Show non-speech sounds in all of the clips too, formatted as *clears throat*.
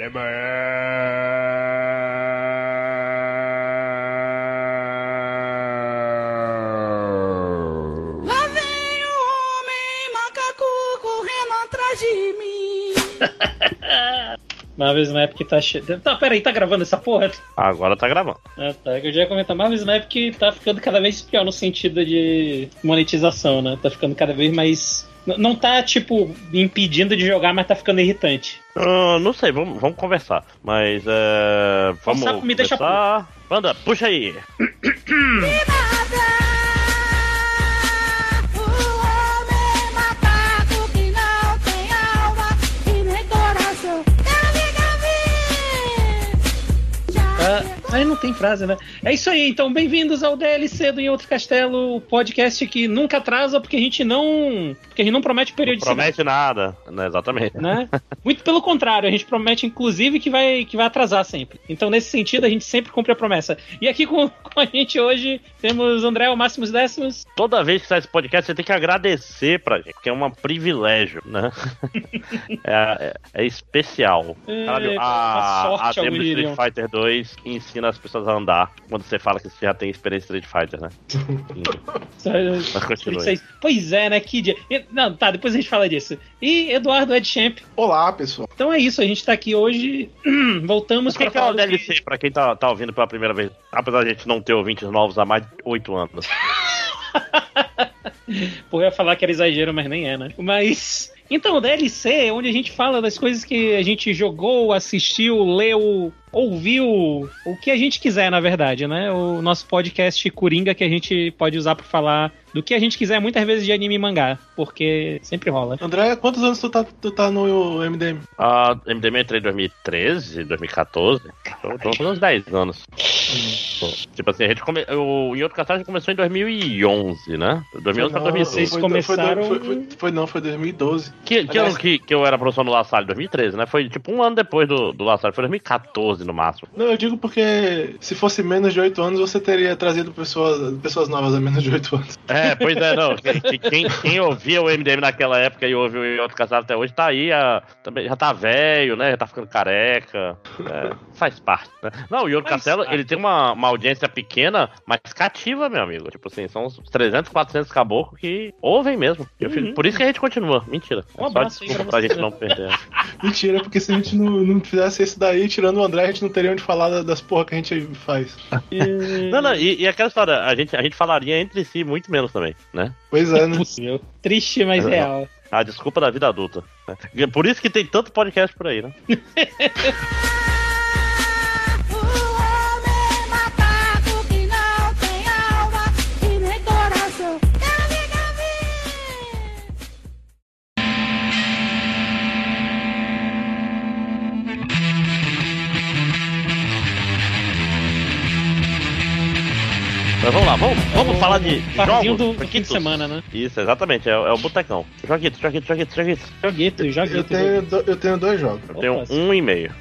de manhã. Lá vem o homem macaco correndo atrás de mim. *laughs* Marvel Snap que tá cheio. Tá, peraí, tá gravando essa porra? Agora tá gravando. Ah, tá. Eu já ia comentar Marvel Snap que tá ficando cada vez pior no sentido de monetização, né? Tá ficando cada vez mais. Não tá, tipo, impedindo de jogar, mas tá ficando irritante. Ah, não sei, vamos, vamos conversar. Mas é. Vamos. Saco me deixa começar. Manda, puxa aí. Ah, aí não tem frase, né? É isso aí, então bem-vindos ao DLC do Em Outro Castelo, o podcast que nunca atrasa porque a gente não. Porque a gente não promete Não periodicidade. promete nada, né? Exatamente. né? Muito pelo contrário, a gente promete, inclusive, que vai, que vai atrasar sempre. Então, nesse sentido, a gente sempre cumpre a promessa. E aqui com, *laughs* com a gente hoje temos André, o Máximos Décimos. Toda vez que sai esse podcast, você tem que agradecer pra gente, porque é um privilégio, né? *laughs* é, é- é especial. É, Caralho, a, sorte, a alguns demo de. Street Fighter 2 ensina as pessoas a andar quando você fala que você já tem experiência em Street Fighter, né? *laughs* Mas continue. Pois é, né? Que dia. Não, tá, depois a gente fala disso. E Eduardo Edchamp. Olá, pessoal. Então é isso, a gente tá aqui hoje. *clears throat* Voltamos o falar do DLC pra quem tá, tá ouvindo pela primeira vez? Apesar de a gente não ter ouvintes novos há mais de 8 anos. *laughs* Porra, eu ia falar que era exagero, mas nem é, né? Mas. Então, o DLC é onde a gente fala das coisas que a gente jogou, assistiu, leu, ouviu, o que a gente quiser, na verdade, né? O nosso podcast Coringa que a gente pode usar pra falar do que a gente quiser, muitas vezes de anime e mangá, porque sempre rola. André, quantos anos tu tá, tu tá no MDM? A MDM entrei em 2013, 2014. Tô, tô fazendo uns 10 anos. Pô, Tipo assim, a gente come... o Em Outro Castelo começou em 2011, né? 2011 pra Não, 2006. Vocês começaram- Foi, foi- foi- não, foi 2012. Que, que Aliás- ano que, que eu era professor no La Salle? 2013, né? Foi tipo um ano depois do, do La Salle, foi 2014 no máximo. Não, eu digo porque se fosse menos de 8 anos, você teria trazido pessoas, pessoas novas a menos de 8 anos. É, pois é, não. Quem, quem, ouvia o MDM naquela época e ouve o Em Outro Castelo até hoje tá aí, a- também, já tá velho, né? Já tá ficando careca. É, faz parte, né? Não, o Faz Castelo, parte. ele tem uma, uma audiência pequena, mas cativa, meu amigo. Tipo assim, são uns 300, 400 caboclos que ouvem mesmo. Eu fico- Uhum. por isso que a gente continua. Mentira. Um É só abraço aí pra pra gente não perder. *laughs* Mentira, porque se a gente não, não fizesse esse daí, tirando o André, a gente não teria onde falar da- das porra que a gente faz. *laughs* Não, não, e, e aquela história, a gente, a gente falaria entre si muito menos também, né? Pois é, né? Possível. Triste, mas É. real. A desculpa da vida adulta. né? Por isso que tem tanto podcast por aí, né? *laughs* falar de jogos. do fim de semana, né? Isso, exatamente, é, é o botecão. Joguitos, joguitos, joguitos, joguitos. Joguito, joguito. Eu tenho, do- eu tenho dois jogos. Eu tenho Opa. um e meio.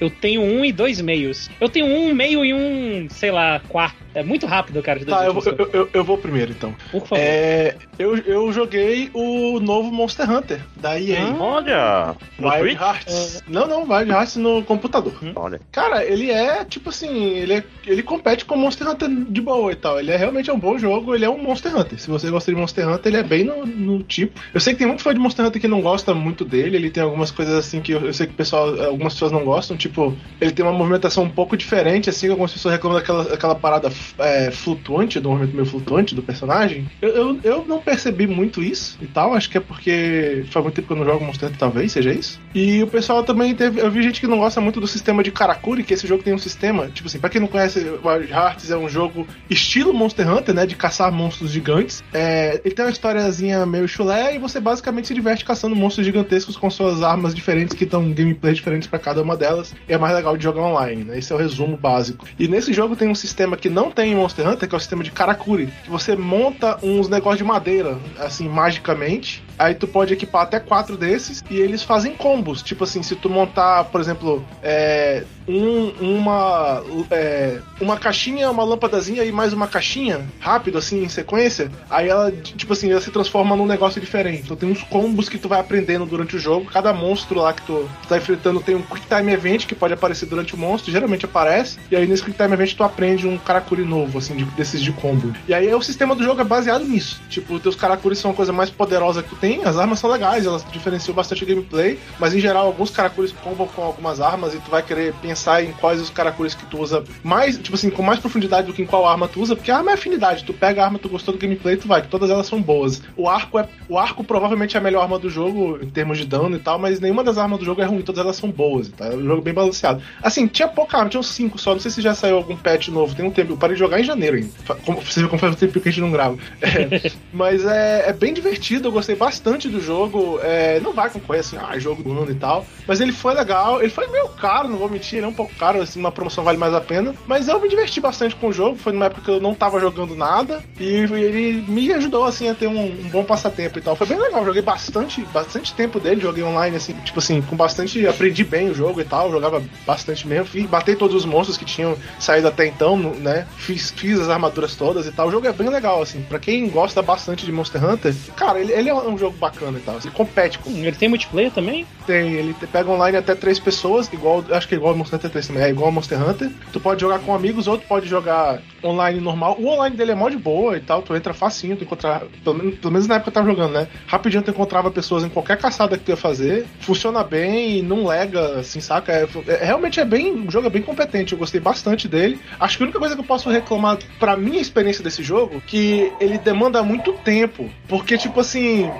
Eu tenho um e dois meios. Eu tenho um meio e um, sei lá, quarto. É muito rápido, cara. Tá, eu, eu, eu, eu vou primeiro então. Por favor. É, eu, eu joguei o novo Monster Hunter da EA. Ah. Olha, no Wild Switch? Hearts. Não, não, Wild Hearts no computador. Olha, Cara, ele é, tipo assim, ele, é, ele compete com Monster Hunter de boa e tal. Ele é realmente um bom jogo, ele é um Monster Hunter. Se você gosta de Monster Hunter, ele é bem no, no tipo. Eu sei que tem muito fã de Monster Hunter que não gosta muito dele, ele tem algumas coisas assim que eu, eu sei que o pessoal, algumas pessoas não gostam, tipo, ele tem uma movimentação um pouco diferente, assim, algumas pessoas reclamam daquela, daquela parada é, flutuante, do movimento meio flutuante do personagem. Eu, eu, eu não percebi muito isso e tal, acho que é porque faz muito tempo que eu não jogo Monster Hunter, talvez seja isso. E o pessoal também teve. Eu vi gente que não gosta muito do sistema de Karakuri, que esse jogo tem um sistema, tipo assim, pra quem não conhece, Wild Hearts é um jogo estilo Monster Hunter, né? De caçar monstros gigantes. É, ele tem uma historiazinha meio chulé e você basicamente se diverte caçando monstros gigantescos com suas armas diferentes que dão gameplays diferentes pra cada uma delas. E é mais legal de jogar online, né? Esse é o resumo básico. E nesse jogo tem um sistema que não tem em Monster Hunter, que é o sistema de Karakuri, que você monta uns negócios de madeira, assim, magicamente. Aí tu pode equipar até quatro desses e eles fazem combos. Tipo assim, se tu montar, por exemplo, é, um- uma, é, uma caixinha, uma lâmpadazinha e mais uma caixinha, rápido, assim, em sequência, aí ela, tipo assim, ela se transforma num negócio diferente. Então tem uns combos que tu vai aprendendo durante o jogo. Cada monstro lá que tu tá enfrentando tem um Quick Time Event que pode aparecer durante o monstro, geralmente aparece. E aí nesse Quick Time Event tu aprende um Karakuri novo, assim, de- desses de combo. E aí o sistema do jogo é baseado nisso. Tipo, os teus são a coisa mais poderosa que tem, as armas são legais, elas diferenciam bastante o gameplay, mas em geral alguns Karakuris combam com algumas armas e tu vai querer pensar em quais os Karakuris que tu usa mais, tipo assim, com mais profundidade do que em qual arma tu usa, porque a arma é afinidade, tu pega a arma, tu gostou do gameplay, tu vai, que todas elas são boas. O arco é, o arco provavelmente é a melhor arma do jogo em termos de dano e tal, mas nenhuma das armas do jogo é ruim, todas elas são boas, tá? É um jogo bem balanceado. Assim, tinha pouca arma, tinha uns 5 só, não sei se já saiu algum patch novo, tem um tempo, parei de jogar em janeiro ainda. Como, você vê como faz tempo que a gente não grava. É, *laughs* mas é, é bem divertido, eu gostei bastante do jogo. É, não vai concorrer assim, ah, jogo do ano e tal. Mas ele foi legal, ele foi meio caro, não vou mentir, ele é um pouco caro, assim, uma promoção vale mais a pena. Mas eu me diverti bastante com o jogo, foi numa época que eu não tava jogando nada. E ele me ajudou, assim, a ter um, um bom passatempo e tal. Foi bem legal, joguei bastante, bastante tempo dele, joguei online, assim, tipo assim, com bastante. Aprendi bem o jogo e tal, jogava bastante mesmo. Fiz, batei todos os monstros que tinham saído até então, né? Fiz, fiz as armaduras todas e tal. O jogo é bem legal, assim. Pra quem gosta bastante de Monster Hunter, cara, ele, ele é um jogo bacana e tal. Ele compete com. Hum, Ele tem multiplayer também? Tem, ele pega online até três pessoas, igual. Acho que é igual ao Monster Hunter 3 também, é igual ao Monster Hunter. Tu pode jogar com amigos, ou tu pode jogar online normal. O online dele é mó de boa e tal, tu entra facinho, tu encontra. Pelo menos, pelo menos na época que eu tava jogando, né? Rapidinho tu encontrava pessoas em qualquer caçada que tu ia fazer. Funciona bem, não lega, assim, saca? É, é- realmente é bem. O jogo é bem competente, eu gostei bastante dele. Acho que a única coisa que eu posso reclamar pra minha experiência desse jogo, que ele demanda muito tempo. Porque, tipo assim.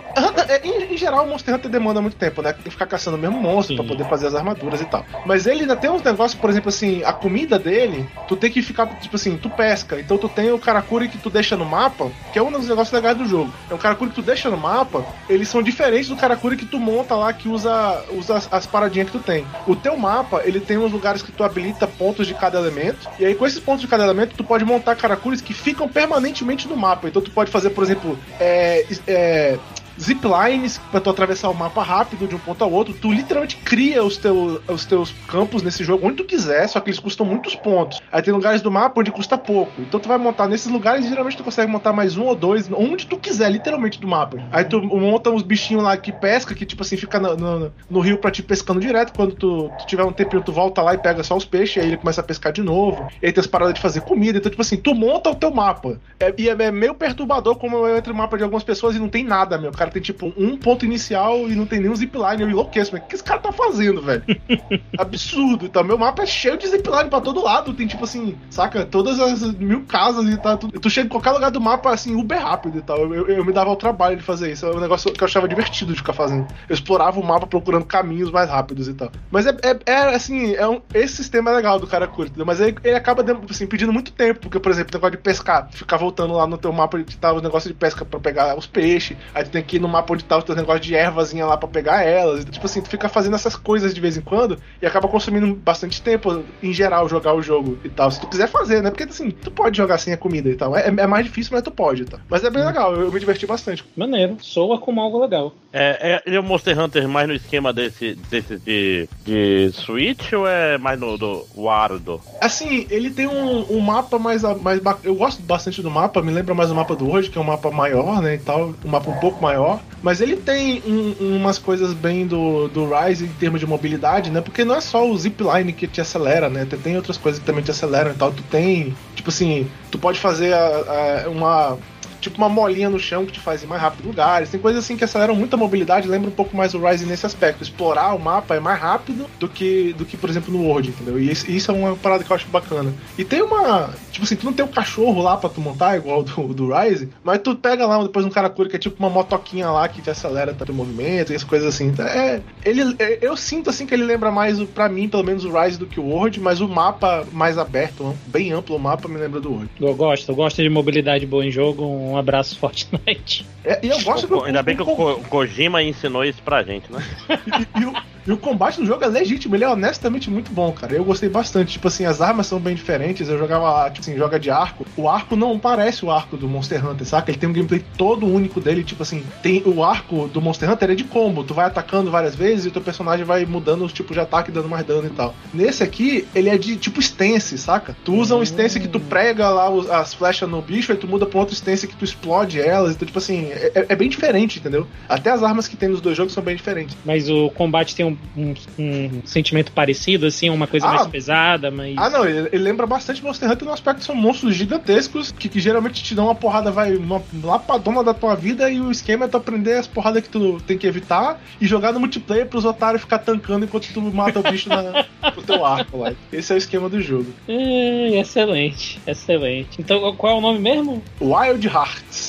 é, Em, em geral, o Monster Hunter demanda muito tempo, né? Tem que ficar caçando o mesmo monstro Sim. pra poder fazer as armaduras e tal. Mas ele ainda tem uns negócios, por exemplo, assim, a comida dele, tu tem que ficar, tipo assim, tu pesca. Então tu tem o Karakuri que tu deixa no mapa, que é um dos negócios legais do jogo. É um Karakuri que tu deixa no mapa, eles são diferentes do Karakuri que tu monta lá, que usa, usa as, as paradinhas que tu tem. O teu mapa, ele tem uns lugares que tu habilita pontos de cada elemento, e aí com esses pontos de cada elemento, tu pode montar Karakuris que ficam permanentemente no mapa. Então tu pode fazer, por exemplo, é, é, ziplines pra tu atravessar o mapa rápido de um ponto ao outro. Tu literalmente cria os, teu, os teus campos nesse jogo onde tu quiser, só que eles custam muitos pontos. Aí tem lugares do mapa onde custa pouco. Então tu vai montar nesses lugares geralmente tu consegue montar mais um ou dois, onde tu quiser, literalmente do mapa. Aí tu monta uns bichinhos lá que pesca, que tipo assim, fica no, no- no rio pra te pescando direto. Quando tu, tu tiver um tempinho, tu volta lá e pega só os peixes, aí ele começa a pescar de novo. E aí tem as paradas de fazer comida. Então, tipo assim, tu monta o teu mapa. É, e é, é meio perturbador como eu entro no mapa de algumas pessoas e não tem nada, meu. Cara tem tipo um ponto inicial e não tem nenhum zipline. Eu enlouqueço, mas o que esse cara tá fazendo, velho? *laughs* Absurdo. Então, meu mapa é cheio de zipline pra todo lado. Tem tipo assim, saca? Todas as mil casas e tá tudo. Tu chega em qualquer lugar do mapa assim, uber rápido e tal. Eu, eu- eu me dava o trabalho de fazer isso. É um negócio que eu achava divertido de ficar fazendo. Eu explorava o mapa procurando caminhos mais rápidos e tal. Mas é, é, é, assim, é um, esse sistema é legal do cara curto? Mas ele, ele acaba assim, pedindo muito tempo. Porque, por exemplo, o negócio de pescar, ficar voltando lá no teu mapa onde tá os negócios de pesca pra pegar os peixes. Aí tu tem que ir no mapa onde tá os teus negócios de ervazinha lá pra pegar elas. Tipo assim, tu fica fazendo essas coisas de vez em quando e acaba consumindo bastante tempo, em geral, jogar o jogo e tal. Se tu quiser fazer, né? Porque assim, tu pode jogar sem a comida e tal. É, é mais difícil, mas tu pode, tá? Mas é bem legal, eu, eu me diverti bastante. Maneiro. Soa como algo legal. É, é, ele é um Monster Hunter mais no esquema desse, desse de, de Switch ou é mais no do Wardo? Assim, ele tem um, um mapa mais, a- mais Eu gosto bastante do mapa, me lembra mais o mapa do hoje, que é um mapa maior, né? E tal, um mapa um pouco maior. Mas ele tem um- umas coisas bem do, do Rise em termos de mobilidade, né? Porque não é só o zipline que te acelera, né? Tem, tem outras coisas que também te aceleram e tal. Tu tem, tipo assim, tu pode fazer a- a- uma. Tipo uma molinha no chão que te faz ir mais rápido lugares. Tem coisas assim que aceleram muito a mobilidade, lembra um pouco mais o Rise nesse aspecto. Explorar o mapa é mais rápido do que, do que por exemplo, no World, entendeu? E isso, é uma parada que eu acho bacana. E tem uma. Tipo assim, tu não tem um cachorro lá pra tu montar, igual do, do Rise, mas tu pega lá depois um Karakuri que é tipo uma motoquinha lá que te acelera teu movimento e as coisas assim. Então, É, ele, é- eu sinto assim que ele lembra mais, pra mim, pelo menos, o Rise do que o World, mas o mapa mais aberto, bem amplo, o mapa me lembra do World. Eu gosto, eu gosto de mobilidade boa em jogo. Um abraço, Fortnite. *laughs* É, e eu gosto Ainda bem que o Ko- Kojima ensinou isso pra gente, né? *laughs* E, e o, E o combate do jogo é legítimo, ele é honestamente muito bom, cara. Eu gostei bastante. Tipo assim, as armas são bem diferentes. Eu jogava, tipo assim, joga de arco. O arco não parece o arco do Monster Hunter, saca? Ele tem um gameplay todo único dele. Tipo assim, tem o arco do Monster Hunter é de combo. Tu vai atacando várias vezes e o teu personagem vai mudando os tipos de ataque, dando mais dano e tal. Nesse aqui, ele é de tipo stance, saca? Tu usa um stance que tu prega lá os- as flechas no bicho, aí tu muda pra outro stance que tu explode elas. Então, tipo assim, é, é- é bem diferente, entendeu? Até as armas que tem nos dois jogos são bem diferentes. Mas o combate tem um, um- um sentimento parecido, assim, uma coisa Ah. mais pesada, mas. Ah, não, ele, ele lembra bastante Monster Hunter no aspecto que são monstros gigantescos que, que geralmente te dão uma porrada, vai, uma lapadona da tua vida e o esquema é tu aprender as porradas que tu tem que evitar e jogar no multiplayer pros otários ficar tancando enquanto tu mata o bicho na, *laughs* pro teu arco lá. Esse é o esquema do jogo. É, excelente, excelente. Então, qual é o nome mesmo? Wild Hearts.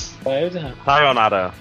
Sayonara.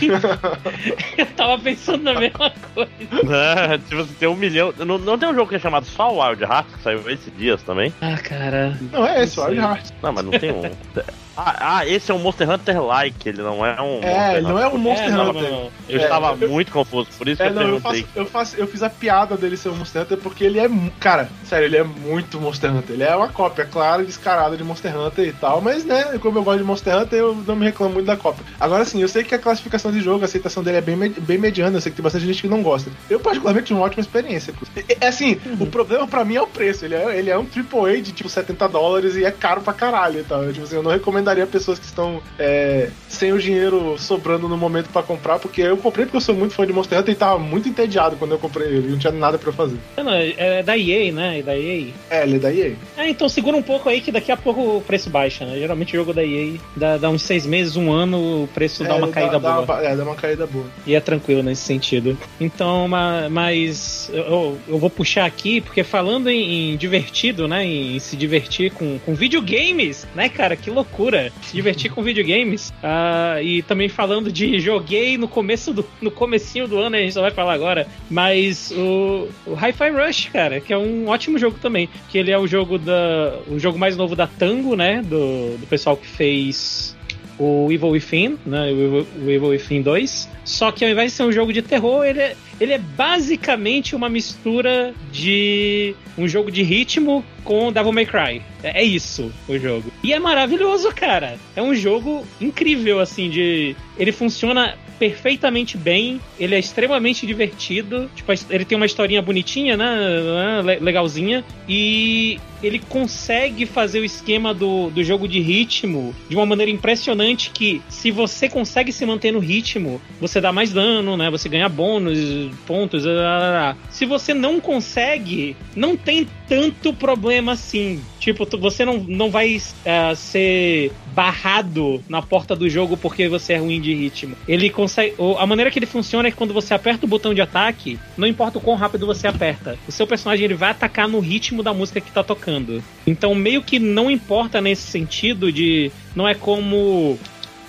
*laughs* Eu tava pensando na mesma coisa. É, tipo assim, tem um milhão. Não, não tem um jogo que é chamado só Wild Hearts, que saiu esses dias também? Ah, cara. Não, é esse, Não Wild. Hearts. Não, mas não tem um. *laughs* Ah, ah, esse é um Monster Hunter like, ele não é um. É, Monster ele não é um Monster É, Hunter. não, não. Eu É, estava eu- muito confuso, por isso É, que eu não, eu, perguntei. faço, eu, faço, eu fiz a piada dele ser um Monster Hunter porque ele é. Cara, sério, ele é muito Monster Hunter. Ele é uma cópia clara e descarada de Monster Hunter e tal, mas né, como eu gosto de Monster Hunter, eu não me reclamo muito da cópia. Agora sim, eu sei que a classificação de jogo, a aceitação dele é bem, bem mediana, eu sei que tem bastante gente que não gosta. Eu, particularmente, tive uma ótima experiência. É, é assim, o problema pra mim é o preço. Ele é, ele é um AAA de tipo 70 dólares e é caro pra caralho. Então, eu, tipo assim, eu não recomendaria pessoas que estão é, sem o dinheiro sobrando no momento pra comprar, porque eu comprei porque eu sou muito fã de Monster Hunter e tava muito entediado quando eu comprei ele, não tinha nada pra eu fazer. Não, não, é da EA, né? É da EA. É, ele é da EA. Ah, então segura um pouco aí que daqui a pouco o preço baixa, né? Geralmente o jogo da EA dá, dá uns seis meses, um ano, o preço dá É, uma caída dá, boa. Dá, é, dá uma caída boa. E é tranquilo nesse sentido. Então, ma- mas eu, eu vou puxar aqui, porque falando em, em divertido, né? Em se divertir com, com videogames, né, cara? Que loucura! Se divertir com videogames. Ah, e também falando de joguei no começo do. no comecinho do ano, a gente só vai falar agora. Mas o, o Hi-Fi Rush, cara, que é um ótimo jogo também. Que ele é o jogo da. o jogo mais novo da Tango, né? Do, do pessoal que fez o Evil Within, né? O Evil, o Evil Within 2. Só que ao invés de ser um jogo de terror, ele é, ele é basicamente uma mistura de um jogo de ritmo com Devil May Cry. É, é isso o jogo. E é maravilhoso, cara. É um jogo incrível, assim, de. Ele funciona perfeitamente bem, ele é extremamente divertido, tipo, ele tem uma historinha bonitinha, né, le- legalzinha, e ele consegue fazer o esquema do, do jogo de ritmo de uma maneira impressionante que se você consegue se manter no ritmo, você dá mais dano, né, você ganha bônus, pontos, lá, lá, lá. se você não consegue, não tem tanto problema assim, tipo, tu- você não, não vai ah, ser barrado na porta do jogo porque você é ruim de ritmo. Ele consegue. A maneira que ele funciona é que quando você aperta o botão de ataque, não importa o quão rápido você aperta, o seu personagem ele vai atacar no ritmo da música que tá tocando. Então, meio que não importa nesse sentido de. Não é como.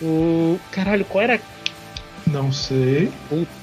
O. Caralho, qual era. Não sei.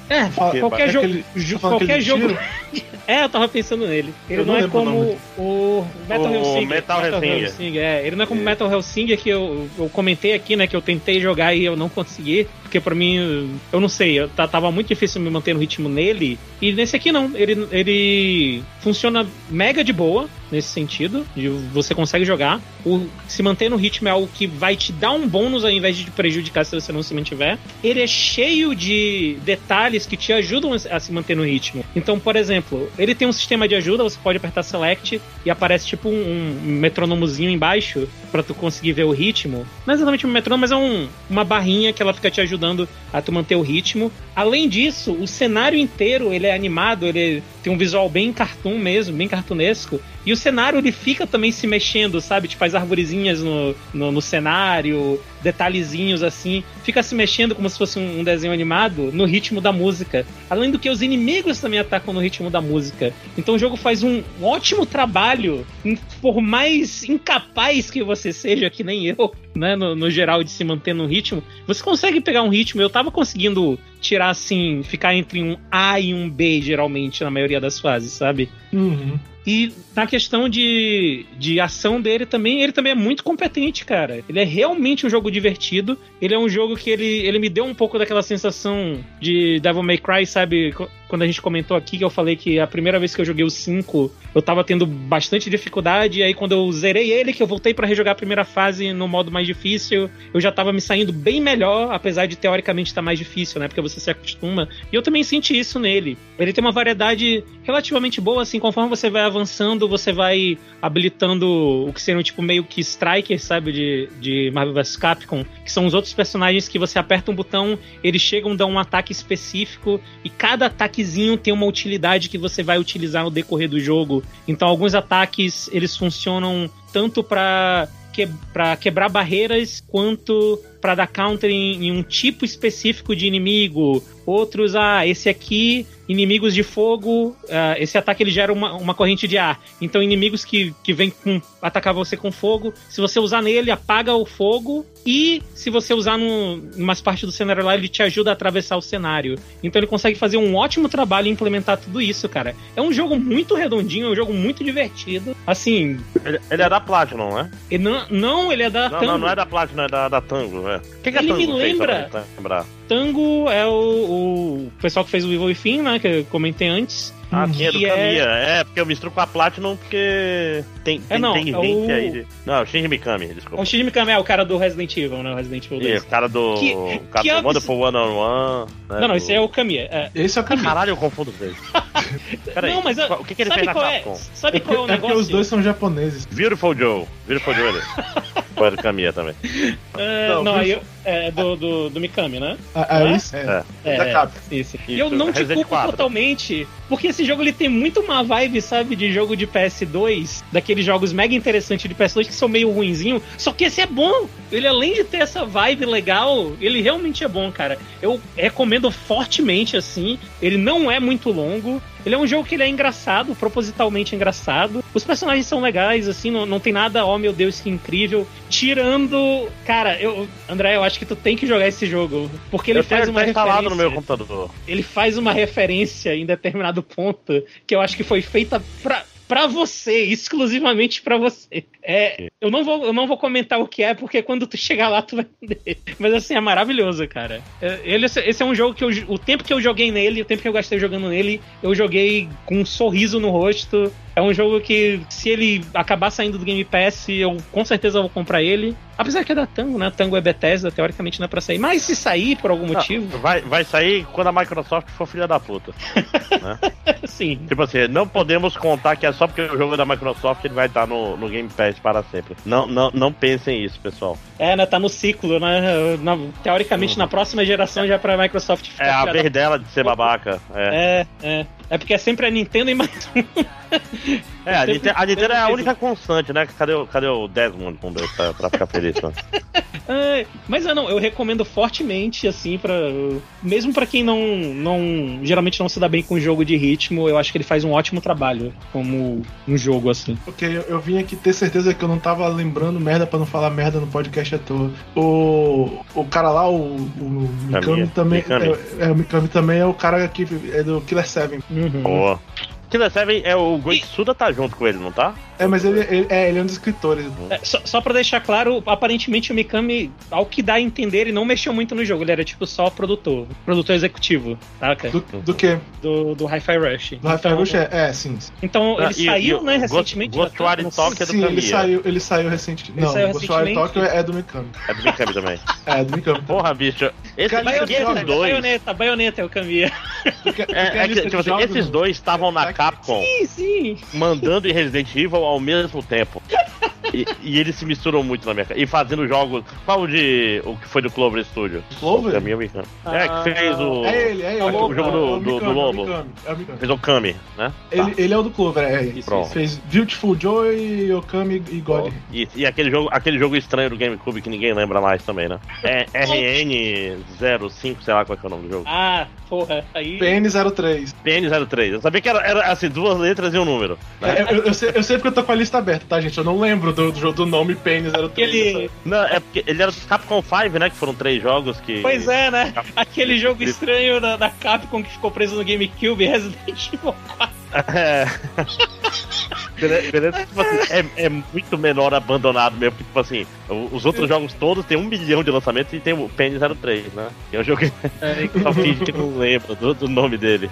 É, Fala- qualquer é jogo. aquele- jo- qualquer jogo. *laughs* É, eu tava pensando nele. Ele Eu não, não é o como nome. o Metal O Hellsinger. Metal Hellsinger. É, ele não é como Metal Hellsinger que eu, eu comentei aqui, né? Que eu tentei jogar e eu não consegui. Porque pra mim, eu não sei, eu, tava muito difícil me manter no ritmo nele. E nesse aqui não. Ele, ele funciona mega de boa nesse sentido. De você consegue jogar. O, se manter no ritmo é algo que vai te dar um bônus ao invés de te prejudicar se você não se mantiver. Ele é cheio de detalhes que te ajudam a se manter no ritmo. Então, por exemplo, ele tem um sistema de ajuda, você pode apertar select e aparece tipo um, um metronomozinho embaixo pra tu conseguir ver o ritmo. Não é exatamente um metrônomo, mas é um, uma barrinha que ela fica te ajudando a tu manter o ritmo. Além disso, o cenário inteiro ele é animado, ele tem um visual bem cartoon mesmo, bem cartunesco. E o cenário ele fica também se mexendo, sabe? Tipo as arvorezinhas no, no, no cenário, detalhezinhos assim. Fica se mexendo como se fosse um, um desenho animado no ritmo da música. Além do que os inimigos também atacam no ritmo da música. Então o jogo faz um ótimo trabalho, por mais incapaz que você seja, que nem eu, né? No, no geral, de se manter no ritmo. Você consegue pegar um ritmo. Eu tava conseguindo tirar assim, ficar entre um A e um B, geralmente, na maioria das fases, sabe? Uhum. E na questão de, de ação dele também, ele também é muito competente, cara. Ele é realmente um jogo divertido. Ele é um jogo que ele, ele me deu um pouco daquela sensação de Devil May Cry, sabe? Quando a gente comentou aqui que eu falei que a primeira vez que eu joguei o 5, eu tava tendo bastante dificuldade. E aí quando eu zerei ele, que eu voltei pra rejogar a primeira fase no modo mais difícil, eu já tava me saindo bem melhor, apesar de teoricamente estar mais difícil, né? Porque você se acostuma. E eu também senti isso nele. Ele tem uma variedade relativamente boa, assim, conforme você vai avançando, você vai habilitando o que seriam, tipo, meio que strikers, sabe? De, de Marvel vs Capcom, que são os outros personagens que você aperta um botão, eles chegam, dão um ataque específico, e cada ataquezinho tem uma utilidade que você vai utilizar no decorrer do jogo. Então, alguns ataques, eles funcionam tanto pra que, pra quebrar barreiras quanto pra dar counter em, em um tipo específico de inimigo. Outros, ah, esse aqui, inimigos de fogo, ah, esse ataque ele gera uma, uma corrente de ar. Então, inimigos que, que vêm atacar você com fogo, se você usar nele, apaga o fogo. E se você usar num, em umas partes do cenário lá, ele te ajuda a atravessar o cenário. Então ele consegue fazer um ótimo trabalho em implementar tudo isso, cara. É um jogo muito redondinho, é um jogo muito divertido. Assim, Ele, ele é da Platinum, né? ele não, não, ele é da Não, Tango. não, não é da Platinum, é da, da Tango, é. O que, que a Ele Tango me lembra- lembrar? Tango é o, o pessoal que fez o Evil Within, né? Que eu comentei antes. Ah, sim, é do Que é- Kamiya. É... porque eu misturo com a Platinum porque tem, tem, não, tem é gente o- aí. de- Não, é o Shinji Mikami, É desculpa. o Shinji Mikami, é o cara do Resident Evil, né? O Resident Evil E 2. o cara do. Que- o cara que do Wonderful One on One. né, Não, não, do- esse é o Kamiya. É. Esse é o caminho. Caralho, eu confundo os dois. *laughs* Peraí, não, mas qual- o que, que ele sabe fez na é? Capcom? Sabe qual é o É porque negócio? os dois são japoneses. Beautiful Joe. Beautiful Joe ele. *laughs* Foi do Kamiya também. É, Não, não, eu- é do, do, do Mikami, né? Ah, É? isso? É. É. Da Capcom. Isso. E Isso, eu não te culpo 4. totalmente, porque esse jogo ele tem muito uma vibe, sabe, de jogo de PS2, daqueles jogos mega interessantes de PS2 que são meio ruinzinho, só que esse é bom. Ele além de ter essa vibe legal, ele realmente é bom, cara. Eu recomendo fortemente assim. Ele não é muito longo. Ele é um jogo que ele é engraçado, propositalmente engraçado. Os personagens são legais, assim, não, não tem nada, oh meu Deus, que incrível. Tirando. Cara, eu. André, eu acho que tu tem que jogar esse jogo. Porque ele eu faz uma instalado no referência meu computador. ele faz uma referência em determinado ponto que eu acho que foi feita pra, pra você, exclusivamente pra você. É, eu, não vou, eu não vou comentar o que é, porque quando tu chegar lá tu vai entender. Mas assim, é maravilhoso, cara. É, Ele, esse é um jogo que eu, o tempo que eu joguei nele, o tempo que eu gastei jogando nele, eu joguei com um sorriso no rosto. É um jogo que, se ele acabar saindo do Game Pass, eu com certeza vou comprar ele. Apesar que é da Tango, né? Tango é Bethesda, teoricamente não é pra sair. Mas se sair por algum motivo, Não, vai, vai sair quando a Microsoft for filha da puta. *laughs* sim. Tipo assim, não podemos contar que é só porque o jogo é da Microsoft ele vai estar no, no Game Pass para sempre. Não, não, não pensem isso, pessoal. É, né? Tá no ciclo, né? Na- teoricamente, na próxima geração já é pra Microsoft ficar É a vez dela de ser babaca. É, É, é. É porque é sempre a Nintendo e mais um. é a, sempre- Nintendo, a Nintendo é a única constante, né? Cadê, o- cadê o Desmond pra, pra ficar feliz? Né? *laughs* É, mas eu não, eu recomendo fortemente, assim, para Mesmo pra quem não, não. Geralmente não se dá bem com jogo de ritmo, eu acho que ele faz um ótimo trabalho como um jogo, assim. Porque eu, eu vim aqui ter certeza que eu não tava lembrando merda pra não falar merda no podcast à toa. O, o cara lá, o, o Mikami também. Mikami. É, é, o Mikami também é o cara que é do Killer 7. Uhum. Boa. Killer 7 é o Goitsuda tá junto com ele, não tá? É, mas ele, ele- é, ele é um dos escritores. É, só, só pra deixar claro, aparentemente o Mikami, ao que dá a entender, ele não mexeu muito no jogo, ele era tipo só produtor, produtor executivo, tá? cara? Do, do que? Do, do Hi-Fi Rush. Do Rafael Então- Rush é, é, sim. Então, ele Ah, e- saiu, e né, Ghost- recentemente. Ghostwire da- Tokyo é do sim, ele saiu, ele saiu recentemente. Ele Não, saiu o Ghostwire. Tokyo é do Mikami. É do Mikami também. *laughs* É, do Mikami. Porra, bicho. Esse, Cara, esses Baioneta, dois. baioneta, baioneta é o porque É, é que, tipo assim, esses dois estavam na Tá aqui. Capcom Sim, sim. mandando em Resident Evil ao mesmo tempo. E, e eles se misturam muito na minha cara. E fazendo jogos. Qual o de. O que foi do Clover Studio? Clover? O Kamiya Mikami. É, que fez o. É ele, é ele. o jogo é o do, do, do Mikami, Lobo. É o Mikami, é o Mikami. Fez o Kami, né? Ele, ele é o do Clover, é isso. Pronto. Fez Beautiful Joy, Okami e God. E, e aquele, jogo, aquele jogo estranho do GameCube que ninguém lembra mais também, né? É *laughs* RN05, sei lá qual que é o nome do jogo. Ah, porra, aí. PN03. PN03. Eu sabia que era, era assim, duas letras e um número. né? É, eu, eu sei, eu sei porque eu tô com a lista aberta, tá, gente? Eu não lembro do, do, do nome PN03. Aquele. Não, é porque ele era do Capcom 5, né? Que foram três jogos que. Pois é, né? Aquele jogo estranho da, da Capcom que ficou preso no GameCube, Resident Evil 4. *laughs* É. *laughs* Beleza, tipo assim, é, é muito menor abandonado mesmo, porque, tipo assim, os outros jogos todos tem um milhão de lançamentos e tem o Penny 03, né? *laughs* Que é um jogo que só finge que não lembra do, do nome dele.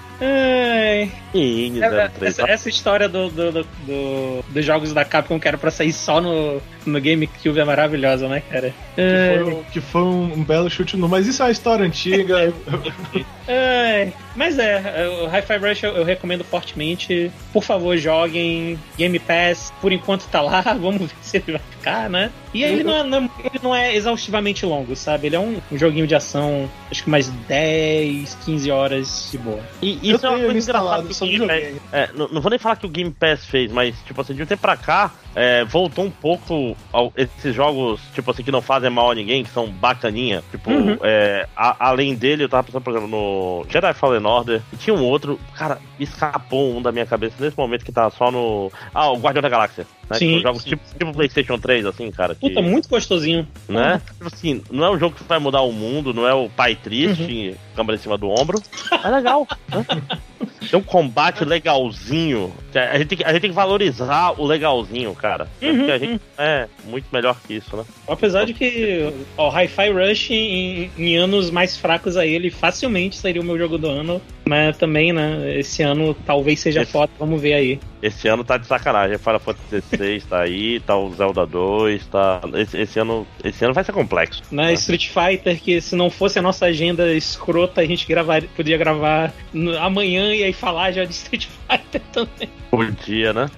Penny essa, 03. essa- história do, do- do- do- dos jogos da Capcom que era pra sair só no, no GameCube é maravilhosa, né, cara? Que foi, um- que foi um, belo chute no. Mas isso é uma história antiga. *laughs* *laughs* ai. Mas é, o Hi-Fi Rush eu, eu recomendo fortemente. Por favor, joguem. Game Pass, por enquanto tá lá. *laughs* Vamos ver se ele vai ficar, né? E aí ele não, é- não- ele não é exaustivamente longo, sabe? Ele é um, um joguinho de ação, acho que mais 10, 15 horas de boa. E Eu isso é uma coisa engraçada instalado, que só o não Game Pass, é, não, não vou nem falar que o Game Pass fez, mas, tipo assim, de um tempo pra cá, é, voltou um pouco ao- esses jogos, tipo assim, que não fazem mal a ninguém, que são bacaninha. Tipo, Uhum. é, a- além dele, eu tava pensando, por exemplo, no Jedi Fallen Order, e tinha um outro, cara, escapou um da minha cabeça nesse momento que tá só no. Ah, o Guardião da Galáxia. Né? Sim, Que são jogos sim. tipo, tipo PlayStation 3, assim, cara. Que, Puta, muito gostosinho. né? Tipo assim, não é um jogo que vai mudar o mundo, não é o pai triste, câmera em cima do ombro. É legal. né? *laughs* Tem um combate legalzinho. A gente, tem que, a gente tem que valorizar o legalzinho, cara. É Uhum, Porque a gente é muito melhor que isso, né? Apesar de que o Hi-Fi Rush, em, em anos mais fracos a ele, facilmente seria o meu jogo do ano. Mas também, né, esse ano talvez seja Esse- foda, vamos ver aí. Esse ano tá de sacanagem. Final Fantasy XVI tá aí, tá o Zelda 2, tá. Esse, esse ano, esse ano vai ser complexo. Né, Street Fighter, que se não fosse a nossa agenda escrota, a gente gravar, podia gravar amanhã e aí falar já de Street *laughs* Fighter também. Podia, né?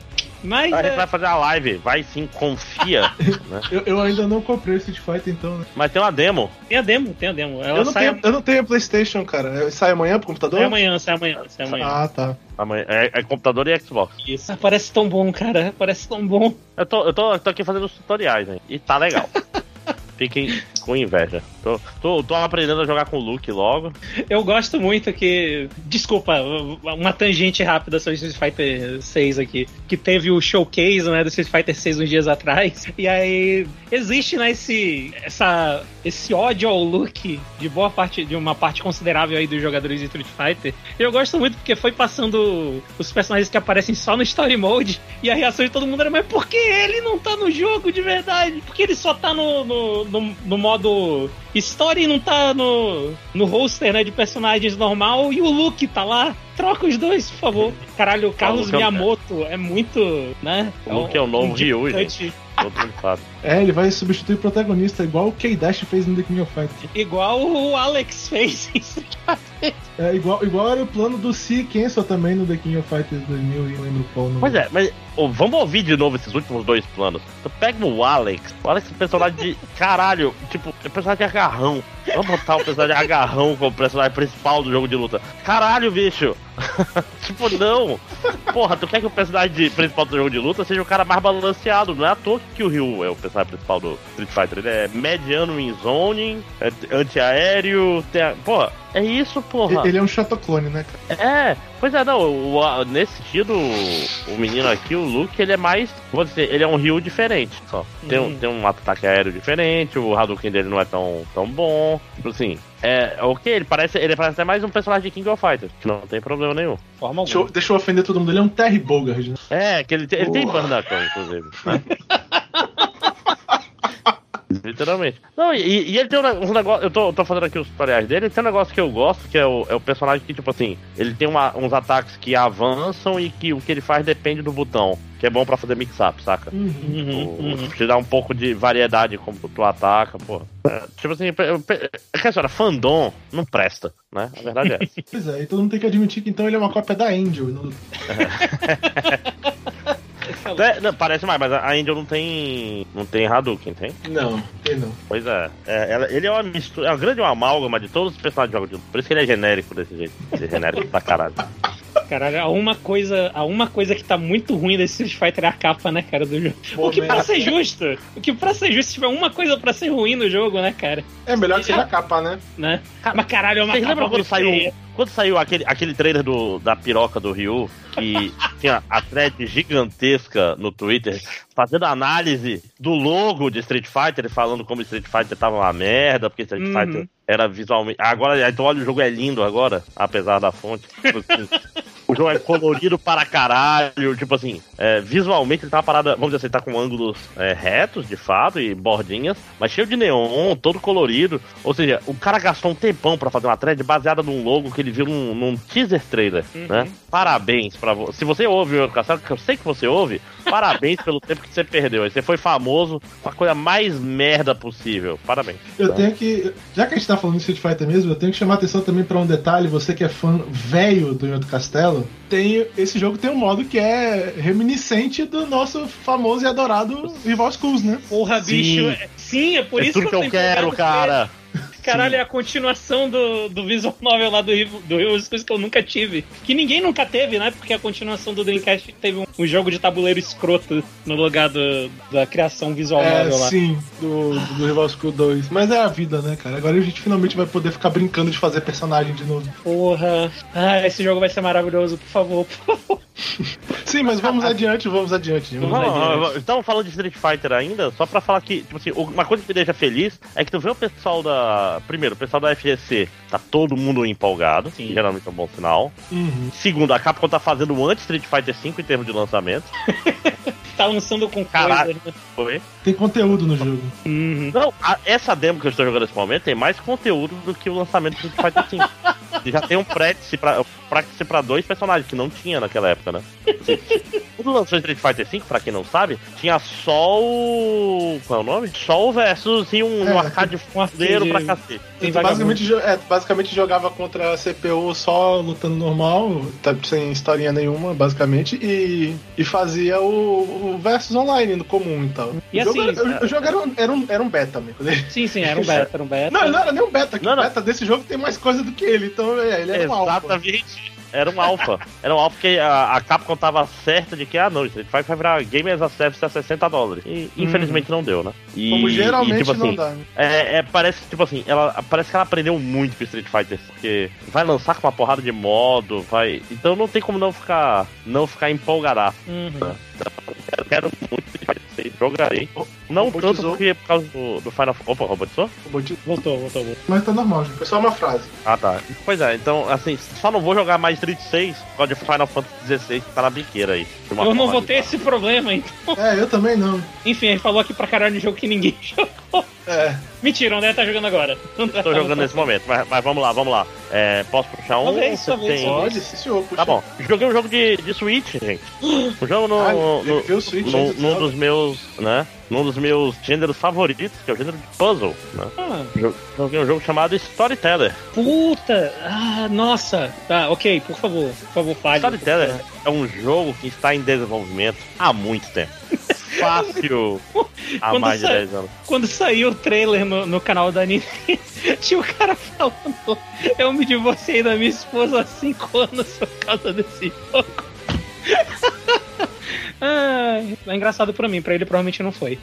Mas A gente é, vai fazer a live, vai sim, confia. *laughs* né? Eu, eu ainda não comprei o Street Fighter, então, né? Mas tem uma demo. tem a demo, tem a demo. Ela Eu não, sai, tenho, eu não tenho PlayStation, cara. Sai amanhã pro computador? sai amanhã, sai amanhã, sai amanhã. Ah, tá. Amanhã- É, é computador e Xbox. Isso. Ah, parece tão bom, cara. Parece tão bom. Eu tô, eu tô, eu tô aqui fazendo os tutoriais, né? E tá legal. *laughs* Fiquem com inveja. Tô, tô, tô aprendendo a jogar com o Luke logo. Eu gosto muito que. Desculpa, uma tangente rápida sobre Street Fighter 6 aqui. Que teve o showcase né, do Street Fighter 6 uns dias atrás. *laughs* E aí existe né, esse, essa, esse ódio ao look de boa parte, de uma parte considerável aí dos jogadores de Street Fighter. E eu gosto muito porque foi passando os personagens que aparecem só no Story Mode. E a reação de todo mundo era, mas por que ele não tá no jogo de verdade? Porque ele só tá no, no, no, no modo Story e não tá no, no roster né, de personagens normal e o Luke tá lá. Troca os dois, por favor. Caralho, o Carlos é o- Miyamoto é muito, né? O Luke é o novo Ryu. Todo mundo sabe. É, ele vai substituir o protagonista, igual o K-Dash fez no The King of Fighters. Igual o Alex fez em Street Fighter. É, igual, igual era o plano do Si Kensel também no The King of Fighters 2000, e lembro qual nome. Pois é, mas ô, vamos ouvir de novo esses últimos dois planos. Tu pega o Alex. O Alex é um personagem de. *laughs* Caralho, tipo, é um personagem de agarrão. Vamos botar o personagem de agarrão como personagem principal do jogo de luta. Caralho, bicho! *laughs* tipo, não! Porra, tu quer que o personagem principal do jogo de luta seja o cara mais balanceado. Não é à toa que o Ryu é o personagem principal do Street Fighter. Ele é mediano em zoning, é antiaéreo. Tem a... Porra, é isso, porra. Ele é um Shatoclone, né, cara? É, pois é, não, o- o- nesse sentido, o, menino aqui, o Luke, ele é mais, vou dizer, ele é um Ryu diferente, só. Tem, um- Uhum. tem um ataque aéreo diferente, o Hadouken dele não é tão, tão bom, tipo assim, é, ok, ele parece, ele parece até mais um personagem de King of Fighters, que não tem problema nenhum. Forma Deixa eu, deixa eu ofender todo mundo, ele é um Terry Bogard, né? É, que ele, tem- ele tem. Bandacão, inclusive, né? *laughs* Literalmente. Não, e, e ele tem um, um negócio. Eu tô, tô fazendo aqui os tutoriais dele. Ele tem um negócio que eu gosto, que é o, é o personagem que, tipo assim, ele tem uma- uns ataques que avançam e que o que ele faz depende do botão. Que é bom pra fazer mix-up, saca? Uhum, O- uhum. Te dá um pouco de variedade como tu ataca, porra. É, tipo assim, é que a senhora, fandom não presta, né? A verdade é essa. *laughs* Pois é, e todo mundo tem que admitir que então ele é uma cópia da Angel. não- *laughs* É, não, parece mais, mas a Angel não tem. não tem Hadouken, tem? Não, tem não. Pois é. É, ela- ele é uma mistura, é uma grande amálgama de todos os personagens de jogos de luta. Por isso que ele é genérico desse jeito. Ele é genérico pra caralho. *laughs* Caralho, há uma coisa, há uma coisa que tá muito ruim desse Street Fighter é a capa, né, cara, do jogo. O que pra ser justo, o que pra ser justo, se tiver uma coisa pra ser ruim no jogo, né, cara, É melhor que seja a capa, né? né? Mas caralho, é uma Vocês capa lembram quando saiu. Quando saiu aquele, aquele trailer do, da piroca do Ryu? Que *laughs* tinha a thread gigantesca no Twitter fazendo análise do logo de Street Fighter, falando como Street Fighter tava uma merda, porque Street Uhum. Fighter era visualmente. Agora, então olha, o jogo é lindo agora, apesar da fonte. *laughs* O jogo é colorido para caralho. Tipo assim, é, visualmente ele tá uma parada, vamos dizer assim, tá com ângulos é, retos, de fato, e bordinhas, mas cheio de neon, todo colorido. Ou seja, o cara gastou um tempão pra fazer uma thread baseada num logo que ele viu num, num teaser trailer, né? Parabéns pra você. Se você ouve o Castelo, que eu sei que você ouve, parabéns pelo tempo que você perdeu. Você foi famoso, uma coisa mais merda possível. Parabéns. Eu tenho que. Já que a gente tá falando de Street Fighter mesmo, eu tenho que chamar a atenção também pra um detalhe. Você que é fã velho do Yoto Castelo, tem, esse jogo tem um modo que é reminiscente do nosso famoso e adorado Rival Schools, né? Porra, Sim. bicho. é- Sim, é por é isso tudo que eu tô quero, cara. com ele. Caralho, é a continuação do, do visual novel lá do Rival- do Rival Schools que eu nunca tive. Que ninguém nunca teve, né? Porque a continuação do Dreamcast teve um, um jogo de tabuleiro escroto no lugar do- da criação visual É, novel lá. sim, do, do Rival School 2. Mas é a vida, né, cara? Agora a gente finalmente vai poder ficar brincando de fazer personagem de novo. Porra. Ah, esse jogo vai ser maravilhoso, por favor, por favor. *laughs* Sim, mas vamos adiante, vamos adiante. Vamos Vamos, adiante. Então, falando de Street Fighter ainda, só pra falar que, tipo assim, uma coisa que me deixa feliz é que tu vê o pessoal da. Primeiro, o pessoal da FGC, tá todo mundo empolgado, Sim. geralmente é um bom sinal. Uhum. Segundo, a Capcom tá fazendo o anti-Street Fighter 5 em termos de lançamento. *laughs* Tá lançando com Caralho. coisa. né? Foi. Tem conteúdo no jogo. Uhum. Não, a- essa demo que eu estou jogando nesse momento tem mais conteúdo do que o lançamento do Street Fighter 5. E já tem um practice pra, practice pra dois personagens, que não tinha naquela época, né? Assim, Quando lançou Street Fighter 5, pra quem não sabe, tinha só o. Qual é o nome? Só o versus e um, É, um arcade um arcade- fudeiro pra cacete. Tu basicamente, jo- é, basicamente jogava contra a CPU só lutando normal, tá- sem historinha nenhuma, basicamente, e, e fazia o, o versus online no comum e tal. E o, jogo assim, era, o- jogo era um, era um, era um beta, amigo. Sim, sim, era um beta, era um beta. Não, ele não era nem um beta, que Não, o não. beta desse jogo tem mais coisa do que ele, então é, ele era um alfa. Exatamente. Era um alpha. Era um alpha porque a, a Capcom tava certa de que, ah, não, Street Fighter vai virar Game as a Service a 60 dólares. E infelizmente não deu, né? E, Como geralmente e, tipo não assim, dá. né? É, é, parece que, tipo assim, ela, parece que ela aprendeu muito com Street Fighter, porque vai lançar com uma porrada de modo, vai. Então não tem como não ficar, não ficar empolgadaço. Uhum. Eu quero muito Fighter 6, jogarei. Não tanto robotizou. porque por causa do, do Final Opa, robotizou? Robotizou. Voltou, voltou, voltou. Mas tá normal, gente. Foi só uma frase. Ah, tá. Pois é, então, assim, só não vou jogar mais Street 6 por causa de Final Fantasy XVI que tá na biqueira aí. De Eu não vou ter esse problema, então. É, eu também não. Enfim, ele falou aqui pra caralho de jogo que ninguém *laughs* jogou. É. Mentira, o André tá jogando agora. *laughs* Tô jogando nesse momento, mas, mas vamos lá, vamos lá. É, posso puxar um? Talvez, Você talvez, tem-. Pode, sim, senhor. Puxa. Tá bom. Joguei um jogo de, de Switch, gente. Um jogo no, Ah, no, Switch no- do num dos meus, né? Num dos meus gêneros favoritos, que é o gênero de puzzle, né? Ah, Jo- Joguei um jogo chamado Storyteller. puta! Ah, nossa! Tá, ok, por favor, por favor, fale. Storyteller é um jogo que está em desenvolvimento há muito tempo. *laughs* Fácil *laughs* há Quando mais de sai- 10 anos. Quando saiu o trailer no, no canal da Nintendo, *laughs* tinha o cara falando: Eu me divorciei da minha esposa há 5 anos por causa desse jogo. *laughs* Ah, é engraçado pra mim, pra ele provavelmente não foi.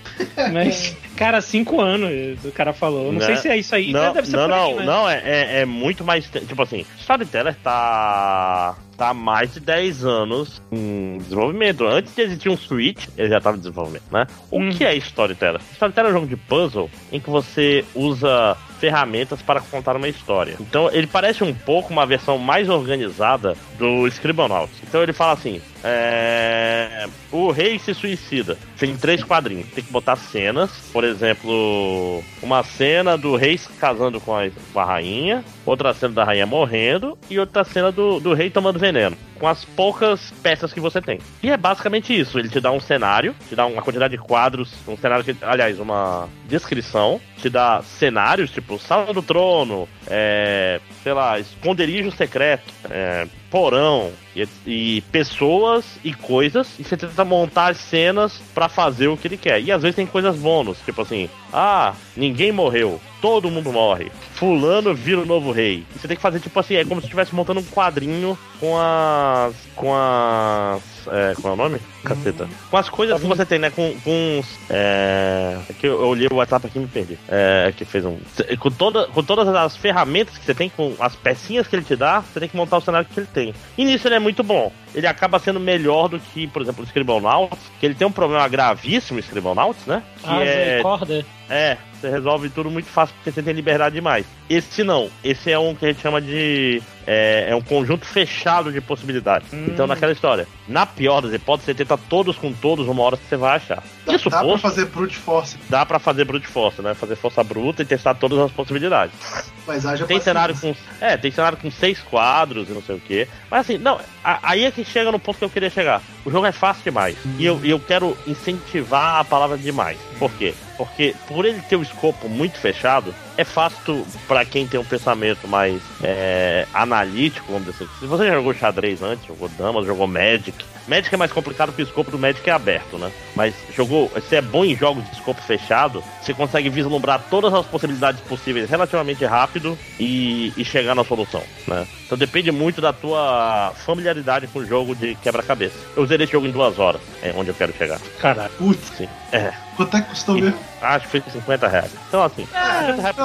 Mas, cara, 5 anos o cara falou. Não Né? sei se é isso aí. Não, Deve ser não, por aí, não, né? não, é, é, é muito mais. Tipo assim, Storyteller tá. Tá há mais de 10 anos em desenvolvimento. Antes de existir um Switch, ele já tava em desenvolvimento, né? O Hum. que é Storyteller? Storyteller é um jogo de puzzle em que você usa ferramentas para contar uma história. Então ele parece um pouco uma versão mais organizada do Scribblenauts. Então ele fala assim: é, o rei se suicida. Tem três quadrinhos. Tem que botar cenas, por exemplo, uma cena do rei se casando com a, com a rainha, outra cena da rainha morrendo e outra cena do, do rei tomando veneno. Com as poucas peças que você tem. E é basicamente isso. Ele te dá um cenário, te dá uma quantidade de quadros, um cenário que, aliás, uma descrição, te dá cenários, tipo sala do trono, é, sei lá, esconderijo secreto, é, porão e, e pessoas e coisas e você tenta montar as cenas pra fazer o que ele quer. E às vezes tem coisas bônus, tipo assim, ah, ninguém morreu, todo mundo morre. Fulano vira o novo rei. E você tem que fazer tipo assim, é como se estivesse montando um quadrinho com as com as é, qual é o nome? Caceta. Com as coisas que você tem, né? Com, com os. É. é que eu, eu olhei o WhatsApp aqui e me perdi. É. Que fez um. Com, toda, com todas as ferramentas que você tem, com as pecinhas que ele te dá, você tem que montar o cenário que ele tem. E nisso ele é muito bom. Ele acaba sendo melhor do que, por exemplo, o Scribblenauts, que ele tem um problema gravíssimo, o Scribblenauts, né? Que Ah, é. corda. É, Você resolve tudo muito fácil porque você tem liberdade demais. Esse não. Esse é um que a gente chama de. É, é um conjunto fechado de possibilidades. Hum. Então, naquela história, na pior das hipóteses, você tenta todos com todos uma hora que você vai achar. Dá, Isso dá pra posto, fazer brute force, dá pra fazer brute force, né? Fazer força bruta e testar todas as possibilidades. mas haja Tem cenário com. É, tem cenário com seis quadros e não sei o quê. Mas assim, não, a- aí é que chega no ponto que eu queria chegar. O jogo é fácil demais. E eu, e eu quero incentivar a palavra demais. Por quê? Porque por ele ter o escopo muito fechado, é fácil pra quem tem um pensamento mais é, analítico, vamos dizer assim. Se você já jogou xadrez antes, jogou damas, jogou Magic. Magic é mais complicado porque o escopo do Magic é aberto, né? Mas jogou. Você é bom em jogos de escopo fechado, você consegue vislumbrar todas as possibilidades possíveis relativamente rápido e, e chegar na solução, né? Então depende muito da tua familiaridade com o jogo de quebra-cabeça. Eu usei esse jogo em duas horas, é onde eu quero chegar. Caralho. Putz, Sim. É, quanto é que custou mesmo? acho que foi 50 reais. Então assim, Ah, 50 reais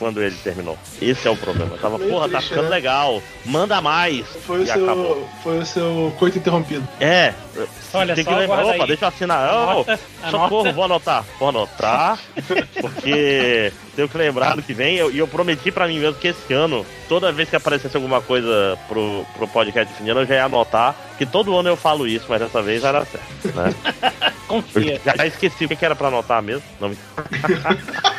quando ele terminou. Esse é o problema. Eu tava, Meio porra, tá triste, ficando né? legal. Manda mais. Foi o, e acabou. seu, foi o seu coito interrompido. É. Olha tem só, que lembrar. Opa, aí. deixa eu assinar. Anota, socorro, anota. vou anotar. Vou anotar. porque tenho que lembrar do que vem. eu- E eu, prometi pra mim mesmo que esse ano, toda vez que aparecesse alguma coisa pro, pro podcast de fim de ano, eu já ia anotar. Que todo ano eu falo isso, mas dessa vez vai dar certo. Né? *laughs* Eu Confia. já, já esqueci o que que era pra anotar mesmo. Não me... *laughs*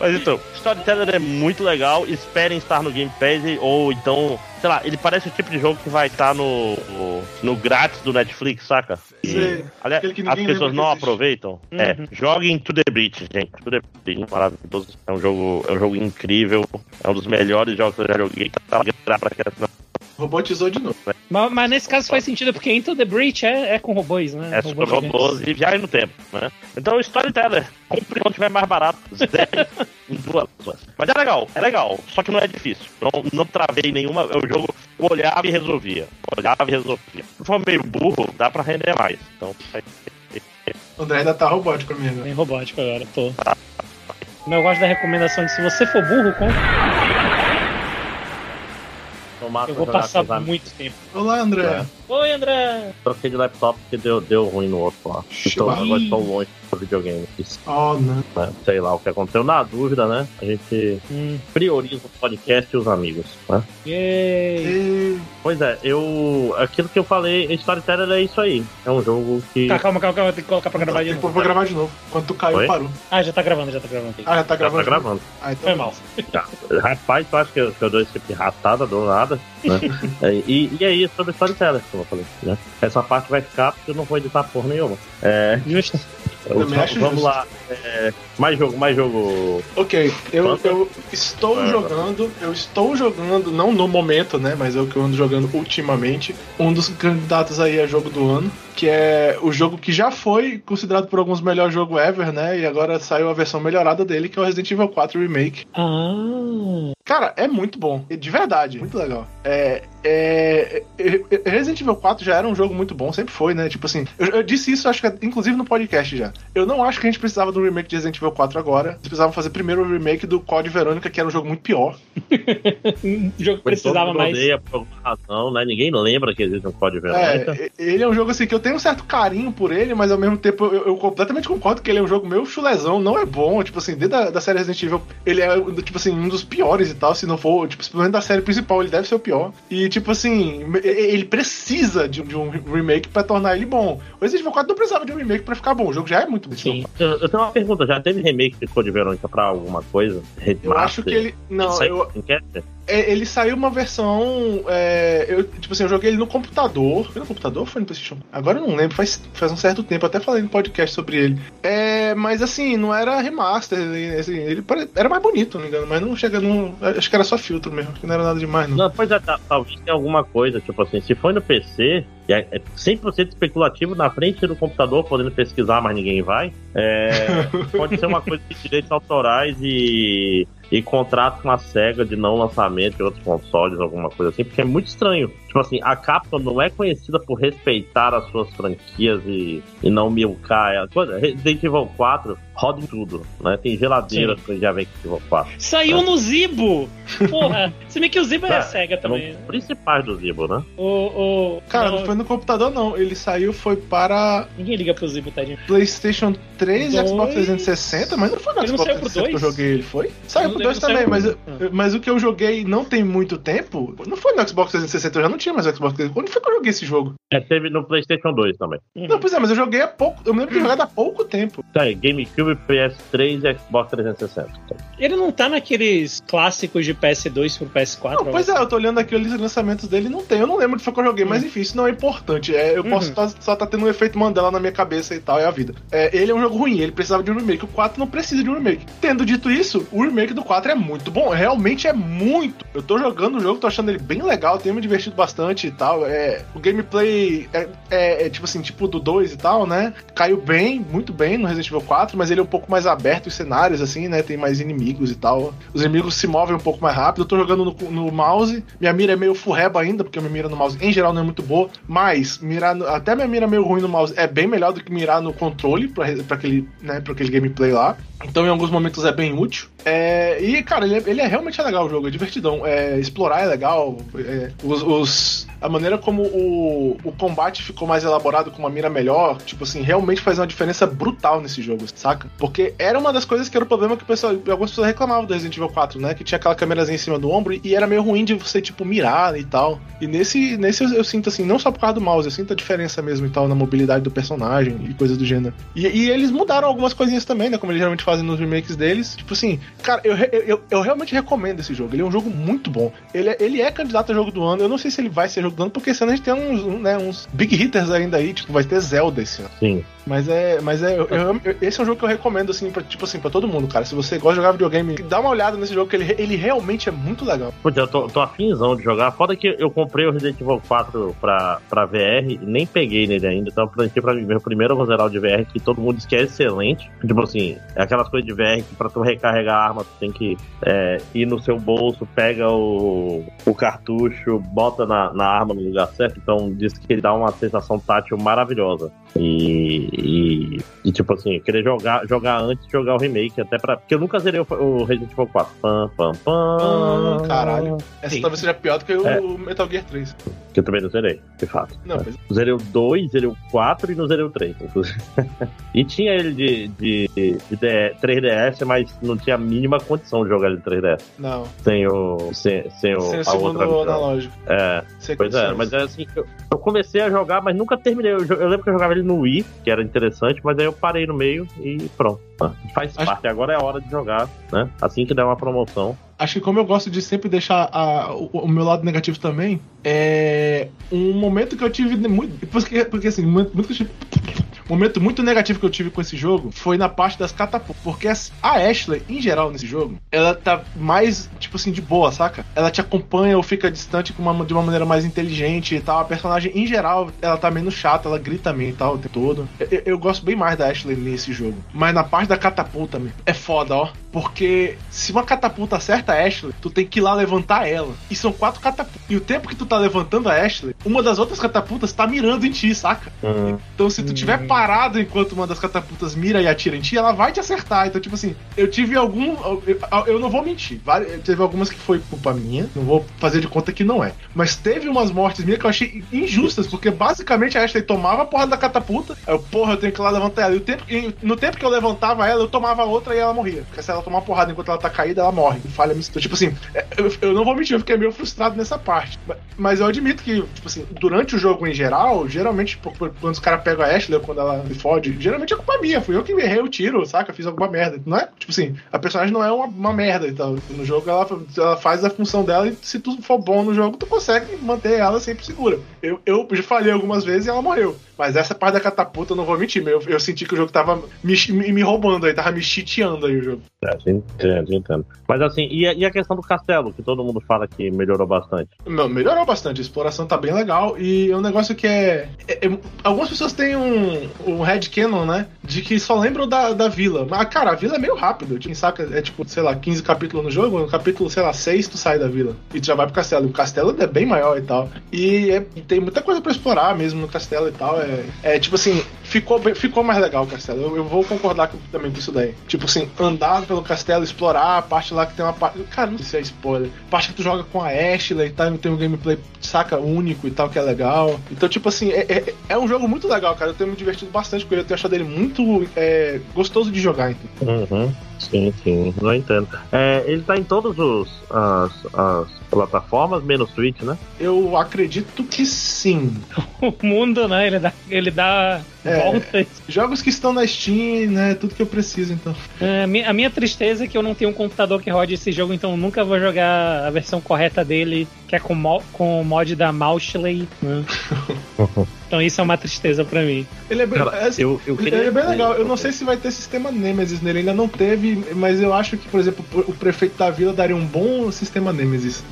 Mas então, Storyteller é muito legal. Esperem estar no Game Pass ou então, sei lá, ele parece o tipo de jogo que vai estar no, no, no grátis do Netflix, saca? E, Sei. aliás, as pessoas não aproveitam. É, Uhum. joguem To The Breach, gente. To The Breach, maravilhoso. É um jogo, é um jogo incrível. É um dos melhores jogos que eu já joguei. Tá lá pra criança. Robotizou de novo. Mas, mas nesse caso faz sentido, porque Into the Breach é, é com robôs, né? É super robôs e viagem no tempo, né? Então, Storyteller, compre quando tiver mais barato, zero *laughs* em duas horas. Mas é legal, é legal, só que não é difícil. Não, não travei nenhuma, o jogo eu olhava e resolvia. Olhava e resolvia. Se for meio burro, dá pra render mais. Então, é- *laughs* O André ainda tá robótico mesmo. Bem robótico agora, tô. Mas eu gosto da recomendação de se você for burro, compra. Eu vou passar muito tempo. Olá, André. É. Oi, André! Troquei de laptop porque deu, deu ruim no outro lá. Então agora estou longe do videogame. Isso, Oh, não. né? Sei lá o que aconteceu. Na dúvida, né? A gente Hum. prioriza o podcast e os amigos, né? Yay! Pois é, eu. Aquilo que eu falei, Storyteller é isso aí. É um jogo que. Tá, calma, calma, calma, tem que colocar pra gravar de Tem que novo. pôr pra gravar de novo. Quando tu caiu, Oi? parou. Ah, já tá gravando, já tá gravando. Ah, já tá Já gravando. tá de novo? gravando. Ah, então Foi mal. Já. Rapaz, eu acho que eu, que eu dou esse tipo de ratada, dou nada. Né? *laughs* É, e, e é isso sobre Storyteller, como eu falei. Né? Essa parte vai ficar porque eu não vou editar porra nenhuma. É, Justo. *laughs* Também vamos acho vamos justo. lá. É, mais jogo, mais jogo. Ok, eu, eu estou Ah. jogando, eu estou jogando, não no momento, né, mas é o que eu ando jogando ultimamente, um dos candidatos aí a jogo do ano, que é o jogo que já foi considerado por alguns o melhor jogo ever, né, e agora saiu a versão melhorada dele, que é o Resident Evil 4 Remake. Ah. Cara, é muito bom, de verdade, muito legal. É, é, é, é, Resident Evil 4 já era um jogo muito bom, sempre foi, né, tipo assim, eu, eu disse isso, acho que inclusive no podcast já. Eu não acho que a gente precisava do remake de Resident Evil 4 agora, eles precisavam fazer primeiro o remake do Code Verônica, que era um jogo muito pior. O *laughs* jogo Todo precisava mais. odeia por alguma razão, né? Ninguém lembra que existe um código Verônica. É, ele é um jogo assim que eu tenho um certo carinho por ele, mas ao mesmo tempo eu, eu completamente concordo que ele é um jogo meio chulezão, não é bom. Tipo assim, dentro da, da série Resident Evil, ele é, tipo assim, um dos piores e tal. Se não for, tipo, simplesmente da série principal, ele deve ser o pior. E, tipo assim, ele precisa de, um- de um remake pra tornar ele bom. O Resident Evil 4 não precisava de um remake pra ficar bom. O jogo já é muito bom. Sim. Eu, eu tenho uma pergunta, já teve remake de Code Verônica pra alguma coisa? Eu acho que ele. Não, Saiu eu, é, ele saiu uma versão. é, eu, tipo assim, eu joguei ele no computador. Foi no computador ou foi no PlayStation? Agora eu não lembro, faz, faz um certo tempo. Até falei no podcast sobre ele. É, mas assim, não era remaster. Assim, ele era mais bonito, não me engano. Mas não chega no. Acho que era só filtro mesmo. Que não era nada demais, não. Não, pois é, tá- talvez tenha alguma coisa, tipo assim, se foi no PC, é é 100% especulativo na frente do computador, podendo pesquisar, mas ninguém vai, é, pode ser uma coisa de direitos autorais e, e contrato com a SEGA de não lançamento de outros consoles, alguma coisa assim, porque é muito estranho. Tipo assim, a Capcom não é conhecida por respeitar as suas franquias e, e não milcar ela. Resident Evil 4 roda em tudo, né? Tem geladeira que já vem com Resident Evil 4. Saiu no Zibo! Porra! Se bem que o Zibo é Tá, SEGA É um também. dos principais do Zibo, né? O, o... Cara, não, não foi no computador, não. Ele saiu, foi para Ninguém liga pro Zibo, tadinho. PlayStation 3 e Dois. Xbox 360, mas não foi no Ele Xbox saiu pro 360 que eu joguei ele, foi? Saiu não pro lembro, 2 também, mas, pro- mas o que eu joguei não tem muito tempo, não foi no Xbox 360, eu já não tinha mais Xbox 360. Onde foi que eu joguei esse jogo? É, teve no PlayStation 2 também. Não, pois é, mas eu joguei há pouco, eu me lembro de jogado há pouco tempo. Tá aí, GameCube, PS3 e Xbox 360. Ele não tá naqueles clássicos de PS2 pro PS4? Não, pois é, eu tô olhando aqui os lançamentos dele não tem. Eu não lembro de foi que eu joguei, mas enfim, isso não é importante. É, eu posso Uhum. tá- só tá tendo um efeito Mandela na minha cabeça e tal, é a vida. É, ele é um jogo ruim, ele precisava de um remake. O 4 não precisa de um remake. Tendo dito isso, o remake do 4 é muito bom. Realmente é muito. Eu tô jogando o jogo, tô achando ele bem legal, tenho me divertido bastante e tal. É, o gameplay é, é- é tipo assim, tipo do 2 e tal, né? Caiu bem, muito bem no Resident Evil 4, mas ele é um pouco mais aberto os cenários, assim, né? Tem mais inimigos e tal. Os inimigos se movem um pouco mais rápido. Eu tô jogando no, no mouse. Minha mira é meio furreba ainda, porque minha mira no mouse em geral não é muito boa. Mas mirar no- até minha mira meio ruim no mouse é bem melhor do que mirar no controle pra aquele, né, pra aquele gameplay lá. Então, em alguns momentos é bem útil. É, e, cara, ele é, ele é realmente legal o jogo, é divertidão. É, explorar é legal. é, os, os- a maneira como o, o combate ficou mais elaborado com uma mira melhor, tipo assim, realmente faz uma diferença brutal nesse jogo, saca? Porque era uma das coisas que era o problema que o pessoal, algumas pessoas reclamavam do Resident Evil 4, né? Que tinha aquela câmerazinha em cima do ombro e era meio ruim de você, tipo, mirar e tal. E nesse, nesse eu, eu sinto assim, não só por causa do mouse, eu sinto a diferença mesmo e tal na mobilidade do personagem e coisas do gênero. E, e eles mudaram algumas coisinhas também, né? Como eles geralmente fazem nos remakes deles. Tipo assim, cara, eu, eu, eu realmente recomendo esse jogo. Ele é um jogo muito bom. Ele é, ele é candidato a jogo do ano. Eu não sei se ele vai ser jogo do ano, porque ano a gente tem uns, né, uns big hitters ainda aí. Tipo, vai ter Zelda esse ano. Sim. Mas é. Mas é. eu- eu- esse é um jogo que eu recomendo, assim, pra, tipo assim, pra todo mundo, cara. Se você gosta de jogar videogame, dá uma olhada nesse jogo, que ele, ele realmente é muito legal. Putz, eu tô, tô afinzão de jogar. Foda que eu comprei o Resident Evil 4 pra, pra VR e nem peguei nele ainda. Então eu plantei pra mim meu primeiro geral de VR, que todo mundo diz que é excelente. Tipo assim, é aquelas coisas de VR que pra tu recarregar a arma, tu tem que é, ir no seu bolso, pega o, o cartucho, bota na, na arma no lugar certo. Então diz que ele dá uma sensação tátil maravilhosa. E, e, e, tipo assim, eu queria jogar, jogar antes de jogar o remake, até pra. Porque eu nunca zerei o, o Resident Evil 4. Pam, pam, pam. Ah, caralho. Essa Sim. talvez seja pior do que o É. Metal Gear 3. Que eu também não zerei, de fato. Não, É. mas Zerei o 2, zerei o 4 e não zerei o 3, inclusive. *laughs* e tinha ele de, de, de D- 3DS, mas não tinha a mínima condição de jogar ele de 3DS. não. Sem o. Sem, sem o, Sem o a segundo outra analógico. É, Sem pois é, mas é assim que eu, eu comecei a jogar, mas nunca terminei. Eu, eu lembro que eu jogava ele no Wii, que era interessante, mas aí eu parei no meio e pronto. Ah, Faz Acho- parte, agora é a hora de jogar, né? Assim que der uma promoção. Acho que como eu gosto de sempre deixar a- o, o meu lado negativo também, é um momento que eu tive muito. Porque, porque assim, muito, muito que eu tive- momento muito negativo que eu tive com esse jogo foi na parte das catapultas. Porque a Ashley, em geral, nesse jogo, ela tá mais, tipo assim, de boa, saca? Ela te acompanha ou fica distante uma, de uma maneira mais inteligente e tal. A personagem, em geral, ela tá menos chata, ela grita meio e tal o tempo todo. Eu, eu gosto bem mais da Ashley nesse jogo. Mas na parte da catapulta, meu, é foda, ó. Porque se uma catapulta acerta a Ashley, tu tem que ir lá levantar ela. E são quatro catapultas. E o tempo que tu tá levantando a Ashley, uma das outras catapultas tá mirando em ti, saca? Hum, Então, se tu tiver parado enquanto uma das catapultas mira e atira em ti, ela vai te acertar. Então, tipo assim, eu tive algum. Eu, eu não vou mentir. Teve algumas que foi culpa minha. Não vou fazer de conta que não é. Mas teve umas mortes minhas que eu achei injustas, porque basicamente a Ashley tomava a porra da catapulta. Aí eu, porra, eu tenho que ir lá levantar ela. E o tempo, no tempo que eu levantava ela, eu tomava outra e ela morria. Porque se ela tomar uma porrada enquanto ela tá caída, ela morre. Falha então, Tipo assim, é, eu, não vou mentir, eu fiquei meio frustrado nessa parte. Ma- Mas eu admito que, tipo assim, durante o jogo em geral, geralmente, quando os caras pegam a Ashley, quando ela se fode, geralmente é culpa minha. Fui eu que errei o tiro, saca? Fiz alguma merda. Não é? Tipo assim, a personagem não é uma, uma merda e tal. No jogo ela, ela faz a função dela e se tu for bom no jogo, tu consegue manter ela sempre segura. Eu, eu falhei algumas vezes e ela morreu. Mas essa parte da catapulta, eu não vou mentir. Eu, eu senti que o jogo tava me, me, me roubando aí, tava me chiteando aí o jogo. é, entendo, entendo. Mas assim, e a, e a questão do castelo, que todo mundo fala que melhorou bastante. Não, melhorou bastante, a exploração tá bem legal e é um negócio que é. é- é- algumas pessoas têm um, um headcanon, né? De que só lembram da, da vila. Mas, cara, a vila é meio rápido. Quem saca é tipo, sei lá, 15 capítulos no jogo, no capítulo, sei lá, 6 tu sai da vila e tu já vai pro castelo. O castelo é bem maior e tal. E, é- e tem muita coisa pra explorar mesmo no castelo e tal. É, é tipo assim, ficou, ficou mais legal o castelo. Eu, eu vou concordar com também com isso daí. Tipo assim, andar pelo castelo, explorar a parte lá que tem uma parte. Cara, não sei se é spoiler. Parte que tu joga com a Ashley e tal, e tem um gameplay, saca, único e tal, que é legal. Então, tipo assim, é, é, é um jogo muito legal, cara. Eu tenho me divertido bastante com ele. Eu tenho achado ele muito é, gostoso de jogar, então. Uhum. Sim, sim, não entendo. É, ele tá em todas os, as, as plataformas, menos Switch, né? Eu acredito que sim. *laughs* O mundo, né? Ele dá, ele dá É. voltas. Jogos que estão na Steam, né? Tudo que eu preciso, então. É, a minha- a minha tristeza é que eu não tenho um computador que rode esse jogo, então eu nunca vou jogar a versão correta dele, que é com, mo- com o mod da Mauchley. né? *laughs* Então isso é uma tristeza pra mim. Ele é bem, Cara, é, eu, eu ele queria é bem legal. Eu não sei se vai ter sistema Nemesis nele, ainda não teve, mas eu acho que, por exemplo, o prefeito da vila daria um bom sistema Nemesis.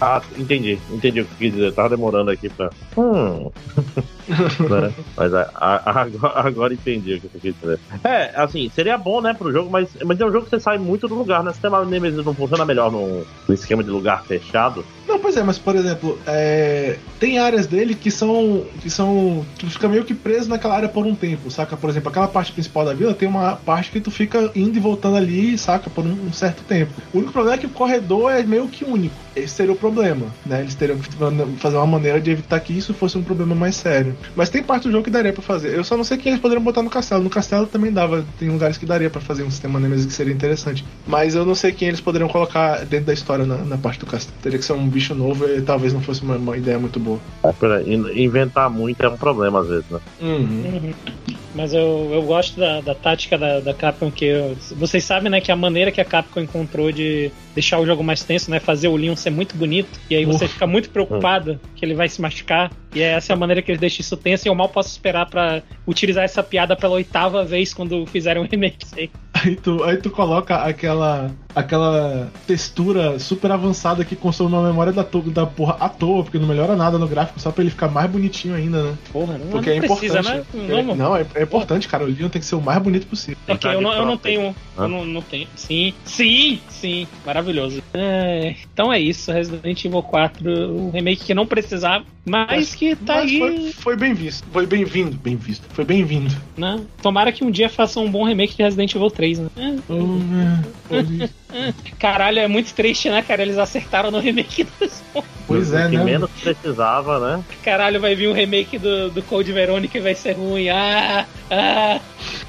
Ah, entendi, entendi o que quis dizer. Tava demorando aqui pra. Hum. *laughs* Né? Mas a- a- agora, entendi o que você quis dizer. É, assim, seria bom, né, pro jogo, mas, mas é um jogo que você sai muito do lugar, né? O sistema Nemesis não funciona melhor num, esquema de lugar fechado. Não, pois é, mas por exemplo, é, tem áreas dele que são. que são. Tu fica meio que preso naquela área por um tempo, saca? Por exemplo, aquela parte principal da vila tem uma parte que tu fica indo e voltando ali, saca? Por um, um certo tempo. O único problema é que o corredor é meio que único. Esse seria o problema, né? Eles teriam que fazer uma maneira de evitar que isso fosse um problema mais sério. Mas tem parte do jogo que daria pra fazer. Eu só não sei que eles poderiam botar no castelo. No castelo também dava. Tem lugares que daria pra fazer um sistema Nemesis que seria interessante. Mas eu não sei quem eles poderiam colocar dentro da história na, na parte do castelo. Teria que ser um bicho novo e talvez não fosse uma, uma ideia muito boa. In- inventar muito é um problema às vezes, né? Uhum. Mas eu, eu gosto da, da tática da, da Capcom, que eu- vocês sabem, né, que a maneira que a Capcom encontrou de deixar o jogo mais tenso, né, fazer o Leon ser muito bonito, e aí você Uf. fica muito preocupado que ele vai se machucar, e essa é a maneira que eles deixam isso tenso, e eu mal posso esperar pra utilizar essa piada pela oitava vez quando fizerem um remake. sei. Aí tu, aí tu coloca aquela aquela textura super avançada que consome uma memória da, to- da porra à toa, porque não melhora nada no gráfico, só pra ele ficar mais bonitinho ainda, né? Porra, não, Porque não é precisa, importante. né? É- Não, não. não, é, é importante, cara. O Leon tem que ser o mais bonito possível. Ok, eu não, eu não tenho. Hã? Eu não, não tenho. Sim, sim, sim. Maravilhoso. É, então é isso, Resident Evil 4, o remake que não precisava, mas, que tá mas aí. Foi, foi bem visto. Foi bem-vindo. Bem visto. Foi bem-vindo. Né? Tomara que um dia façam um bom remake de Resident Evil 3, né? É, *laughs* Caralho, é muito triste, né, cara? Eles acertaram no remake do pois é, que né? menos precisava, né? Caralho, vai vir um remake do, do Code Verônica e vai ser ruim. Ah, ah.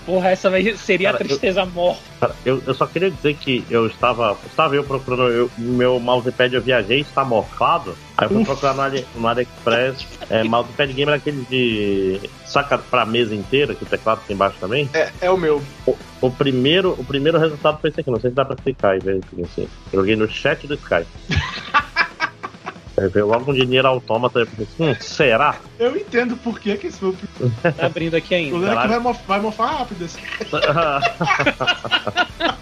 Porra, essa vai, seria Cara, a tristeza morta. Cara, eu, eu só queria dizer que eu estava. Estava eu procurando. Eu, meu mousepad eu viajei, está morfado. Aí eu fui procurar no, Ali, no AliExpress. É, mousepad gamer aquele de. Saca pra mesa inteira, que o teclado tem embaixo também. É, é o meu. O, o primeiro, o primeiro resultado foi esse aqui, não sei se dá pra clicar aí, velho. Assim. Joguei no chat do Skype. *laughs* Aí veio logo um dinheiro autômata. Eu pensei, hum, será? Eu entendo por que, que esse foi o problema. *laughs* Tá abrindo aqui ainda. O problema é que Caralho. vai, mof- vai mofar rápido. Assim. *laughs*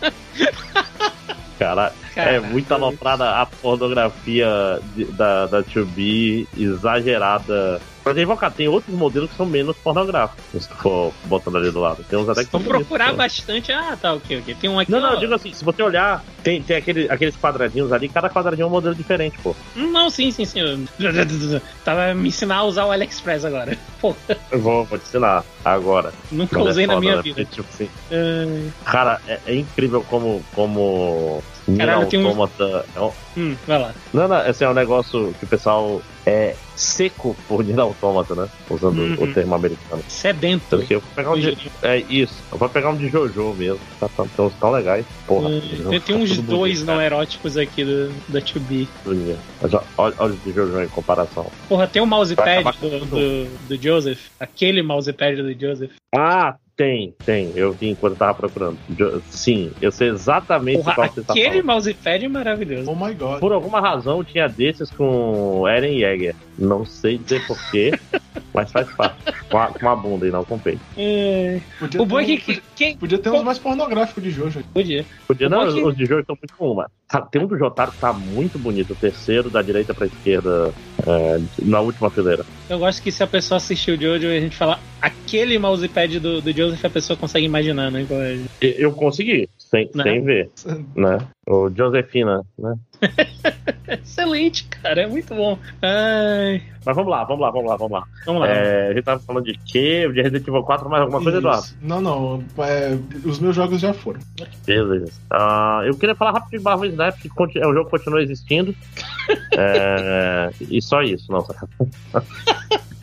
Cara, é Caralho. muito aloprada a pornografia de- da, da 2B exagerada. Aí, cara, tem outros modelos que são menos pornográficos, se for botando ali do lado. Tem uns até que são procurar bonitos, bastante. Ah, tá, ok, ok. Tem um aqui. Não, não, ó. eu digo assim, se você olhar, tem, tem aquele, aqueles quadradinhos ali, cada quadradinho é um modelo diferente, pô. Não, sim, sim, sim. Eu- *laughs* Tava me ensinar a usar o AliExpress agora. *laughs* Pô, Eu vou, vou te ensinar agora. nunca é usei na foda, minha né? vida. Tipo assim, Ah, cara, é, é incrível como. como Caralho, tem um- é um- hum, vai lá. Não, não, esse é um negócio que o pessoal é seco por Nier Automata, né? Usando Uhum. o termo americano. Sedento. Tanto que eu vou pegar um de. É isso, eu vou pegar um de Jojo mesmo. Tá, tá, tem uns tão legais. Porra. Hum, Tem, tem uns dois bonito, não cara, eróticos aqui do, da 2B. do Nier. Mas ó, olha, olha os de Jojo em comparação. Porra, tem o Vai mousepad do, do, do Joseph. Aquele mousepad do Joseph. Ah, tem, tem. Eu vi enquanto tava procurando. Sim, eu sei exatamente Porra, qual você tá aquele falando. mousepad é maravilhoso. Oh my god. Por alguma razão tinha desses com Eren Yeager. Não sei dizer porquê, *laughs* mas faz parte. Com a, com a bunda e não com o peito. É, Podia O bom é ter que. um- que- Quem. Podia ter uns mais pornográficos de Jojo. Podia. Podia, O não, bom é que- os de jogo estão muito com uma. Cara, tem um do Jotaro que tá muito bonito, o terceiro da direita pra esquerda, é, na última fileira. Eu gosto que se a pessoa assistiu o Jojo e a gente falar aquele mousepad do, do Joseph, a pessoa consegue imaginar, né? é. Eu consegui. Sem, Né? sem ver, *laughs* né? O Josefina, né? *laughs* Excelente, cara. É muito bom. Ai, Mas vamos lá, vamos lá, vamos lá, vamos lá. vamos lá. É, a gente tava falando de quê? De Resident Evil 4, mais alguma coisa, Isso. Eduardo? Não, não. é, os meus jogos já foram. Beleza. Ah, eu queria falar rápido de Marvel Snap, que conti- é, o jogo continua existindo. *laughs* É, e só isso, não.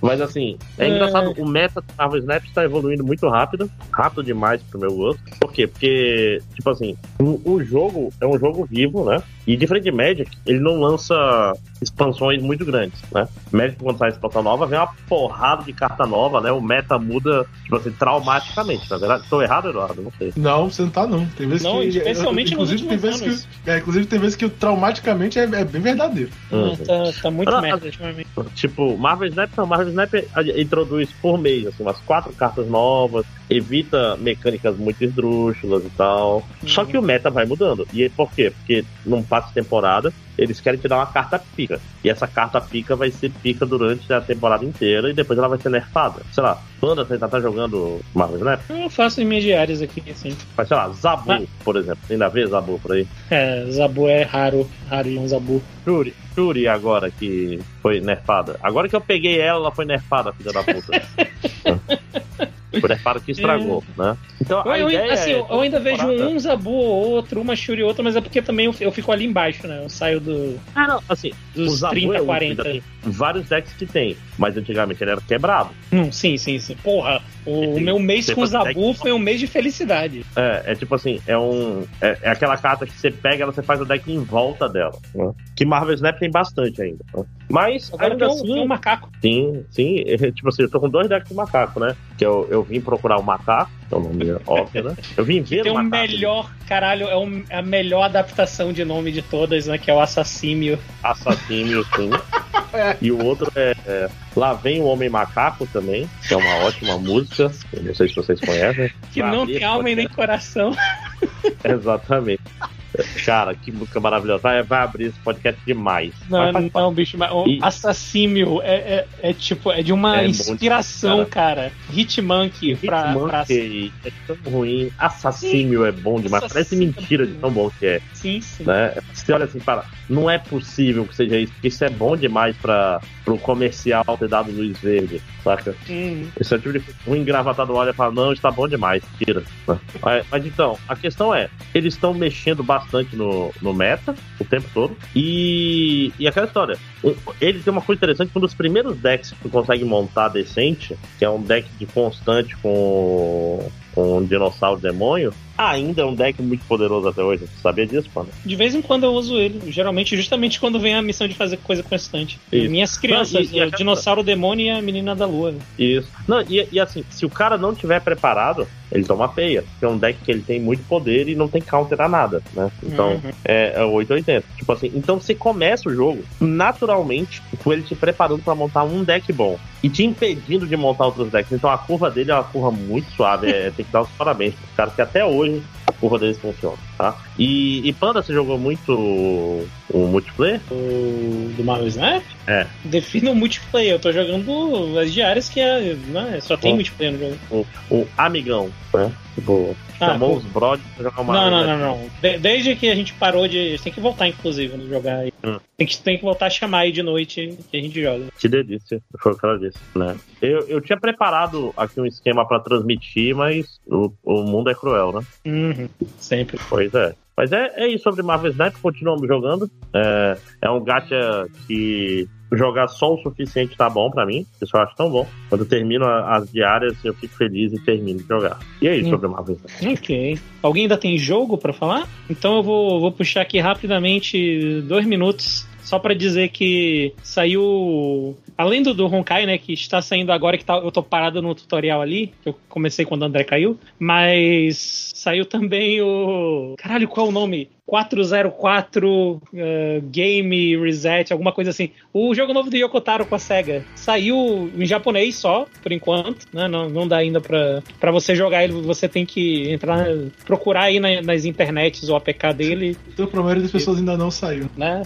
Mas assim, é engraçado, o meta Marvel Snap está evoluindo muito rápido, rápido demais pro meu gosto. Por quê? Porque, tipo assim, o, o jogo é um jogo vivo, né? E diferente de Magic, ele não lança expansões muito grandes, né? Magic, quando sai expansão nova, vem uma porrada de carta nova, né? O meta muda, tipo assim, traumaticamente. Na verdade, estou errado, Eduardo? Não sei. Não, você não tá, não. Tem vezes Não, que. especialmente nos inclusive, tem vezes que, é, inclusive, tem vezes que o traumaticamente é, é bem verdadeiro. Uhum. Tá, tá muito Ah, merda ultimamente. Tipo, Marvel Snap não, Marvel Snap introduz por mês, assim, umas quatro cartas novas, evita mecânicas muito esdrúxulas e tal. Só que o meta vai mudando. E por quê? Porque num passe de temporada, eles querem te dar uma carta pica. E essa carta pica vai ser pica durante a temporada inteira e depois ela vai ser nerfada. Sei lá, Panda, você ainda tá jogando Marvel Snap? Eu faço em diárias aqui, assim. Mas sei lá, Zabu, Ah. por exemplo. Ainda vê Zabu por aí? É, Zabu é raro, raro um Zabu. Shuri, Shuri agora que foi nerfada. Agora que eu peguei ela, ela foi nerfada, filha da puta. *laughs* foi nerfada que estragou, né? Então Eu, a eu- ideia assim, é eu, ainda vejo temporada- um Zabu ou outro, uma Shuri ou outra, mas é porque também eu, eu fico ali embaixo, né? Eu saio do, Ah, não, assim, dos o Zabu 30, é útil, 40. ainda tem vários decks que tem, mas antigamente ele era quebrado. Hum, sim, sim, sim. Porra, o Tem- meu mês com o Zabu foi um mês de felicidade. É, é tipo assim, é um. É, é aquela carta que você pega ela, você faz o deck em volta dela. né? Que Marvel Snap tem bastante ainda. né? Mas Agora ainda tem um, assim. tem um macaco. Sim, sim. é, *laughs* Tipo assim, eu tô com dois decks de macaco, né? Que eu, eu vim procurar o macaco, que é o nome óbvio, né? Eu vim ver Tem o melhor, caralho, é um- a melhor adaptação de nome de todas, né? Que é o Assassímio. Assassínio, sim. E o outro é, é Lá Vem o Homem Macaco também, que é uma ótima música. Eu não sei se vocês conhecem. Que não tem alma nem coração. *laughs* Exatamente. Cara, que música maravilhosa. Vai, vai abrir esse podcast demais. Não, Mas faz não, bicho, mas E- Assassímio é, é, é tipo, é de uma É inspiração, cara. Hitmonkey pra, pra. Hitmonkey é tão ruim. Assassínio é bom demais. Parece Assassínio. mentira de tão bom que é. Sim, sim. Né? Você olha assim, para, não é possível que seja isso, porque isso é bom demais para pro comercial ter dado luz verde, saca? Hum. Esse é o tipo de um engravatado olha e fala, não, está bom demais, tira. Mas, mas então, a questão é, eles estão mexendo bastante no, no meta o tempo todo. E, e aquela história, ele tem uma coisa interessante, um dos primeiros decks que tu consegue montar decente, que é um deck de constante com, com um dinossauro demônio, ainda é um deck muito poderoso até hoje. Você sabia disso, mano? De vez em quando eu uso ele. Geralmente, justamente quando vem a missão de fazer coisa constante. Isso. Minhas crianças, Não, e- e o a- dinossauro demônio e a menina da lua. Isso. Não, e, e assim, se o cara não tiver preparado, ele toma peia. Porque é um deck que ele tem muito poder e não tem counter a nada, né? Então, Uhum. é, é 880. Tipo assim, então você começa o jogo naturalmente com ele te preparando pra montar um deck bom e te impedindo de montar outros decks. Então a curva dele é uma curva muito suave. É, tem que dar os parabéns pros caras que até hoje a curva deles funciona, tá? E, e Panda, você jogou muito o, o multiplayer? O do Marvel Snap? É. Defina o multiplayer. Eu tô jogando as diárias que é, né, só tem Bom. multiplayer no jogo. O, o Amigão, né? Tipo, Ah, chamou pô. os brothers pra jogar uma Não, não, não, não. De- desde que a gente parou de. A gente tem que voltar, inclusive, a jogar aí. Hum. Tem, que, tem que voltar a chamar aí de noite que a gente joga. Que delícia, foi o que ela disse, né? Eu, eu tinha preparado aqui um esquema pra transmitir, mas o, o mundo é cruel, né? Uhum, sempre. Pois é. Mas é, é isso sobre Marvel Snap, continuamos jogando. É, é um gacha que jogar só o suficiente tá bom pra mim, isso eu acho tão bom. Quando eu termino as diárias, eu fico feliz e termino de jogar. E é isso Hum. sobre Marvel Snap. Ok. Alguém ainda tem jogo pra falar? Então eu vou, vou puxar aqui rapidamente dois minutos. Só pra dizer que saiu. Além do, do Honkai, né? Que está saindo agora, que tá- eu tô parado no tutorial ali. Que eu comecei quando o André caiu. Mas saiu também o. Caralho, qual é o nome? 404 eh, Game Reset, alguma coisa assim. O jogo novo do Yokotaro com a SEGA. Saiu em japonês só, por enquanto. Né? Não, não dá ainda pra, pra você jogar ele. Você tem que entrar, procurar aí na- nas internets o APK dele Então, pra maioria das pessoas ainda não saiu. né?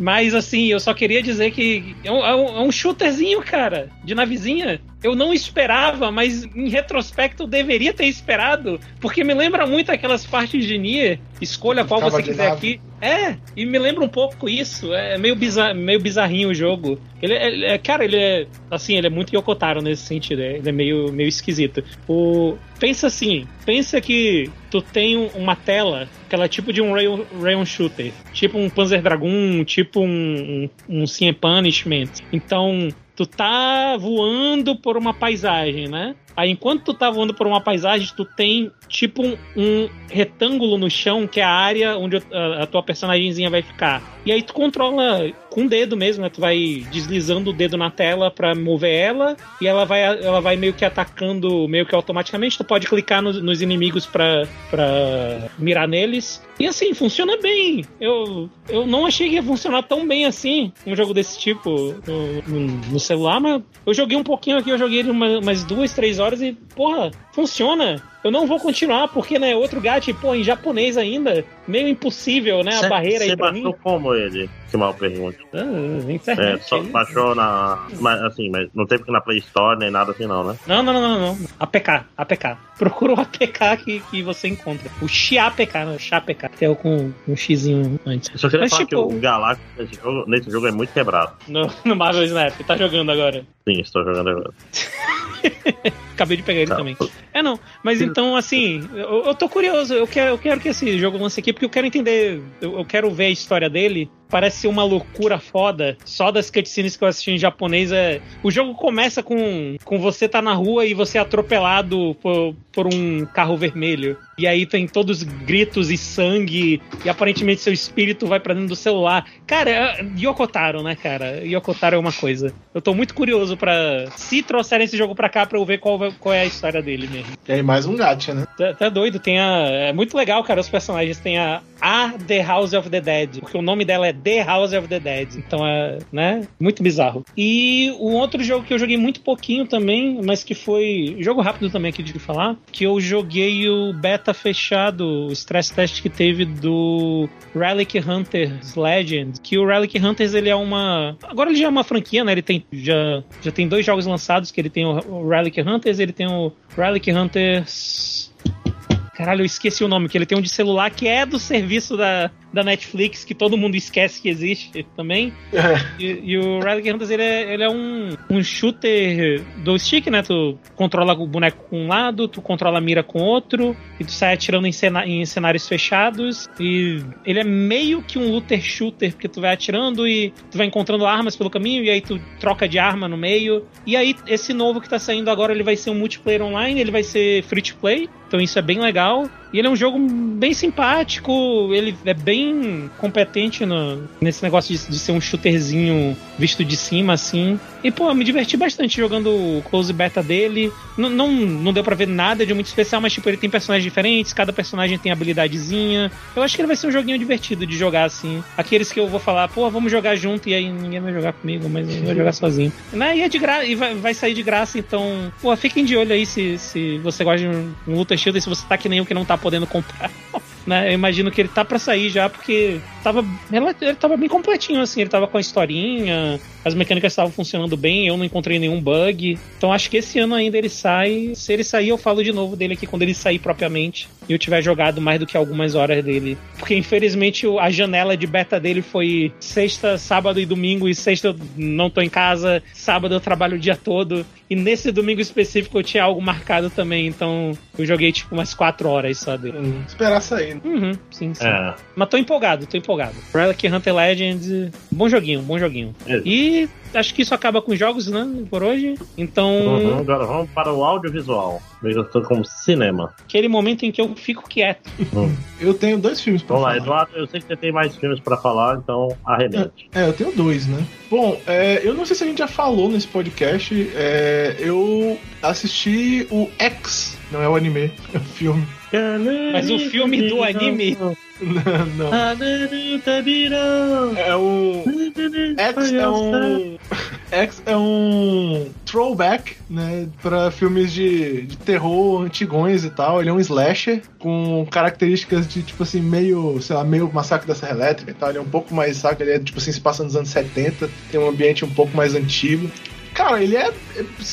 Mas assim, eu só queria dizer que é um, é um- é um shooterzinho, cara, de navezinha. eu não esperava, mas em retrospecto eu deveria ter esperado, porque me lembra muito aquelas partes de Nier, escolha qual você quiser nave. aqui. É, e me lembra um pouco isso, é meio, bizar, meio bizarrinho o jogo. Ele é, é- cara, ele é, assim, ele é muito Yokotaro nesse sentido, é- ele é meio, meio esquisito. O, pensa assim, pensa que tu tem um- uma tela, que ela é tipo de um rail, rail shooter, tipo um Panzer Dragoon, tipo um, um, um and Punishment. Então, tu tá voando por uma paisagem, né? Aí enquanto tu tá voando por uma paisagem, tu tem tipo um, um retângulo no chão, que é a área onde a, a tua personagemzinha vai ficar. E aí tu controla com o dedo mesmo, né? Tu vai deslizando o dedo na tela pra mover ela, e ela vai, ela vai meio que atacando meio que automaticamente. Tu pode clicar nos, nos inimigos pra, pra mirar neles. E assim, funciona bem. Eu, eu não achei que ia funcionar tão bem assim um jogo desse tipo no, no- no celular, mas eu joguei um pouquinho aqui, eu joguei ele uma- umas duas, três horas e, porra, funciona. Eu não vou continuar, porque, né, outro gato, pô, em japonês ainda, meio impossível, né, a Cê- barreira aí Você pra mim. como ele? Que mal pergunta. Ah, É, internet. só baixou na. Mas assim, mas não teve que ir na Play Store nem nada assim, não, né? Não, não, não, não, não. APK, APK. Procura o APK que, que você encontra. O XAPK, não, o XAPK, que é o com um xizinho antes. Eu só queria Mas, falar tipo- que o Galactus nesse jogo, nesse jogo é muito quebrado. No, no Marvel Snap, tá jogando agora. Sim, estou jogando agora. *laughs* Acabei de pegar ele Tá. também. É, não. Mas então, assim, eu, eu tô curioso. Eu quero, eu quero que esse jogo lance aqui, porque eu quero entender. Eu, eu quero ver a história dele. Parece ser uma loucura foda. Só das cutscenes que eu assisti em japonês. É... O jogo começa com, com você tá na rua e você é atropelado por, por um carro vermelho. E aí tem todos gritos e sangue. E aparentemente seu espírito vai pra dentro do celular. Cara, é- Yokotaro, né, cara? Yokotaro é uma coisa. Eu tô muito curioso pra. Se trouxerem esse jogo pra cá, pra eu ver qual, qual é a história dele mesmo. E aí mais um gacha, né? Tá, tá doido, tem a. É muito legal, cara, os personagens. Tem a, a The House of the Dead. Porque o nome dela é The House of the Dead. Então é, né? Muito bizarro. E o outro jogo que eu joguei muito pouquinho também, mas que foi. Jogo rápido também aqui de falar. Que eu joguei o beta fechado, o stress test que teve do Relic Hunters Legend. Que o Relic Hunters ele é uma. Agora ele já é uma franquia, né? Ele tem. Já, já tem dois jogos lançados, que ele tem o Relic Hunters, ele tem o Relic Hunters. Caralho, eu esqueci o nome, que ele tem um de celular que é do serviço da, da Netflix, que todo mundo esquece que existe também. E, e o Relic Hunters, ele é, ele é um, um shooter do stick, né? Tu controla o boneco com um lado, tu controla a mira com outro, e tu sai atirando em, cena- em cenários fechados. E ele é meio que um looter shooter, porque tu vai atirando e tu vai encontrando armas pelo caminho, e aí tu troca de arma no meio. E aí, esse novo que tá saindo agora, ele vai ser um multiplayer online, ele vai ser free to play. Então isso é bem legal. now E ele é um jogo bem simpático, ele é bem competente no- nesse negócio de, de ser um shooterzinho visto de cima, assim. E, pô, eu me diverti bastante jogando o close beta dele. Não, não deu pra ver nada de muito especial, mas, tipo, ele tem personagens diferentes, cada personagem tem habilidadezinha. Eu acho que ele vai ser um joguinho divertido de jogar, assim. Aqueles que eu vou falar, pô, vamos jogar junto, e aí ninguém vai jogar comigo, mas eu vou jogar sozinho. Né? E é de graça, e vai, vai sair de graça, então, pô, fiquem de olho aí se, se você gosta de um, um Luta Shield, e se você tá que nem eu que não tá podendo comprar. *laughs* Né? Eu imagino que ele tá pra sair já, porque tava, ele tava bem completinho, assim, ele tava com a historinha, as mecânicas estavam funcionando bem, eu não encontrei nenhum bug. Então acho que esse ano ainda ele sai. Se ele sair, eu falo de novo dele aqui quando ele sair propriamente. E eu tiver jogado mais do que algumas horas dele. Porque infelizmente a janela de beta dele foi sexta, sábado e domingo. E sexta eu não tô em casa, sábado eu trabalho o dia todo. E nesse domingo específico eu tinha algo marcado também. Então eu joguei tipo umas quatro horas só dele. Hum, Esperar sair. Uhum, sim, sim. É. Mas tô empolgado, tô empolgado. Relic Hunter Legends, bom joguinho, bom joguinho. É. E acho que isso acaba com os jogos, né, por hoje. Então, Uhum, agora vamos para o audiovisual. Eu estou como cinema. aquele momento em que eu fico quieto. Eu tenho dois filmes pra Vamos lá, falar. Eduardo, eu sei que você tem mais filmes pra falar, então arrebente. É, eu tenho dois, né? Bom, é, eu não sei se a gente já falou nesse podcast. é, eu assisti o X, não é o anime, é o filme. Mas o filme do anime. não. É um. X é um. X é um throwback, né? Pra filmes de, de terror antigões e tal. Ele é um slasher com características de, tipo assim, meio, sei lá, meio massacre da Serra Elétrica e tal. Ele é um pouco mais, saca? Ele é, tipo assim, se passa nos anos 70, tem um ambiente um pouco mais antigo. Cara, ele é.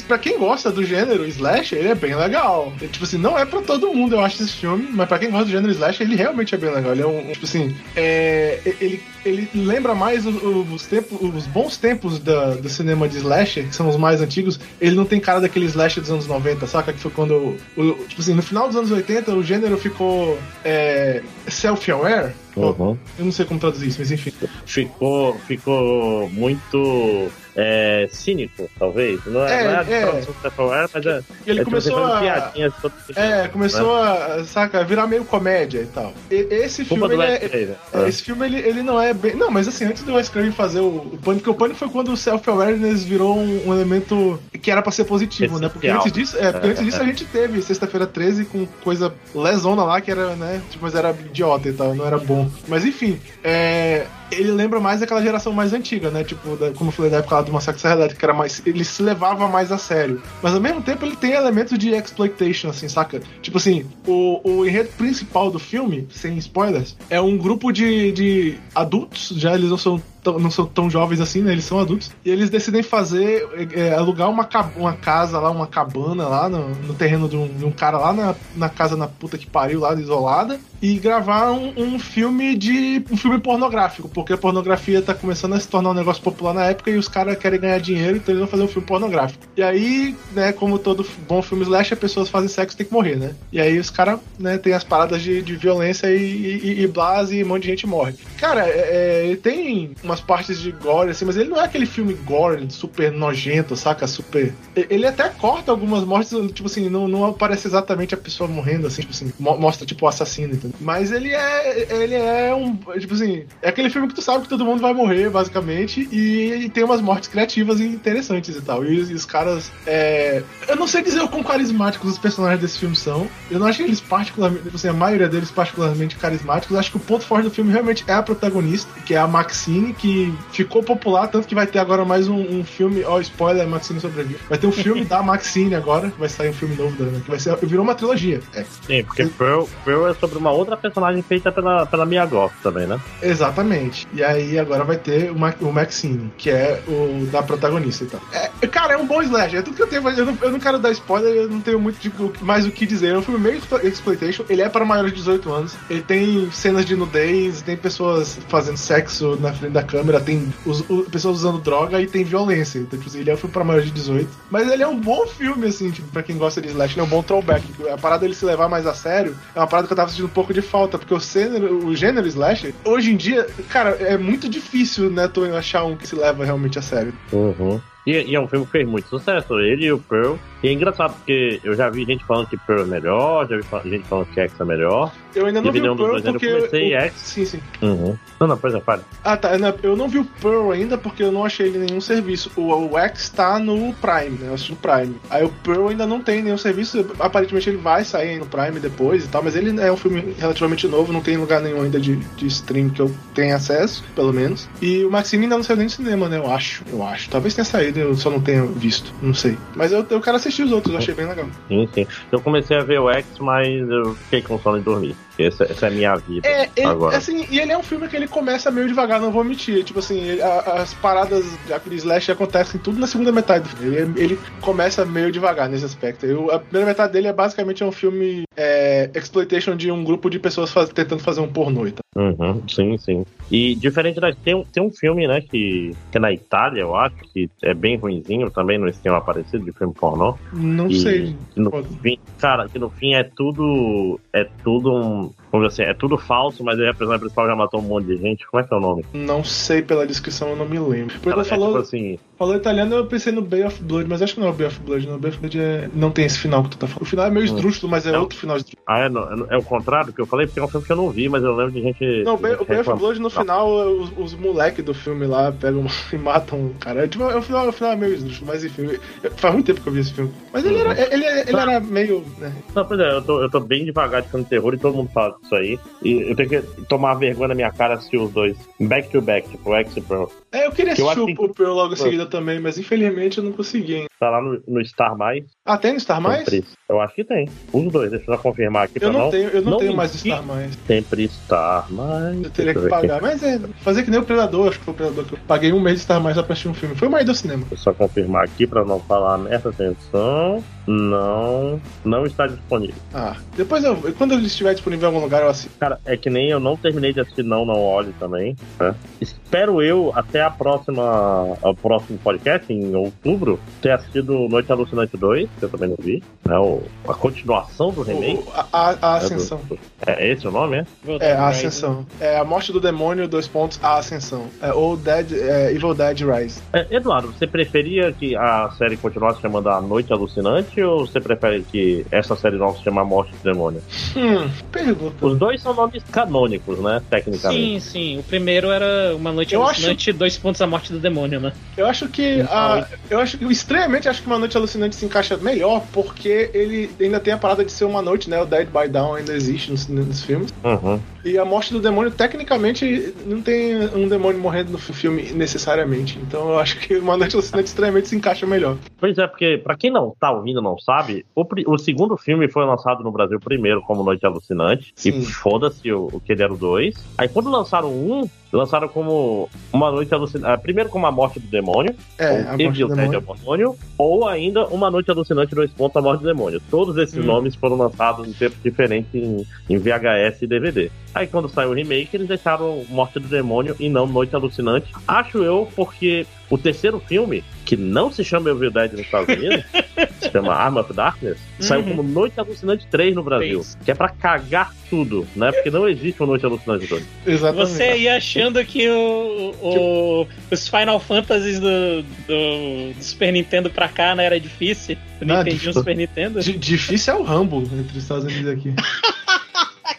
Pra quem gosta do gênero slash, ele é bem legal. Ele, tipo assim, não é pra todo mundo, eu acho, esse filme, mas pra quem gosta do gênero slash, ele realmente é bem legal. Ele é um. Tipo assim, é, ele, ele lembra mais os, tempos, os bons tempos da- do cinema de slasher, que são os mais antigos. Ele não tem cara daquele slasher dos anos 90, saca? Que foi quando. o- tipo assim, no final dos anos 80, o gênero ficou é, self-aware. Uhum. Eu não sei como traduzir isso, mas enfim. Ficou, ficou muito é, cínico, talvez. Não é, É, não é é. é, mas é. Ele é, tipo, começou faz a. piadinhas todo tipo, É, começou né? a, saca, virar meio comédia e tal. E- esse Culpa filme, ele é, Craven. é, esse filme ele, ele não é bem. Não, mas assim, antes do Wes Craven fazer o, o Pânico, o Pânico foi quando o self-awareness virou um, um elemento que era pra ser positivo, né? Porque antes disso, é, porque É, antes disso a gente teve sexta-feira 13 com coisa lesona lá que era, né? Tipo, mas era idiota e tal, não era bom. Mas enfim, é, ele lembra mais daquela geração mais antiga, né? Tipo, da- como eu falei da época lá do Massacre Serra Elétrica, que era mais. Ele se levava mais a sério. Mas ao mesmo tempo ele tem elementos de exploitation, assim, saca? Tipo assim, o, o enredo principal do filme, sem spoilers, é um grupo de, de adultos, já eles não são. Não são tão jovens assim, né? Eles são adultos. E eles decidem fazer. é, alugar uma, uma casa lá, uma cabana lá no, no terreno de um, de um cara lá na, na casa na puta que pariu, lá isolada. E gravar um, um filme de. um filme pornográfico, porque a pornografia tá começando a se tornar um negócio popular na época e os caras querem ganhar dinheiro, então eles vão fazer um filme pornográfico. E aí, né, como todo bom filme slash, as pessoas fazem sexo tem que morrer, né? E aí os caras, né, tem as paradas de, de violência e, e, e blase e um monte de gente morre. Cara, é, é, tem umas partes de gore, assim, mas ele não é aquele filme gore super nojento, saca? Super. Ele até corta algumas mortes, tipo assim, não, não aparece exatamente a pessoa morrendo, assim, tipo assim, mo- mostra tipo o assassino, entendeu? Mas ele é. Ele é um. Tipo assim, é aquele filme que tu sabe que todo mundo vai morrer, basicamente, e, e tem umas mortes criativas e interessantes e tal. E, e os caras. é, eu não sei dizer o quão carismáticos os personagens desse filme são. Eu não acho que eles particularmente. Tipo assim, a maioria deles particularmente carismáticos. Acho que o ponto forte do filme realmente é a protagonista, que é a Maxine, que ficou popular, tanto que vai ter agora mais um, um filme. Ó, spoiler, a Maxine sobrevive. Vai ter um filme da Maxine agora, vai sair um filme novo dela, que vai ser. Virou uma trilogia. É. Sim, porque Pearl, Pearl é sobre uma outra personagem feita pela, pela Mia Goth também, né? Exatamente. E aí agora vai ter o, Ma o Maxine, que é o da protagonista e tal. É, cara, é um bom slash. É tudo que eu tenho. Eu não, eu não quero dar spoiler, eu não tenho muito de- mais o que dizer. É um filme meio explo- exploitation. Ele é para maiores de 18 anos. Ele tem cenas de nudez, tem pessoas fazendo sexo na frente da câmera, tem os- pessoas usando droga e tem violência. Então, tipo, assim, ele é um filme para maiores de 18. Mas ele é um bom filme, assim, tipo, pra quem gosta de slash. Ele é um bom throwback. A parada dele se levar mais a sério é uma parada que eu tava sentindo um pouco de falta, porque o gênero, o gênero slasher, hoje em dia, cara, é muito difícil, né, tu achar um que se leva realmente a sério. Uhum. E, e é um filme que fez muito sucesso, ele e o Pearl. E é engraçado porque eu já vi gente falando que Pearl é melhor, já vi gente falando que X é melhor. Eu ainda não vi o Pearl eu porque. comecei o- X. Sim, sim. Uhum. Não, não, pois é, fale. Ah, tá. Eu não vi o Pearl ainda porque eu não achei ele em nenhum serviço. O, o X tá no Prime, né? Eu assisti no Prime. Aí o Pearl ainda não tem nenhum serviço. Aparentemente ele vai sair no Prime depois e tal, mas ele é um filme relativamente novo, não tem lugar nenhum ainda de, de stream que eu tenha acesso, pelo menos. E o Maxine ainda não saiu nem no cinema, né? Eu acho. Eu acho. Talvez tenha saído, eu só não tenha visto. Não sei. Mas eu, eu quero assistir os outros, eu achei bem legal. Sim, sim. Eu comecei a ver o X, mas eu fiquei com sono e dormi. Essa, essa é a minha vida É, ele, agora. assim, e ele é um filme que ele começa meio devagar, não vou mentir. Tipo assim, ele- a- as paradas de slash acontecem tudo na segunda metade do filme. Ele, ele começa meio devagar nesse aspecto. Eu- a primeira metade dele é basicamente um filme é, exploitation de um grupo de pessoas faz- tentando fazer um pornô e tal. Uhum, sim, sim. E diferente da. Tem, um- tem um filme, né, que, que é na Itália, eu acho, que é bem ruinzinho também, no esquema parecido de filme pornô. Não E sei. que no fim, cara, que no fim é tudo. É tudo um. um, Vamos dizer assim, é tudo falso, mas aí a personagem principal já matou um monte de gente. Como é que é o nome? Não sei pela descrição, eu não me lembro. Porque Cara, ela falou, é tipo assim. falou italiano, eu pensei no Bay of Blood, mas acho que não é o Bay of Blood, não. O Bay of Blood é... não tem esse final que tu tá falando. O final é meio Hum. esdrúxulo, mas é Não. outro final esdrúxulo. Ah, é, no- é o contrário que eu falei, porque é um filme que eu não vi, mas eu lembro de gente. Não, o Bay, o Bay of. Blood no final, os, os moleques do filme lá pegam *laughs* e matam o cara. É, Tipo, o final, o final é meio esdrúxulo, mas enfim, faz muito tempo que eu vi esse filme. Mas ele era, ele, ele era meio. Né? Não, pois é, eu tô, eu tô bem devagar de filme de terror e todo mundo fala disso aí. E eu tenho que tomar vergonha na minha cara assistir os dois. Back to back, tipo, X e Pearl. É, eu queria assistir o, que- o Pearl logo em seguida também, mas infelizmente eu não consegui. hein. Tá lá no, no Star Mais. Ah, tem no Star Mais? Eu acho que tem. Os dois, deixa eu só confirmar aqui Eu não, não. tenho, eu não, não tenho mais. Star Mais. Sempre Star Mais. Eu teria que ver aqui. pagar. Mas é, fazer que nem o Predador, acho que foi o Predador que eu paguei um mês de Star Mais pra assistir um filme. Foi mais do cinema. Deixa eu só confirmar aqui pra não falar merda. Atenção. Não. Não está disponível. Ah, depois eu. Quando ele estiver disponível em algum lugar, eu assisto. Cara, é que nem eu não terminei de assistir Não, Não Olhe também. né? Espero eu, até a próxima, ao próximo podcast, em outubro, ter assistido Noite Alucinante 2, que eu também não vi. Né? O, a continuação do remake. O- a, a- a né, do- Ascensão. É esse o nome, é? É, a Ascensão. É a morte do demônio, dois pontos, a Ascensão. É, ou Dead, é, Evil Dead Rise. É, Eduardo, você preferia que a série continuasse chamando A Noite Alucinante ou você prefere que essa série nova se chame A Morte do Demônio? Hum, pergunta. Os dois são nomes canônicos, né? Tecnicamente. Sim, sim. O primeiro era Uma Noite Eu Alucinante, dois pontos a morte do demônio, né? Eu acho que. a, eu acho que estranhamente acho que uma noite alucinante se encaixa melhor, porque ele ainda tem a parada de ser uma noite, né? O Dead by Dawn ainda existe nos, nos filmes. Uhum. E a morte do demônio, tecnicamente, não tem um demônio morrendo no filme necessariamente. Então eu acho que uma noite alucinante estranhamente se encaixa melhor. Pois é, porque pra quem não tá ouvindo, não sabe, o, o segundo filme foi lançado no Brasil primeiro como Noite Alucinante. Sim. E foda-se o, o que ele era o dois. Aí quando lançaram um, lançaram como Uma Noite Alucinante. primeiro como A Morte do Demônio. É, ou a morte Evil do demônio. ou ainda Uma Noite Alucinante dois pontos A Morte do Demônio. Todos esses Hum. nomes foram lançados em tempos diferentes em, em VHS e DVD. Aí quando saiu o remake, eles deixaram Morte do Demônio e não Noite Alucinante. Acho eu porque o terceiro filme, que não se chama Evil Dead nos Estados Unidos, *laughs* se chama Arm of Darkness, saiu Uhum. como Noite Alucinante 3 no Brasil. Três. Que é pra cagar tudo, né? Porque não existe uma Noite Alucinante 2. Exatamente. Você ia achando que o, o- os Final Fantasies do, do, do Super Nintendo pra cá né, era difícil. Do Não, Nintendinho tipo- Super Nintendo. D- difícil é o Rambo entre os Estados Unidos aqui. *laughs*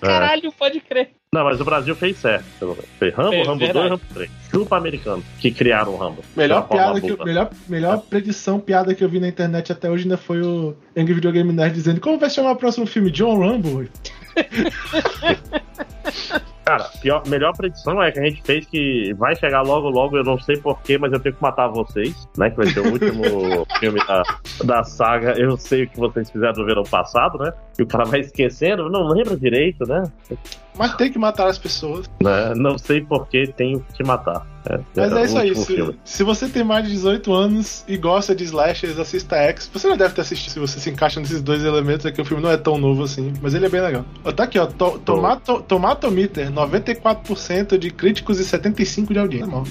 Caralho, pode crer. Não, mas o Brasil fez certo, pelo menos. Fez Rambo, Fez, Rambo 2 verdade. Rambo 3. Chupa americano, que criaram o Rambo. Melhor piada que eu, melhor, melhor predição, piada que eu vi na internet até hoje ainda foi o Young Video Game Nerd dizendo como vai se chamar o próximo filme? John Rambo? *laughs* Cara, pior, melhor predição é que a gente fez que vai chegar logo, logo, eu não sei porquê, mas eu tenho que matar vocês, né? Que vai ser o último *laughs* filme da, da saga. Eu sei o que vocês fizeram no verão passado, né? E o cara vai esquecendo, não lembra direito, né? Mas tem que matar as pessoas. Né? Não sei porquê, tenho que matar. É, Mas é é o isso aí. Se, se você tem mais de 18 anos e gosta de slashers, assista X. Você já deve ter assistido se você se encaixa nesses dois elementos. É que o filme não é tão novo assim, mas ele é bem legal. Ó, tá aqui, ó. To, tomato, Tomatometer, 94% de críticos e 75% de audiência. Normal.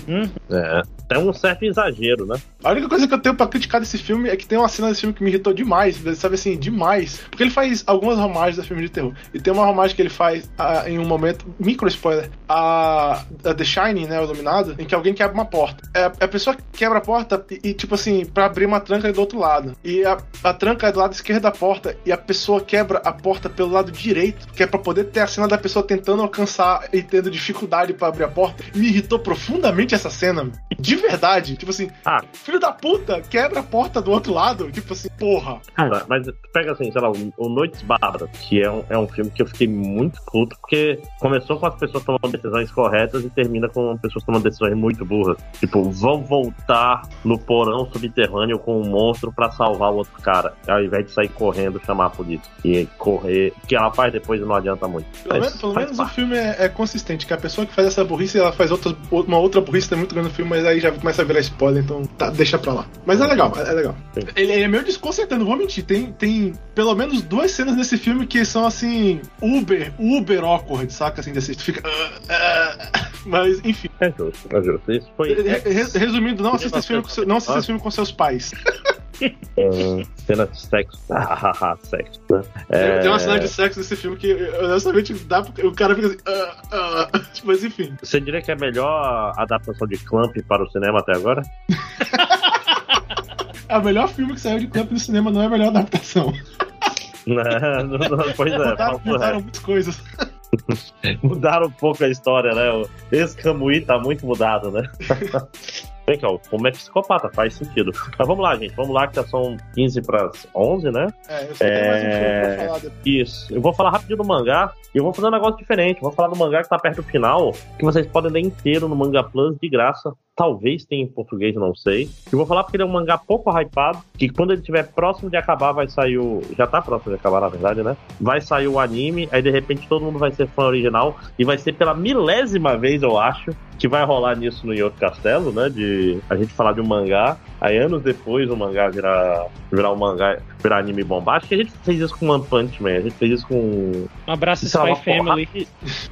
É, é um certo exagero, né? A única coisa que eu tenho pra criticar desse filme é que tem uma cena desse filme que me irritou demais, sabe assim, demais. Porque ele faz algumas homagens a filme de terror. E tem uma homagem que ele faz ah, em um momento, micro spoiler, a, a The Shining, né, o Dominado, em que alguém quebra uma porta. É, a pessoa quebra a porta e, e, tipo assim, pra abrir uma tranca é do outro lado. E a, a tranca é do lado esquerdo da porta e a pessoa quebra a porta pelo lado direito, que é pra poder ter a cena da pessoa tentando alcançar e tendo dificuldade pra abrir a porta. Me irritou profundamente essa cena. De verdade. Tipo assim, Ah. filho da puta, quebra a porta do outro lado. Tipo assim, porra. Cara, mas pega assim, sei lá, o, Noites Bárbaras, que é um, é um filme que eu fiquei muito puto, porque começou com as pessoas tomando decisões corretas e termina com pessoas tomando decisões muito burras. Tipo, vão voltar no porão subterrâneo com um monstro pra salvar o outro cara, ao invés de sair correndo chamar a polícia. E correr, que ela faz depois não adianta muito. Pelo, Mas menos, pelo menos o filme é, é consistente, que a pessoa que faz essa burrice, ela faz outra, uma outra burrice também muito grande no filme, mas aí já começa a virar spoiler, então tá, deixa pra lá. Mas é legal, é, legal. Ele, ele é meio desconcertante, não vou mentir. Tem, tem pelo menos duas cenas nesse filme que são assim, uber, uber awkward, saca? Assim, de assistir. Fica. ah, ah. *laughs* mas, enfim. É justo, é justo. Isso foi. Re- re- Resumindo, não assista esse filme com, não assista esse filme com seus pais. *laughs* é, cena de sexo. *laughs* Ah, haha, sexo. né? Tem- É, Tem uma cena de sexo nesse filme que, honestamente, dá pra- o cara fica assim. ah, ah. *laughs* Mas enfim. Você diria que é a melhor adaptação de Clamp para o cinema até agora? *laughs* É o melhor filme que saiu de campo no cinema, não é a melhor adaptação. Não, não, não, pois é, mudaram, mudaram muitas coisas. mudaram um pouco a história, né? O- Esse Camuí tá muito mudado, né? Bem que, ó, como é psicopata, faz sentido. *laughs* Mas vamos lá, gente, vamos lá, que já são 15 para 11, né? É, eu tenho mais um filme É. pra falar depois. Isso. Eu vou falar rapidinho do mangá e eu vou fazer um negócio diferente. Vou falar do mangá que tá perto do final, que vocês podem ler inteiro no Manga Plus de graça. Talvez tenha em português, não sei. Eu vou falar porque ele é um mangá pouco hypado, que quando ele estiver próximo de acabar, vai sair o. Já tá próximo de acabar, na verdade, né? Vai sair o anime, aí de repente todo mundo vai ser fã original, e vai ser pela milésima vez, eu acho, que vai rolar nisso no Yoto Castelo, né? De a gente falar de um mangá, aí anos depois o mangá virar, virar um mangá, virar anime bombástico. A gente fez isso com One Punch Man, a gente fez isso com Um abraço, lá, Spy porrada Family.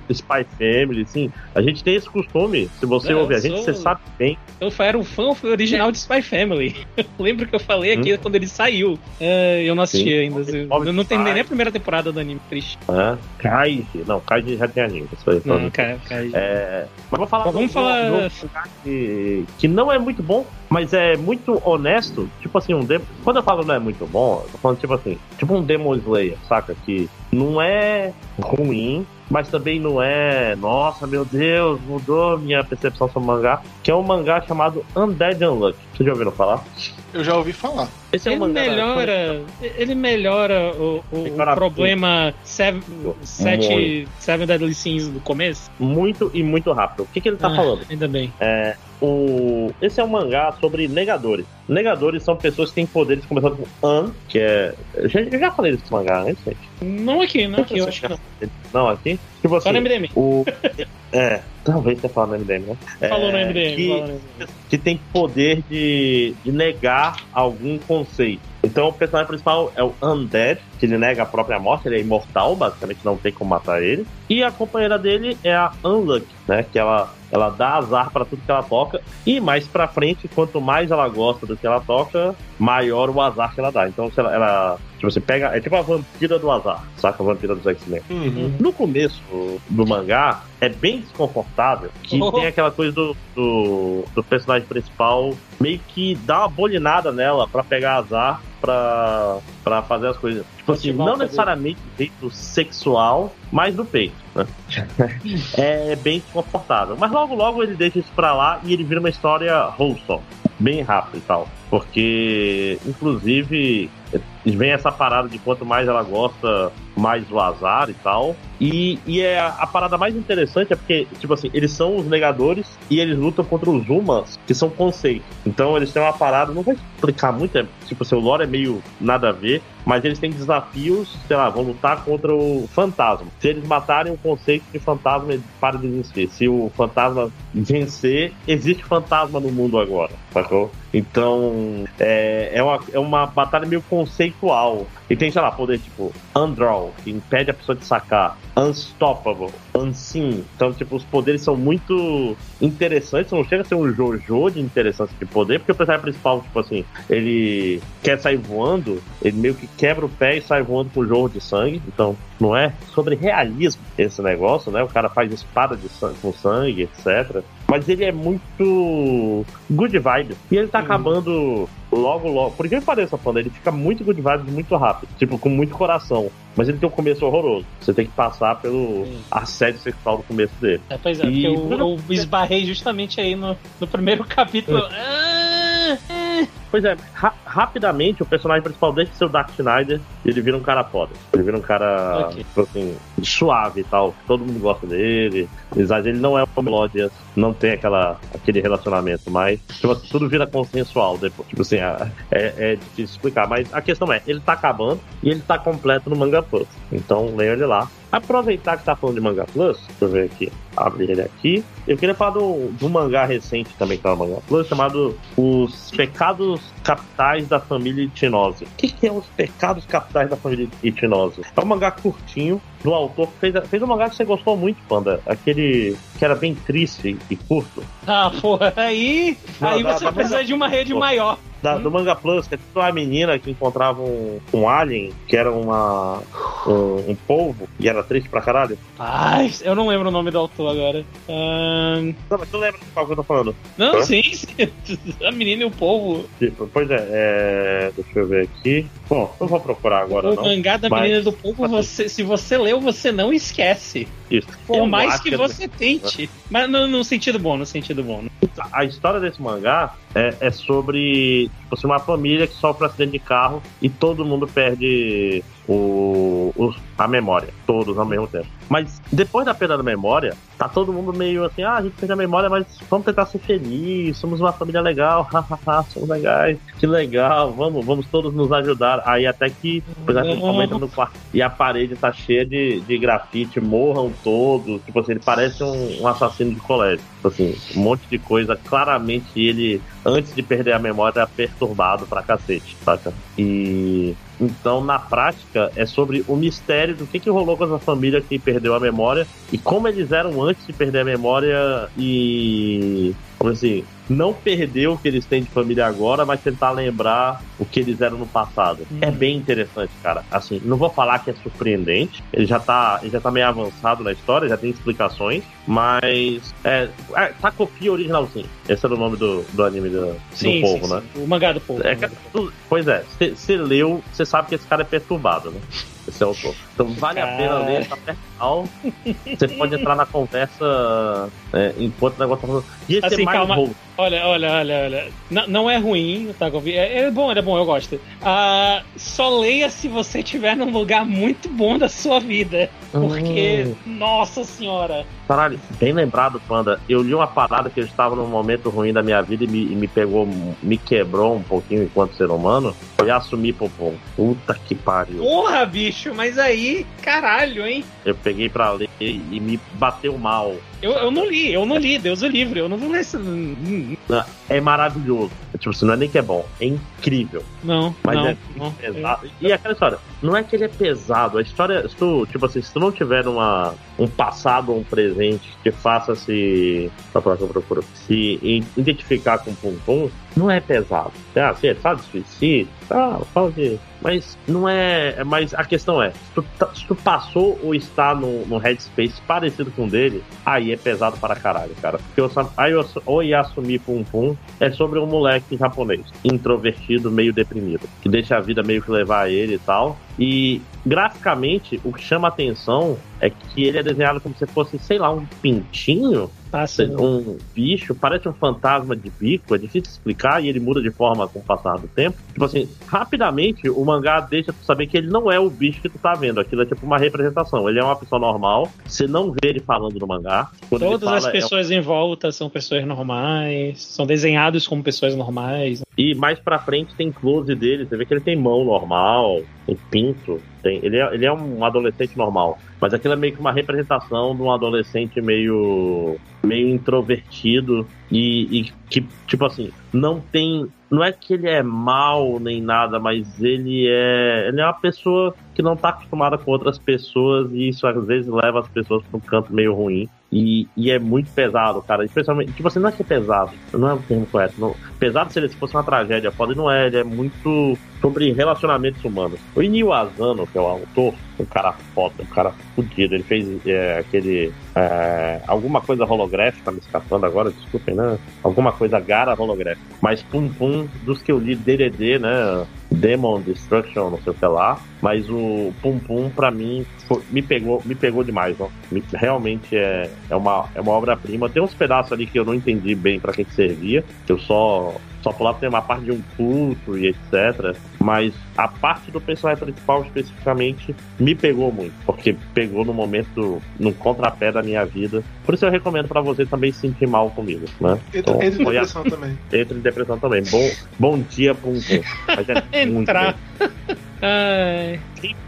de Spy Family, sim. A gente tem esse costume, se você Não, ouvir a gente, sou- você sabe bem. Eu era um fã original de Spy Family. *laughs* Eu lembro que eu falei aqui quando ele saiu. É, eu não assisti Sim. ainda. Eu, eu não terminei nem a primeira temporada do anime, triste. Né? Kaiji, não, Kaiji já tem anime, isso aí. Não, cara, cara. É, mas vou falar vamos do- falar- do- do que, que não é muito bom, mas é muito honesto. Tipo assim, um demo. Quando eu falo não é muito bom, eu tô falando tipo assim, tipo um Demon Slayer, saca? Que não é ruim, mas também não é. Nossa, meu Deus, mudou minha percepção sobre o mangá. Que é um mangá chamado Undead Unluck. Vocês já ouviram falar? Eu já ouvi falar. Esse é um Ele mangá. da- melhora, ele melhora o, o- o problema seven, sete, Seven Deadly Sins do começo. Muito e muito rápido. O que, que ele tá Ah, falando? Ainda bem. É, o... Esse é um mangá sobre negadores. Negadores são pessoas que têm poderes começando com An, que é. Eu já, eu já falei desse mangá antes, gente. Não aqui, não aqui, eu acho que não. Não, aqui? Tipo assim, Só no MDM. o. É, talvez você fale no MDM, né? É, Falou no MDM. que- falou no MDM. que tem poder de, de negar algum conceito. Então o personagem principal é o Undead, que ele nega a própria morte, ele é imortal, basicamente não tem como matar ele. E a companheira dele é a Unluck, né? Que ela, ela dá azar pra tudo que ela toca. E mais pra frente, quanto mais ela gosta do que ela toca, maior o azar que ela dá. Então se ela, ela tipo, você pega. É tipo a vampira do azar, saca? A vampira dos X-Men. Uhum. No começo do mangá, é bem desconfortável, que Oh. tem aquela coisa do, do, do personagem principal meio que dá uma bolinada nela pra pegar azar pra, pra fazer as coisas. Tipo assim, não necessariamente do jeito sexual, mas do peito. né? é bem desconfortável. Mas logo, logo ele deixa isso pra lá e ele vira uma história wholesome. Bem rápido e tal. Porque, inclusive, vem essa parada de quanto mais ela gosta, mais o azar e tal. E, e é a, a parada mais interessante é porque, tipo assim, eles são os negadores e eles lutam contra os Umas, que são conceitos. Então eles têm uma parada, não vou explicar muito, é, tipo o lore é meio nada a ver, mas eles têm desafios, sei lá, vão lutar contra o fantasma. Se eles matarem o conceito de fantasma, ele para de existir. Se o fantasma vencer, existe fantasma no mundo agora, sacou? Então, é, é, uma, é uma batalha meio conceitual. E tem, sei lá, poder tipo Undraw, que impede a pessoa de sacar. Unstoppable, Unseen. Então, tipo, os poderes são muito interessantes. Não chega a ser um Jojo de interessância de poder, porque o personagem principal, tipo assim, ele quer sair voando, ele meio que quebra o pé e sai voando com jorro de sangue. Então, não é sobre realismo esse negócio, né? O cara faz espada de sangue, com sangue, etc. Mas ele é muito good vibe. E ele tá acabando logo, logo. Por que pareça, Panda? Ele fica muito good vibe muito rápido. Tipo, com muito coração. Mas ele tem um começo horroroso. Você tem que passar pelo Sim. assédio sexual do começo dele. É, pois é, E- porque eu, eu esbarrei justamente aí no, no primeiro capítulo. *laughs* Ah. Pois é, ra- rapidamente o personagem principal deixa de ser o Dark Schneider e ele vira um cara foda. Ele vira um cara, Ok. tipo assim, suave e tal. Todo mundo gosta dele. De ele não é o Melodias, não tem aquela, aquele relacionamento mais. Tipo tudo vira consensual depois. Tipo assim, é, é é difícil explicar. Mas a questão é, ele tá acabando e ele tá completo no Manga Plus. Então leia ele lá. Aproveitar que tá falando de Manga Plus, deixa eu ver aqui, abrir ele aqui. Eu queria falar do, do mangá recente também que tá no Manga Plus, chamado Os Pecados Capitais da Família Itinose. O que, que é os Pecados Capitais da Família Itinose? É um mangá curtinho do autor que fez, fez um mangá que você gostou muito, Panda. Aquele que era bem triste e curto. Ah, porra, aí, Não, aí dá- você dá- precisa de uma rede maior. Da- do Manga Plus, que é tipo uma menina que encontrava um, um alien, que era uma, um, um polvo, e era triste pra caralho. Ai, eu não lembro o nome do autor agora. Ahn, Não, mas tu lembra de qual que eu tô falando? não, Hã? sim, sim. *laughs* A menina e o povo. Tipo, pois é, é, deixa eu ver aqui. Bom, não vou procurar agora, o não. mangá da mas- menina e do povo, você, se você leu, você não esquece. Isso. Por Eu mais que você tente. Mas no, no sentido bom, no sentido bom. A história desse mangá é, é sobre tipo assim, uma família que sofre um acidente de carro e todo mundo perde o, os, a memória, todos ao mesmo tempo. Mas depois da perda da memória, tá todo mundo meio assim, ah, a gente perdeu a memória, mas vamos tentar ser feliz, somos uma família legal, *laughs* hahaha, somos legais, que legal, vamos, vamos todos nos ajudar. Aí até que, ele comenta no quarto e a parede tá cheia de, de grafite, morram todos, tipo assim, ele parece um, um assassino de colégio. Assim, um monte de coisa, claramente ele, antes de perder a memória, é perturbado pra cacete, saca? E então, na prática, é sobre o mistério do que, que rolou com essa família que perdeu a memória e como eles eram antes de perder a memória e. Assim? Não perder o que eles têm de família agora, mas tentar lembrar o que eles eram no passado. É bem interessante, cara. Assim, não vou falar que é surpreendente. Ele já tá, ele já tá meio avançado na história, já tem explicações, mas. É, é Takopi Original Sim. Esse era o nome do, do anime do, Sim, do povo, sim, né? sim. O mangá do povo. É, que- pois é, você leu, você sabe que esse cara é perturbado, né? Esse é o autor. Então vale a pena Cara. ler, tá personal. Você pode entrar na conversa é, enquanto o negócio tá falando. E esse Assim, é mais calma. hold. Olha, olha, olha, olha. Não, não é ruim, tá? É, é bom, é bom, eu gosto. Ah, só leia se você estiver num lugar muito bom da sua vida. Porque, nossa senhora. Caralho, bem lembrado, Panda. Eu li uma parada que eu estava num momento ruim da minha vida e me, e me pegou, me quebrou um pouquinho enquanto ser humano. Foi assumir Popom. Puta que pariu. Porra, bicho, mas aí, caralho, hein? Eu peguei pra ler e me bateu mal. Eu, eu não li, eu não li, Deus o livre. Eu não vou ler. Hum, É maravilhoso. Tipo, assim, não é nem que é bom, é incrível. Não, Mas não, é não. pesado. E aquela história, não é que ele é pesado, a história, se tu, tipo assim, se tu não tiver uma, um passado ou um presente que faça se. Tá que eu procuro. Se identificar com o Pum Pum, não é pesado. Ah, sim, ele fala de suicídio, ah, fala de. Mas não é. é- Mas a questão é, se tu, tá- se tu passou ou está no, no headspace parecido com o dele, aí é pesado para caralho, cara. Porque o, aí o, Yasumi Pum Pum é sobre um moleque japonês, introvertido, meio deprimido, que deixa a vida meio que levar ele e tal. E graficamente, o que chama atenção é que ele é desenhado como se fosse, sei lá, um pintinho, Passa. um bicho, parece um fantasma de bico, é difícil explicar e ele muda de forma com o passar do tempo. Tipo assim, rapidamente o mangá deixa tu saber que ele não é o bicho que tu tá vendo, aquilo é tipo uma representação. Ele é uma pessoa normal, você não vê ele falando no mangá. Quando Todas fala, as é pessoas em volta são pessoas normais, são desenhados como pessoas normais. E mais pra frente tem close dele, você vê que ele tem mão normal, tem pinto, tem, ele, é, ele é um adolescente normal. Mas aquilo é meio que uma representação de um adolescente meio, meio introvertido e, e que, tipo assim, não tem. Não é que ele é mal nem nada, mas ele é. Ele é uma pessoa que não tá acostumada com outras pessoas e isso às vezes leva as pessoas pra um canto meio ruim. E, e é muito pesado, cara. Especialmente, tipo assim, não é que é pesado, não é o termo correto. Não. Pesado se ele fosse uma tragédia, pode não é, ele é muito sobre relacionamentos humanos. O Inio Asano, que é o autor, um cara foda, um cara fudido, ele fez é, aquele. é, alguma coisa holográfica, tá me escapando agora, desculpem, né? Alguma coisa gara holográfica. Mas Pum Pum, dos que eu li DDD, né? Demon Destruction, não sei o que lá. Mas o Pum Pum, pra mim, foi- me pegou, me pegou demais, ó. Me- realmente é, é uma, é uma obra-prima. Tem uns pedaços ali que eu não entendi bem pra que, que servia. Eu só. Só pulava tem uma parte de um culto e etc. Mas a parte do personagem principal, especificamente, me pegou muito. Porque pegou no momento, no contrapé da minha vida. Por isso eu recomendo pra você também se sentir mal comigo, né? Entra, Então, entra em foi a- depressão também. entra em depressão também. Bom, bom dia, Pum Pum. Mas é *laughs* muito Entrar. bem. *laughs* Ai,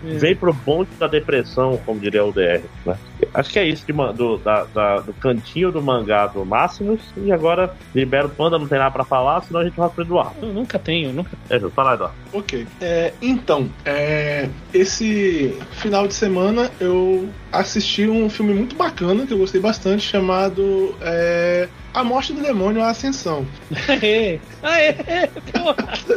Vem pro bonde da depressão, como diria o DR. Né? Acho que é isso de do, da- da- do cantinho do mangá do Máximos. E agora libera o Panda, não tem nada pra falar, senão a gente vai pro Eduardo. eu nunca tenho, nunca. É justo, fala, Eduardo. Ok. É, então, é, esse final de semana eu assisti um filme muito bacana que eu gostei bastante, chamado é, A Morte do Demônio, a Ascensão. *laughs* Aê, aê, porra.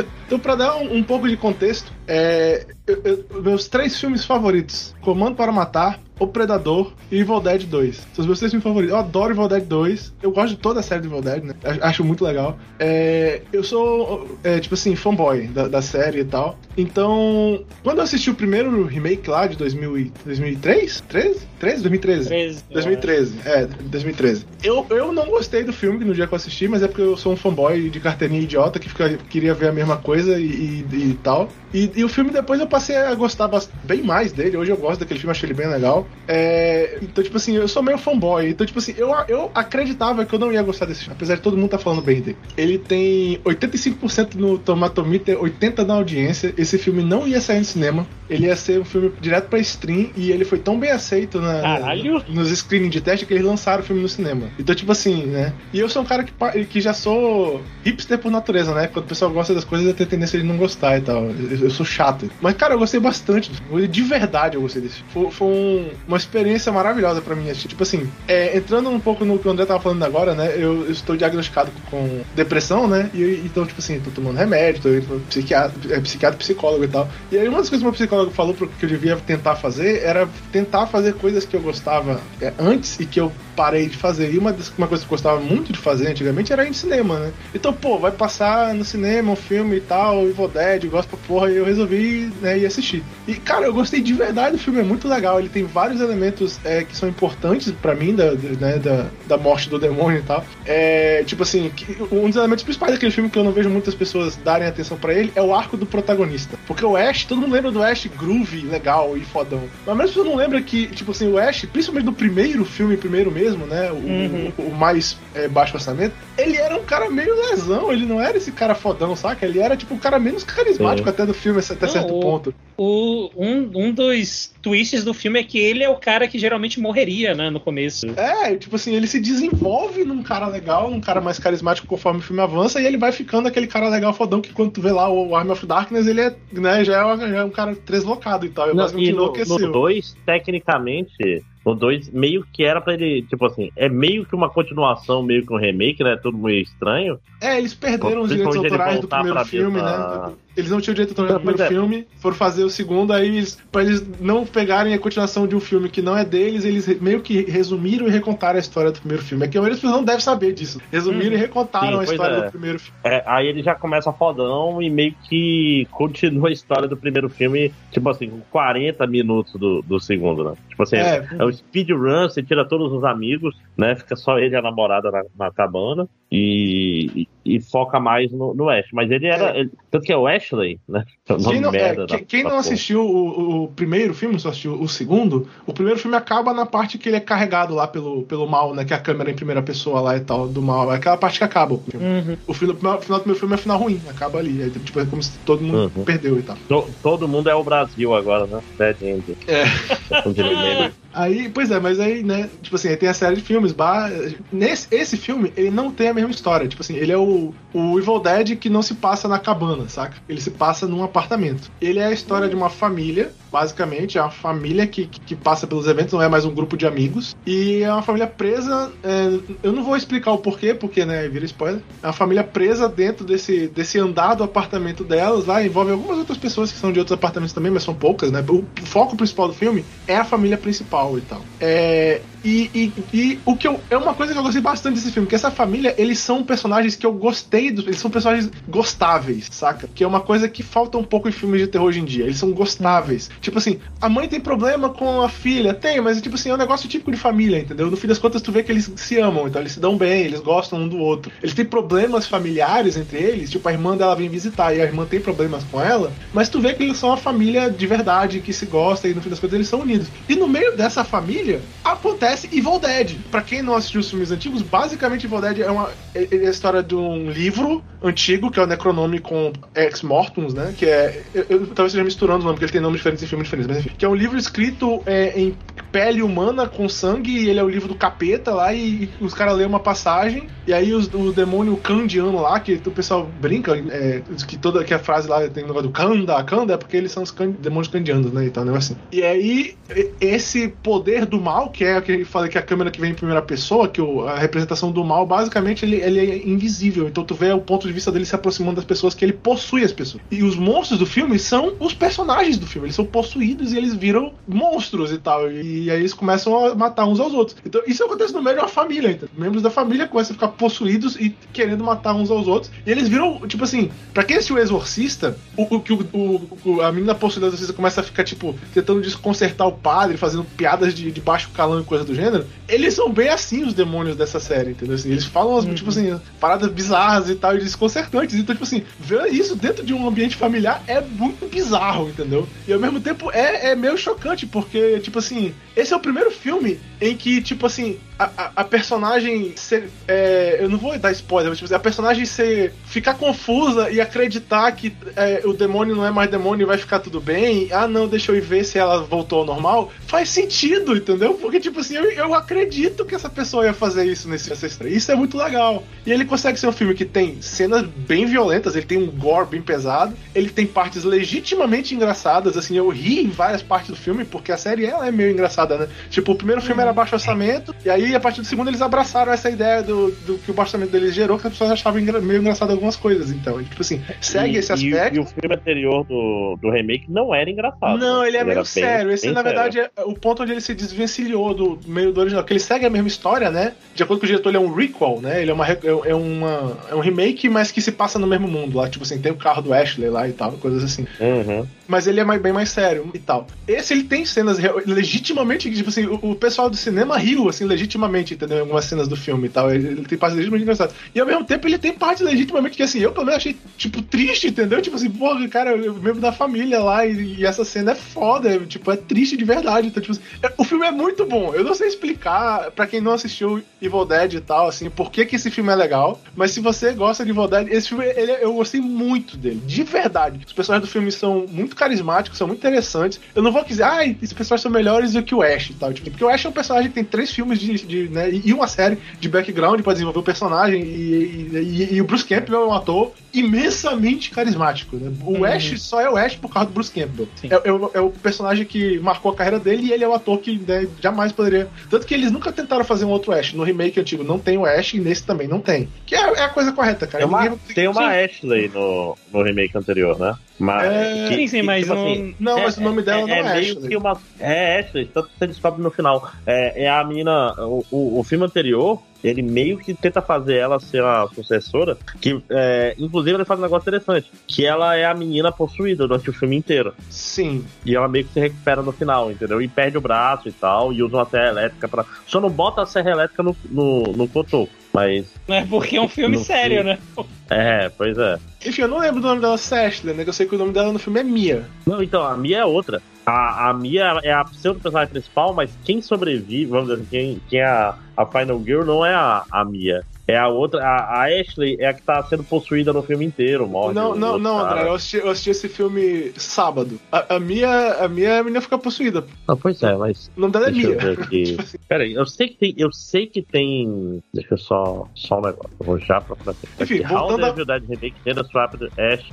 *laughs* Então, pra dar um, um pouco de contexto, é, eu- eu- meus três filmes favoritos: Comando para Matar, O Predador e Evil Dead 2. São os meus três filmes favoritos. Eu adoro Evil Dead 2. Eu gosto de toda a série do Evil Dead, né? Acho- muito legal. É, eu sou, é, tipo assim, fanboy da, da série e tal. Então, quando eu assisti o primeiro remake lá de 2000 e- 2003? 13? 13? 2013? 13, 2013, é, 2013. Eu, eu não gostei do filme no dia que eu assisti, mas é porque eu sou um fanboy de carteirinha idiota que fica- queria ver a mesma coisa e, e- e tal. E, e o filme depois eu passei a gostar bem mais dele. Hoje eu gosto daquele filme, achei ele bem legal. É, então, tipo assim, eu sou meio fanboy. Então, tipo assim, eu, eu acreditava que eu não ia gostar desse filme, apesar de todo mundo estar falando bem dele. Ele tem 85% no Tomatometer, 80% na audiência. Esse filme não ia sair no cinema. Ele ia ser um filme direto pra stream e ele foi tão bem aceito na, Caralho. nos screening de teste que eles lançaram o filme no cinema. Então, tipo assim, né? E eu sou um cara que, que já sou hipster por natureza, né? Quando o pessoal gosta das coisas, eu tenho tendência de não gostar e tal. Eu, eu sou chato. Mas, cara, eu gostei bastante. De verdade, eu gostei desse. Foi, foi um- uma experiência maravilhosa pra mim. Tipo assim, é, entrando um pouco no que o André tava falando agora, né? Eu, eu estou diagnosticado com depressão, né? E então, tipo assim, tô tomando remédio, tô indo psiquiatra, é, psiquiatra, psicólogo e tal. E aí, uma das coisas que o psicólogo falou pro- que eu devia tentar fazer era tentar fazer coisas que eu gostava é, antes e que eu parei de fazer. E uma, das, uma coisa que eu gostava muito de fazer antigamente era ir no cinema, né? Então, pô, vai passar no cinema um filme e tal, Evil Dead, gosto pra porra, e eu resolvi né, ir assistir. E, cara, eu gostei de verdade do filme, é muito legal. Ele tem vários elementos é, que são importantes pra mim, da, da- né, da, da morte do demônio e tal. É, tipo assim, que- um dos elementos principais daquele filme que eu não vejo muitas pessoas darem atenção pra ele é o arco do protagonista. Porque o Ash, todo mundo lembra do Ash groovy, legal e fodão. Mas mesmo pessoas não lembra que, tipo assim, o Ash, principalmente do primeiro filme, primeiro mesmo, né? O, Uhum. o- o mais é, baixo orçamento, ele era um cara meio lesão, ele não era esse cara fodão, saca? Ele era, tipo, o cara menos carismático até do filme, até Não, certo o- ponto. O, um, um dos twists do filme é que ele é o cara que geralmente morreria, né, no começo. É, tipo assim, ele se desenvolve num cara legal, num cara mais carismático conforme o filme avança, e ele vai ficando aquele cara legal fodão que quando tu vê lá o Army of Darkness, ele é, né, já é, um- já é um cara deslocado e tal. Eu Não, e no enlouqueceu. 2, tecnicamente, o 2 meio que era pra ele, tipo assim, é meio que uma continuação, meio que um remake, né? Tudo meio estranho. É, eles perderam os direitos ele autorais do primeiro filme, né? da- Eles não tinham direito autoral do primeiro é. filme, foram fazer o segundo, aí eles, pra eles não pegarem a continuação de um filme que não é deles, eles meio que resumiram e recontaram a história do primeiro filme. É que a maioria das pessoas não deve saber disso. Resumiram e recontaram Sim, a história é. do primeiro filme. É, aí ele já começa fodão e meio que continua a história do primeiro filme, tipo assim, com 40 minutos do, do segundo, né? Tipo assim, É. é, o speedrun, você tira todos os amigos, né? Fica só ele e a namorada na, na cabana e, e, foca mais no, no Ash. Mas ele era. ele- tanto que é o Ashley, né? *laughs* É o nome Quem não, é, quem, da- quem da não assistiu o, o primeiro filme, só assistiu o segundo, o primeiro filme acaba na parte que ele é carregado lá pelo, pelo mal, né? Que é a câmera em primeira pessoa lá e tal, do mal. É aquela parte que acaba o filme. Uhum. O final, o final do primeiro filme é final ruim, acaba ali. É, tipo, é como se todo mundo Uhum. perdeu e tal. To- todo mundo é o Brasil agora, né? Dead End. É. *laughs* Aí, pois é, mas aí, né, tipo assim, aí tem a série de filmes, bah, nesse esse filme, ele não tem a mesma história, tipo assim, ele é o, o Evil Dead que não se passa na cabana, saca? Ele se passa num apartamento. Ele é a história de uma família, basicamente, é uma família que, que, que passa pelos eventos, não é mais um grupo de amigos, e é uma família presa, é, eu não vou explicar o porquê, porque, né, vira spoiler, é uma família presa dentro desse, desse andar do apartamento delas, lá envolve algumas outras pessoas que são de outros apartamentos também, mas são poucas, né, o foco principal do filme é a família principal e tal. É, e, e, e o que eu, é uma coisa que eu gostei bastante desse filme, que essa família, eles são personagens que eu gostei dos, eles são personagens gostáveis, saca? Que é uma coisa que falta um pouco em filmes de terror hoje em dia. Eles são gostáveis. Tipo assim, a mãe tem problema com a filha, tem, mas tipo assim, é um negócio típico de família, entendeu? No fim das contas, tu vê que eles se amam, então eles se dão bem, eles gostam um do outro. Eles têm problemas familiares entre eles, tipo, a irmã dela vem visitar e a irmã tem problemas com ela, mas tu vê que eles são uma família de verdade, que se gosta e no fim das contas eles são unidos. E no meio dessa família acontece Evil Dead. Pra quem não assistiu os filmes antigos, basicamente Evil Dead é uma é, é a história de um livro antigo, que é o Necronomicon Ex Mortums, né? Que é. Eu, eu talvez esteja misturando os nomes, porque ele tem nomes diferentes em filmes diferentes, mas enfim. Que é um livro escrito é, em pele humana com sangue, e ele é o livro do capeta lá, e, e os caras lêem uma passagem, e aí os, o demônio candiano lá, que o pessoal brinca, é, que toda que a frase lá tem o negócio do Kanda, Kanda é porque eles são os can- demônios candianos, né? E tal, um negócio assim. E aí, esse poder do mal, que é o que ele fala que é a câmera que vem em primeira pessoa, que o- a representação do mal, basicamente, ele, ele é invisível. Então tu vê o ponto de vista dele se aproximando das pessoas, que ele possui as pessoas. E os monstros do filme são os personagens do filme. Eles são possuídos e eles viram monstros e tal. E E aí eles começam a matar uns aos outros. Então isso acontece no meio de uma família, então. Membros da família começam a ficar possuídos e querendo matar uns aos outros. E eles viram, tipo assim, pra quem assistiu o Exorcista, o, que o, o- o- a menina possuída do Exorcista começa a ficar, tipo, tentando desconcertar o padre, fazendo piadas de, de baixo calão e coisa do gênero. Eles são bem assim, os demônios dessa série, entendeu? Assim, eles falam, as, tipo assim, paradas bizarras e tal, e desconcertantes. Então, tipo assim, ver isso dentro de um ambiente familiar é muito bizarro, entendeu? E ao mesmo tempo é, é meio chocante, porque, tipo assim, esse é o primeiro filme em que, tipo assim, a, a- personagem ser. é, eu não vou dar spoiler, mas tipo, assim, a personagem ser, ficar confusa e acreditar que é, o demônio não é mais demônio e vai ficar tudo bem. Ah, não, deixa eu ir ver se ela voltou ao normal. Faz sentido, entendeu? Porque, tipo assim, eu, eu acredito que essa pessoa ia fazer isso nesse Ancestral. Isso é muito legal. E ele consegue ser um filme que tem cenas bem violentas, ele tem um gore bem pesado, ele tem partes legitimamente engraçadas, assim, eu ri em várias partes do filme, porque a série ela é meio engraçada, né? Tipo, o primeiro filme era baixo orçamento, e aí a partir do segundo eles abraçaram essa ideia do, do que o baixo orçamento deles gerou, que as pessoas achavam engra- meio engraçado algumas coisas, então, e, tipo assim, segue E- esse e- aspecto. E, o filme anterior do, do remake não era engraçado. Não, ele é meio era bem- sério. Esse, bem na sério. verdade, é o ponto onde ele se desvencilhou do meio do original. Porque ele segue a mesma história, né? De acordo com o diretor, ele é um requel, né? Ele é, uma, é é uma, é um remake, mas que se passa no mesmo mundo lá. Tipo assim, tem o carro do Ashley lá e tal, coisas assim. Uhum. Mas ele é mais- bem mais sério e tal. Esse ele tem cenas legitimamente, que, tipo assim, o, o pessoal do cinema riu, assim, legitimamente, entendeu? Em algumas cenas do filme e tal. Ele, ele tem partes legitimamente engraçadas. E ao mesmo tempo ele tem partes legitimamente que, assim, eu pelo menos achei, tipo, triste, entendeu? Tipo assim, porra, cara, eu membro da família lá e, e essa cena é foda, é, tipo, é triste de verdade. Então, tipo assim, é- o filme é muito bom. Eu não sei explicar, pra quem não assistiu Evil Dead e tal, assim, por que, que esse filme é legal. Mas se você gosta de Evil Dead, esse filme, ele, eu gostei muito dele, de verdade. Os personagens do filme são muito carismáticos, são muito interessantes. Eu não vou dizer, ah, esses personagens são melhores do que o Ash e tal. Tipo, porque o Ash é um personagem que tem três filmes de, de, né, e uma série de background pra desenvolver o personagem. E, e- e- e o Bruce Campbell é um ator imensamente carismático. Né? O Uhum. Ash só é o Ash por causa do Bruce Campbell. É, é o- é o personagem que marcou a carreira dele e ele é o ator que né, jamais poderia. Tanto que eles nunca tentaram fazer um outro Ash. No remake antigo não tem o Ash e nesse também não tem. Que é, é a coisa correta, cara. Tem uma, tem uma Ashley no, no remake anterior, né? Mas, É, Sim, sim, mas tipo não- assim, Não, mas o nome dela não é meio Ashley. que uma. É Ashley, tanto que você descobre no final. É, é a menina. O, o, o filme anterior, ele meio que tenta fazer ela ser a sucessora. Que, é, inclusive, ele faz um negócio interessante: que ela é a menina possuída durante o filme inteiro. Sim. E ela meio que se recupera no final, entendeu? E perde o braço e tal, e usa uma serra elétrica pra. Só não bota a serra elétrica no, no, no cotoco. Mas. Não é porque é um filme sério, filme. né? É, pois é. Enfim, eu não lembro do nome dela ser Ashley, né? que Eu sei que o nome dela no filme é Mia. Não, então, a Mia é outra. A, a Mia é a pseudo personagem principal, mas quem sobrevive, vamos dizer assim, quem, quem é a, a Final Girl não é a, a Mia. É a outra, a, a Ashley é a que tá sendo possuída no filme inteiro, morre. não, não, outro não, cara. André. Eu assisti, eu assisti esse filme sábado. A, a Mia, a Mia, a menina fica possuída. Não, pois é, mas. O nome dela é Deixa Mia. eu ver aqui. *laughs* Pera aí, eu sei que tem. Eu sei que tem. Deixa eu só. Só um negócio. Eu vou já procurar. Enfim, Aqui, How voltando the a- Dead Remake Tenda Swap Ash.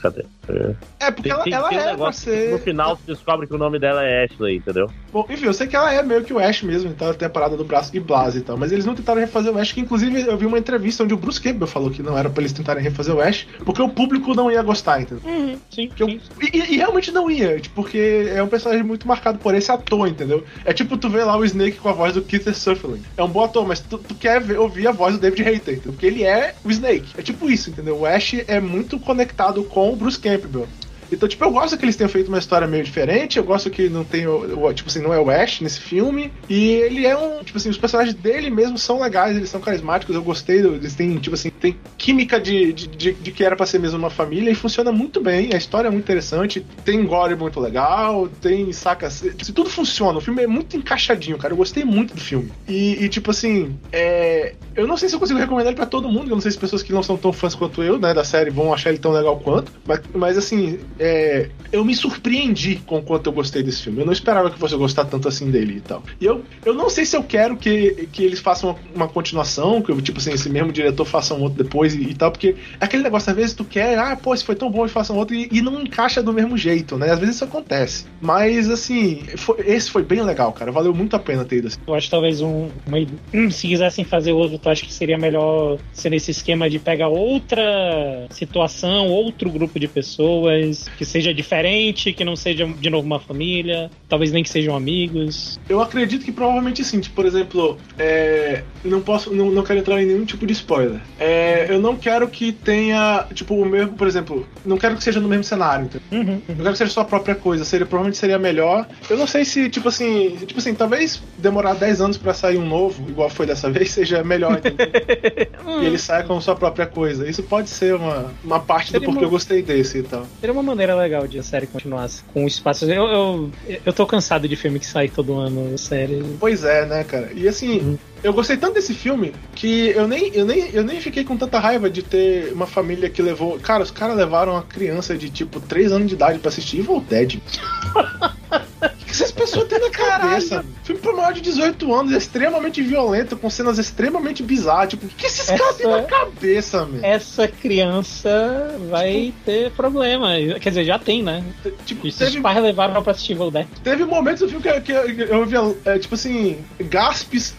Cadê? É, porque Tem, ela, tem, ela tem um é pra negócio que ser. no final você descobre que o nome dela é Ashley, entendeu? Bom, enfim, eu sei que ela é meio que o Ash mesmo, então ela tem a parada do braço e blase e tal. Mas eles não tentaram refazer o Ash, que inclusive eu vi uma entrevista onde o Bruce Campbell falou que não era pra eles tentarem refazer o Ash, porque o público não ia gostar, entendeu? Sim, Que eu- e, e- e realmente não ia, tipo, porque é um personagem muito marcado por esse ator, entendeu? É tipo tu vê lá o Snake com a voz do Keith Sutherland. É um bom ator, mas tu, tu quer ver- ouvir a voz do David Hayter, entendeu? porque ele é o Snake. É tipo isso, entendeu? O Ash é muito conectado com o Bruce Campbell. Então, tipo, eu gosto que eles tenham feito uma história meio diferente. Eu gosto que não tem tipo assim, não é o Ash nesse filme. E ele é um, tipo assim, os personagens dele mesmo são legais, eles são carismáticos. Eu gostei, eles têm, tipo assim, tem química de, de, de- de que era pra ser mesmo uma família e funciona muito bem. A história é muito interessante, tem gore muito legal, tem sacas, assim, tudo funciona. O filme é muito encaixadinho, cara. Eu gostei muito do filme. E, e, tipo assim, é, eu não sei se eu consigo recomendar ele pra todo mundo. Eu não sei se pessoas que não são tão fãs quanto eu, né, da série vão achar ele tão legal quanto. Mas, mas assim, é, eu me surpreendi com o quanto eu gostei desse filme. Eu não esperava que fosse gostar tanto assim dele e tal. E eu, eu não sei se eu quero que, que eles façam uma, uma continuação, que tipo assim, esse mesmo diretor faça um outro depois e, e tal, porque é aquele negócio, às vezes tu quer, ah, pô, esse foi tão bom e faça um outro, e, e não encaixa do mesmo jeito, né? Às vezes isso acontece. Mas assim, foi- esse foi bem legal, cara. Valeu muito a pena ter ido assim. Eu acho talvez um. uma- *clears throat* se quisessem fazer outro, tu acha que seria melhor ser nesse esquema de pegar outra situação, outro grupo de pessoas que seja diferente, que não seja de novo uma família, talvez nem que sejam amigos. Eu acredito que provavelmente sim. Tipo, por exemplo, é, não posso, não, não quero entrar em nenhum tipo de spoiler. É, eu não quero que tenha, tipo, o mesmo, por exemplo, não quero que seja no mesmo cenário. entendeu? Eu quero que seja sua própria coisa. Seria, provavelmente seria melhor. Eu não sei se, tipo assim, tipo assim, talvez demorar 10 anos pra sair um novo, igual foi dessa *laughs* vez, seja melhor, entendeu? *laughs* e ele saia com sua própria coisa. Isso pode ser uma, uma parte do Seria porquê uma- eu gostei desse e tal. Seria uma maneira legal de a série continuasse com espaços. Eu, eu, eu tô cansado de filme que sai todo ano, série. Pois é, né, cara? E assim, eu gostei tanto desse filme que eu nem, eu, nem, eu nem fiquei com tanta raiva de ter uma família que levou. Cara, os caras levaram uma criança de tipo 3 anos de idade pra assistir Evil Dead. O que essas pessoas têm na cabeça? Filme pra maior de 18 anos, extremamente violento, com cenas extremamente bizarras. Tipo, o que esses caras têm na Essa- cabeça, meu? Essa criança vai ter problema. Quer dizer, já tem, né? Tipo, E se os teve, pais levaram pra assistir Evil Dead. teve momentos do filme que, que eu ouvia, é, tipo assim, gaspes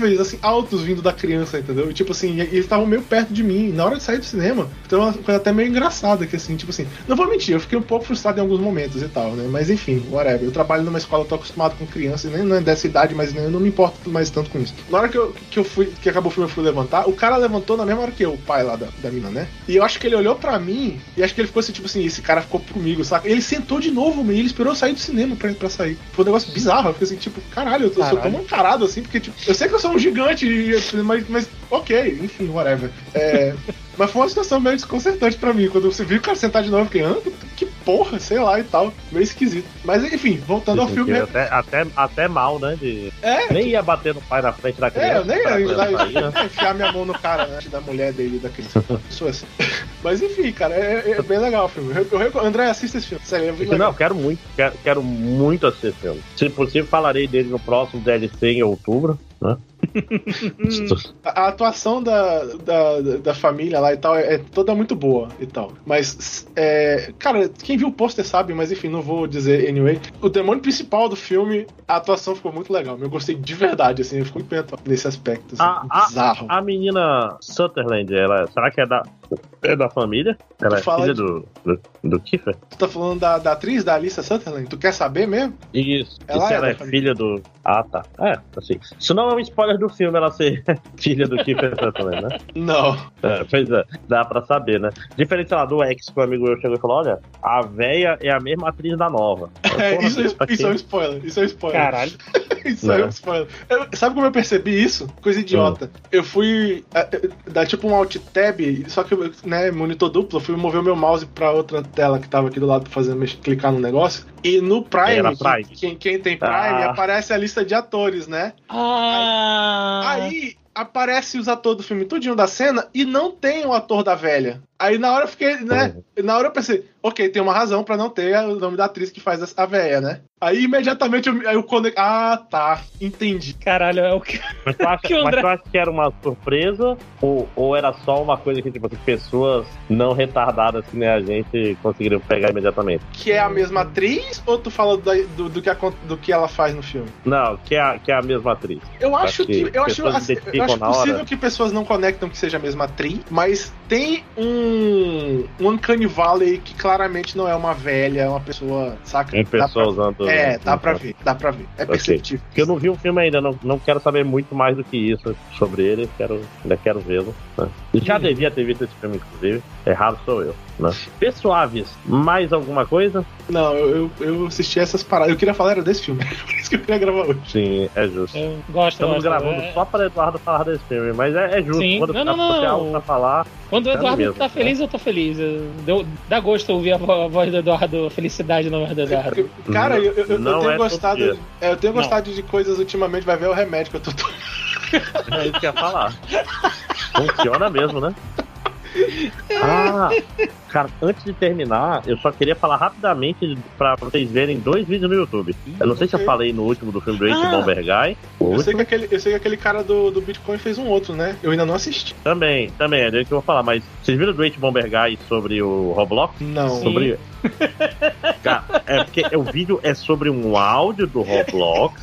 ouvíveis, assim, altos vindo da criança, entendeu? Tipo assim, eles estavam meio perto de mim. Na hora de sair do cinema, então é uma coisa até meio engraçada, que assim, tipo assim, não vou mentir, eu fiquei um pouco frustrado em alguns momentos e tal, né? Mas enfim, whatever. Eu trabalho numa escola, eu tô acostumado com crianças, nem não é dessa idade, mas nem, eu não me importo mais tanto com isso. Na hora que eu, que eu fui, que acabou o filme, eu fui levantar, o cara levantou na mesma hora que eu, o pai lá da, da mina, né? E eu acho que ele olhou pra mim e acho que ele ficou assim, tipo assim, esse cara ficou comigo, saca? Ele sentou de novo, e ele esperou eu sair do cinema pra, pra sair. Foi um negócio bizarro, eu fiquei assim, tipo, caralho, eu tô, sou Caralho. tão encarado assim, porque, tipo, eu sei que eu sou um gigante, e- mas, mas ok, enfim, whatever. É, *laughs* mas foi uma situação meio desconcertante pra mim. Quando você viu o cara sentar de novo, eu fiquei, ah, que porra, sei lá e tal. Meio esquisito. Mas enfim, voltando ao filme. Até, até, até mal, né? De... É, Nem ia bater no pai na frente da criança. É, eu nem ia sair, né? enfiar minha mão no cara, né? Da mulher dele, da criança. Sou assim. Mas enfim, cara, é, é bem legal o filme. Eu, eu, André, assista esse filme. Sério, é. Não, quero muito, quero, quero muito assistir esse filme. Se possível, falarei dele no próximo DLC em outubro, né? *laughs* A, a atuação da, da, da família lá e tal é, é toda muito boa e tal. Mas, é, cara, quem viu o pôster sabe, mas enfim, não vou dizer anyway. O demônio principal do filme, a atuação ficou muito legal. Eu gostei de verdade, assim, eu fico empenhado nesse aspecto. Assim, A- a- bizarro. A menina Sutherland, ela, será que é da, é da família? Ela é fala filha de- do, do, do Kiefer? Tu tá falando da, da atriz, da Alissa Sutherland? Tu quer saber mesmo? Isso. Ela e se é ela é família. filha do. Ah, tá. É, assim. Isso não é um spoiler do filme, ela ser *laughs* filha do Kiefer Sutherland, né? *laughs* Não. É, pois é, dá pra saber, né? Diferente, sei lá, do ex que o amigo meu chegou e falou: olha, a véia é a mesma atriz da nova. *laughs* É, Porra, isso, é, quê? isso é um spoiler. Isso é um spoiler. Caralho. Isso aí é um spoiler. Eu- sabe como eu percebi isso? Coisa idiota. Eu fui é, é, dar tipo um alt tab, só que eu, né, monitor duplo, eu fui mover o meu mouse pra outra tela que tava aqui do lado fazendo mex- clicar no negócio. E no Prime, Era Prime. Quem, quem tem Prime, Ah. aparece a lista de atores, né? Ah! Aí aparece os atores do filme tudinho da cena e não tem o ator da velha. Aí na hora eu fiquei, né? Na hora eu pensei, ok, tem uma razão pra não ter o nome da atriz que faz a véia, né? Aí imediatamente eu, aí eu. Ah, tá. Entendi. Caralho, é o que. Mas tu *laughs* acha, Que mas André- tu acha que era uma surpresa? Ou, ou era só uma coisa que, tipo assim, pessoas não retardadas que nem a gente conseguiram pegar imediatamente? Que é a mesma atriz ou tu fala da- do, do, que, acon- do que ela faz no filme? Não, que é, a- que é a mesma atriz. Eu acho Acho que que. Eu acho, assim, eu identificam acho possível hora. que pessoas não conectam que seja a mesma atriz, mas tem um. Um Uncanny Valley que claramente não é uma velha, é uma pessoa, saca? Em Dá pra- usando. É, dá pra ver, dá pra ver. É perceptível. Porque eu não vi o filme ainda, não, não quero saber muito mais do que isso sobre ele, quero, ainda quero vê-lo. né? E já Hum. devia ter visto esse filme, inclusive. Errado sou eu. Né? Pessoaves, mais alguma coisa? Não, eu, eu, assisti essas paradas. Eu queria falar era desse filme. *laughs* Por isso que eu queria gravar hoje. Sim, é justo. Eu gosto, Estamos gosto. gravando É- só para Eduardo falar desse filme, mas é, é justo. Sim. Quando Não, não, ficar não, pra falar, Quando o Sério Eduardo mesmo, tá feliz, eu tô feliz. Eu- Deu, dá gosto ouvir a vo- a voz do Eduardo, a felicidade na voz do Eduardo. Cara, eu, eu, eu tenho é gostado. é, eu tenho Não. gostado de coisas ultimamente, vai ver o remédio que eu tô tomando. é isso que eu ia falar. Funciona mesmo, né? *laughs* Ah, cara, antes de terminar, eu só queria falar rapidamente pra vocês verem dois vídeos no YouTube. Eu não sei se eu falei no último do filme do. Ah. Bomber Guy. O Eu sei, que aquele, eu sei que aquele cara do, do Bitcoin fez um outro, né? Eu ainda não assisti. Também, também, é dele que eu vou falar, mas vocês viram do H. Bomber Guy sobre o Roblox? Não. Sobre. *laughs* Cara, é porque o vídeo é sobre um áudio do Roblox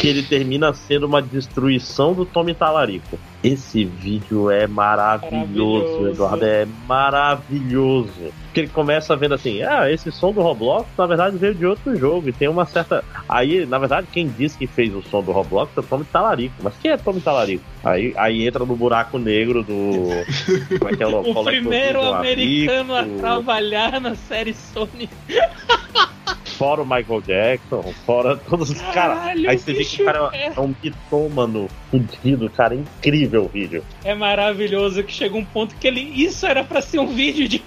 que ele termina sendo uma destruição do Tommy Talarico. Esse vídeo é maravilhoso, Maravilhoso. Eduardo. É maravilhoso. Porque ele começa vendo assim, ah, esse som do Roblox, na verdade, veio de outro jogo. E tem uma certa. Aí, na verdade, quem disse que fez o som do Roblox é o Tommy Talarico. Mas quem é Tommy Talarico? Aí, aí entra no buraco negro do. *laughs* Como é que é o O primeiro do americano a Amigo, trabalhar na série Sony. *laughs* Fora o Michael Jackson, fora todos os caras. Aí você vê que o cara é. é um mitômano fudido, cara. É incrível o vídeo. É maravilhoso que chega um ponto que ele. Isso era pra ser um vídeo de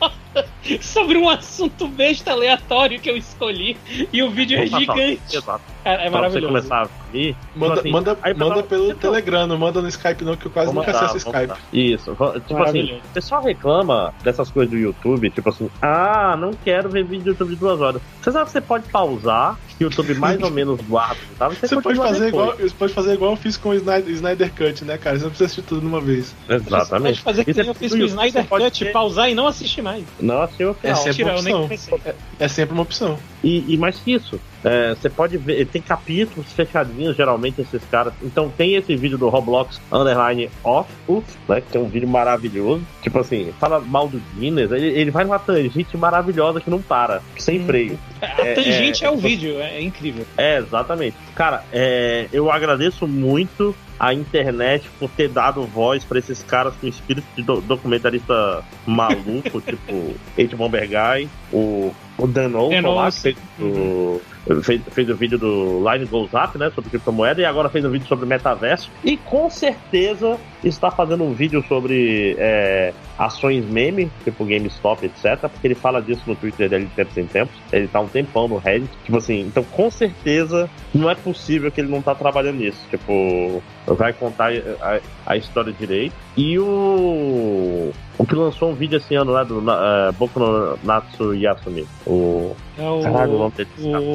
*laughs* sobre um assunto besta aleatório que eu escolhi. E o vídeo é gigante. Exato. Cara, é pra você maravilhoso. começar a ver. Manda, tipo assim, manda, aí manda pelo Então, Telegram, não manda no Skype não, que eu quase nunca mandar, acesso Skype. Isso. Tipo assim, Maravilhoso. o pessoal reclama dessas coisas do YouTube, tipo assim, ah, não quero ver vídeo do YouTube de duas horas. Você sabe que você pode pausar, YouTube mais ou menos guarda, sabe? Você pode continua fazer depois. igual, você pode fazer igual eu fiz com o Snyder, Snyder Cut, né, cara? Você não precisa assistir tudo de uma vez. Exatamente. Você pode fazer que você- nem eu fiz com o Snyder você pode Cut, ter- pausar e não assistir mais. Não, assim o É final. sempre Mentira, uma opção. É, é sempre uma opção. E, e mais que isso, é, você pode ver, tem capítulos fechadinhos, geralmente, esses caras. Então tem esse vídeo do Roblox Underline Off, Uf, né? Que é um vídeo maravilhoso. Tipo assim, fala mal do Guinness, ele, ele vai numa tangente maravilhosa que não para, sem Hum. freio. A É, tangente é, é, o vídeo, é, é incrível. É, exatamente. Cara, é, eu agradeço muito a internet por ter dado voz pra esses caras com espírito de do- documentarista maluco, *laughs* tipo Ed Bomber Guy, o, o Dan Olson lá, que fez o, fez, fez o vídeo do Line Goes Up, né, sobre criptomoeda, e agora fez um vídeo sobre metaverso. E com certeza está fazendo um vídeo sobre é, ações meme, tipo GameStop, etc. Porque ele fala disso no Twitter dele de tempos em tempos. Ele tá um tempão no Reddit. Tipo assim, então com certeza não é possível que ele não tá trabalhando nisso. Tipo, vai contar a, a história direito. E o. O que lançou um vídeo esse ano lá do uh, Boku no Natsu Yasumi. O. É o, o nome dele.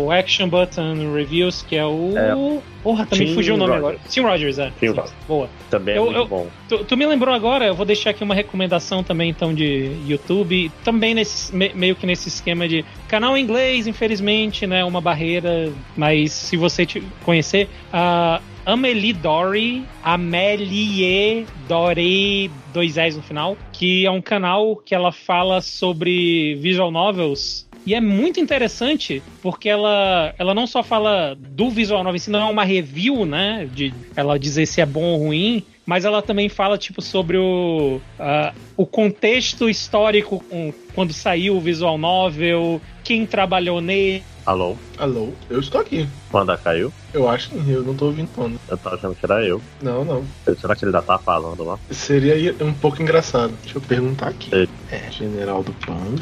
o Action Button Reviews, que é o. É. Porra, também Tim fugiu o nome Rogers. agora. Tim Rogers, é. Tim Rogers. Boa. Também é Eu- muito eu- bom. Tu, tu me lembrou agora, eu vou deixar aqui uma recomendação também, então, de YouTube. Também nesse, me- meio que nesse esquema de canal em inglês, infelizmente, né? Uma barreira. Mas se você te conhecer, a Amelie Dory, Amelie Dory, dois S no final, que é um canal que ela fala sobre visual novels e é muito interessante porque ela, ela não só fala do visual novel, si, não é uma review, né? De ela dizer se é bom ou ruim, mas ela também fala tipo sobre o, ah, o contexto histórico com- quando saiu o visual novel, quem trabalhou nele. Alô? Alô? Eu estou aqui. Panda caiu? Eu acho que eu não tô ouvindo Panda. Eu tava achando que era eu. Não, não. Será que ele ainda tá falando lá? Seria um pouco engraçado. Deixa eu perguntar aqui. É. É, General do Panda.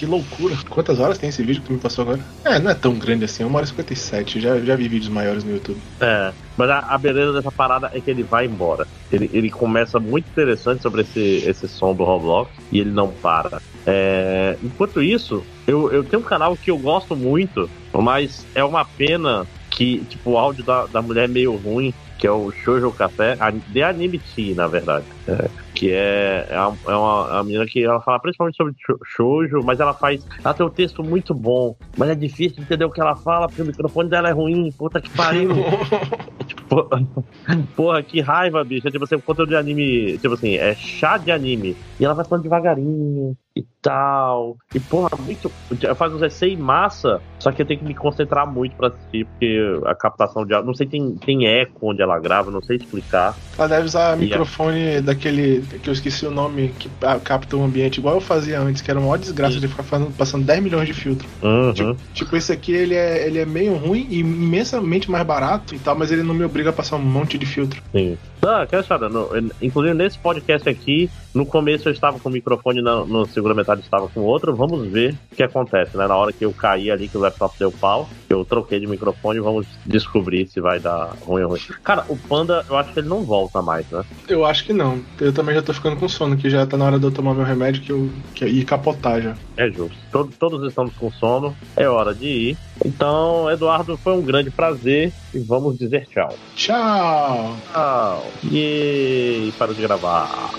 Que loucura. Quantas horas tem esse vídeo que tu me passou agora? É, não é tão grande assim, é 1 hora e 57. Já, já vi vídeos maiores no YouTube. É, mas a, a beleza dessa parada é que ele vai embora. Ele, ele começa muito interessante sobre esse, esse som do Roblox e ele não para. É, enquanto isso, eu, eu tenho um canal que eu gosto muito, mas é uma pena que tipo, o áudio da, da mulher é meio ruim, que é o Shoujo Café, The Anime Tea, na verdade. É, que é, é, uma, é uma, menina que ela fala principalmente sobre shou- shoujo, mas ela faz. Ela tem um texto muito bom, mas é difícil de entender o que ela fala, porque o microfone dela é ruim, puta que pariu. *laughs* Pô- Porra, que raiva, bicho. É tipo assim, o conteúdo de anime, tipo assim, é chá de anime. E ela vai falando devagarinho e tal. E, porra, muito. Faz uns essay massa, só que eu tenho que me concentrar muito pra assistir, porque a captação de. Não sei, tem, tem eco onde ela grava, não sei explicar. Ela deve usar E microfone daquele que eu esqueci o nome, que ah, capta o ambiente, igual eu fazia antes, que era uma maior desgraça de ficar fazendo- passando 10 milhões de filtro. Uhum. Tipo, esse aqui ele é, ele é meio ruim e imensamente mais barato e tal, mas ele não me obriga a passar um monte de filtro. Sim. Não, que achada. No, inclusive nesse podcast aqui, no começo eu estava com o microfone, na, no segunda metade eu estava com outro. Vamos ver o que acontece, né? Na hora que eu caí ali, que o laptop deu pau, eu troquei de microfone, vamos descobrir se vai dar ruim ou ruim. Cara, o Panda, eu acho que ele não volta mais, né? Eu acho que não. Eu também já tô ficando com sono, que já tá na hora de eu tomar meu remédio que eu, que, e capotar já. É justo. Todo- todos estamos com sono, é hora de ir. Então, Eduardo, foi um grande prazer e vamos dizer tchau. Tchau! Tchau. E para de gravar.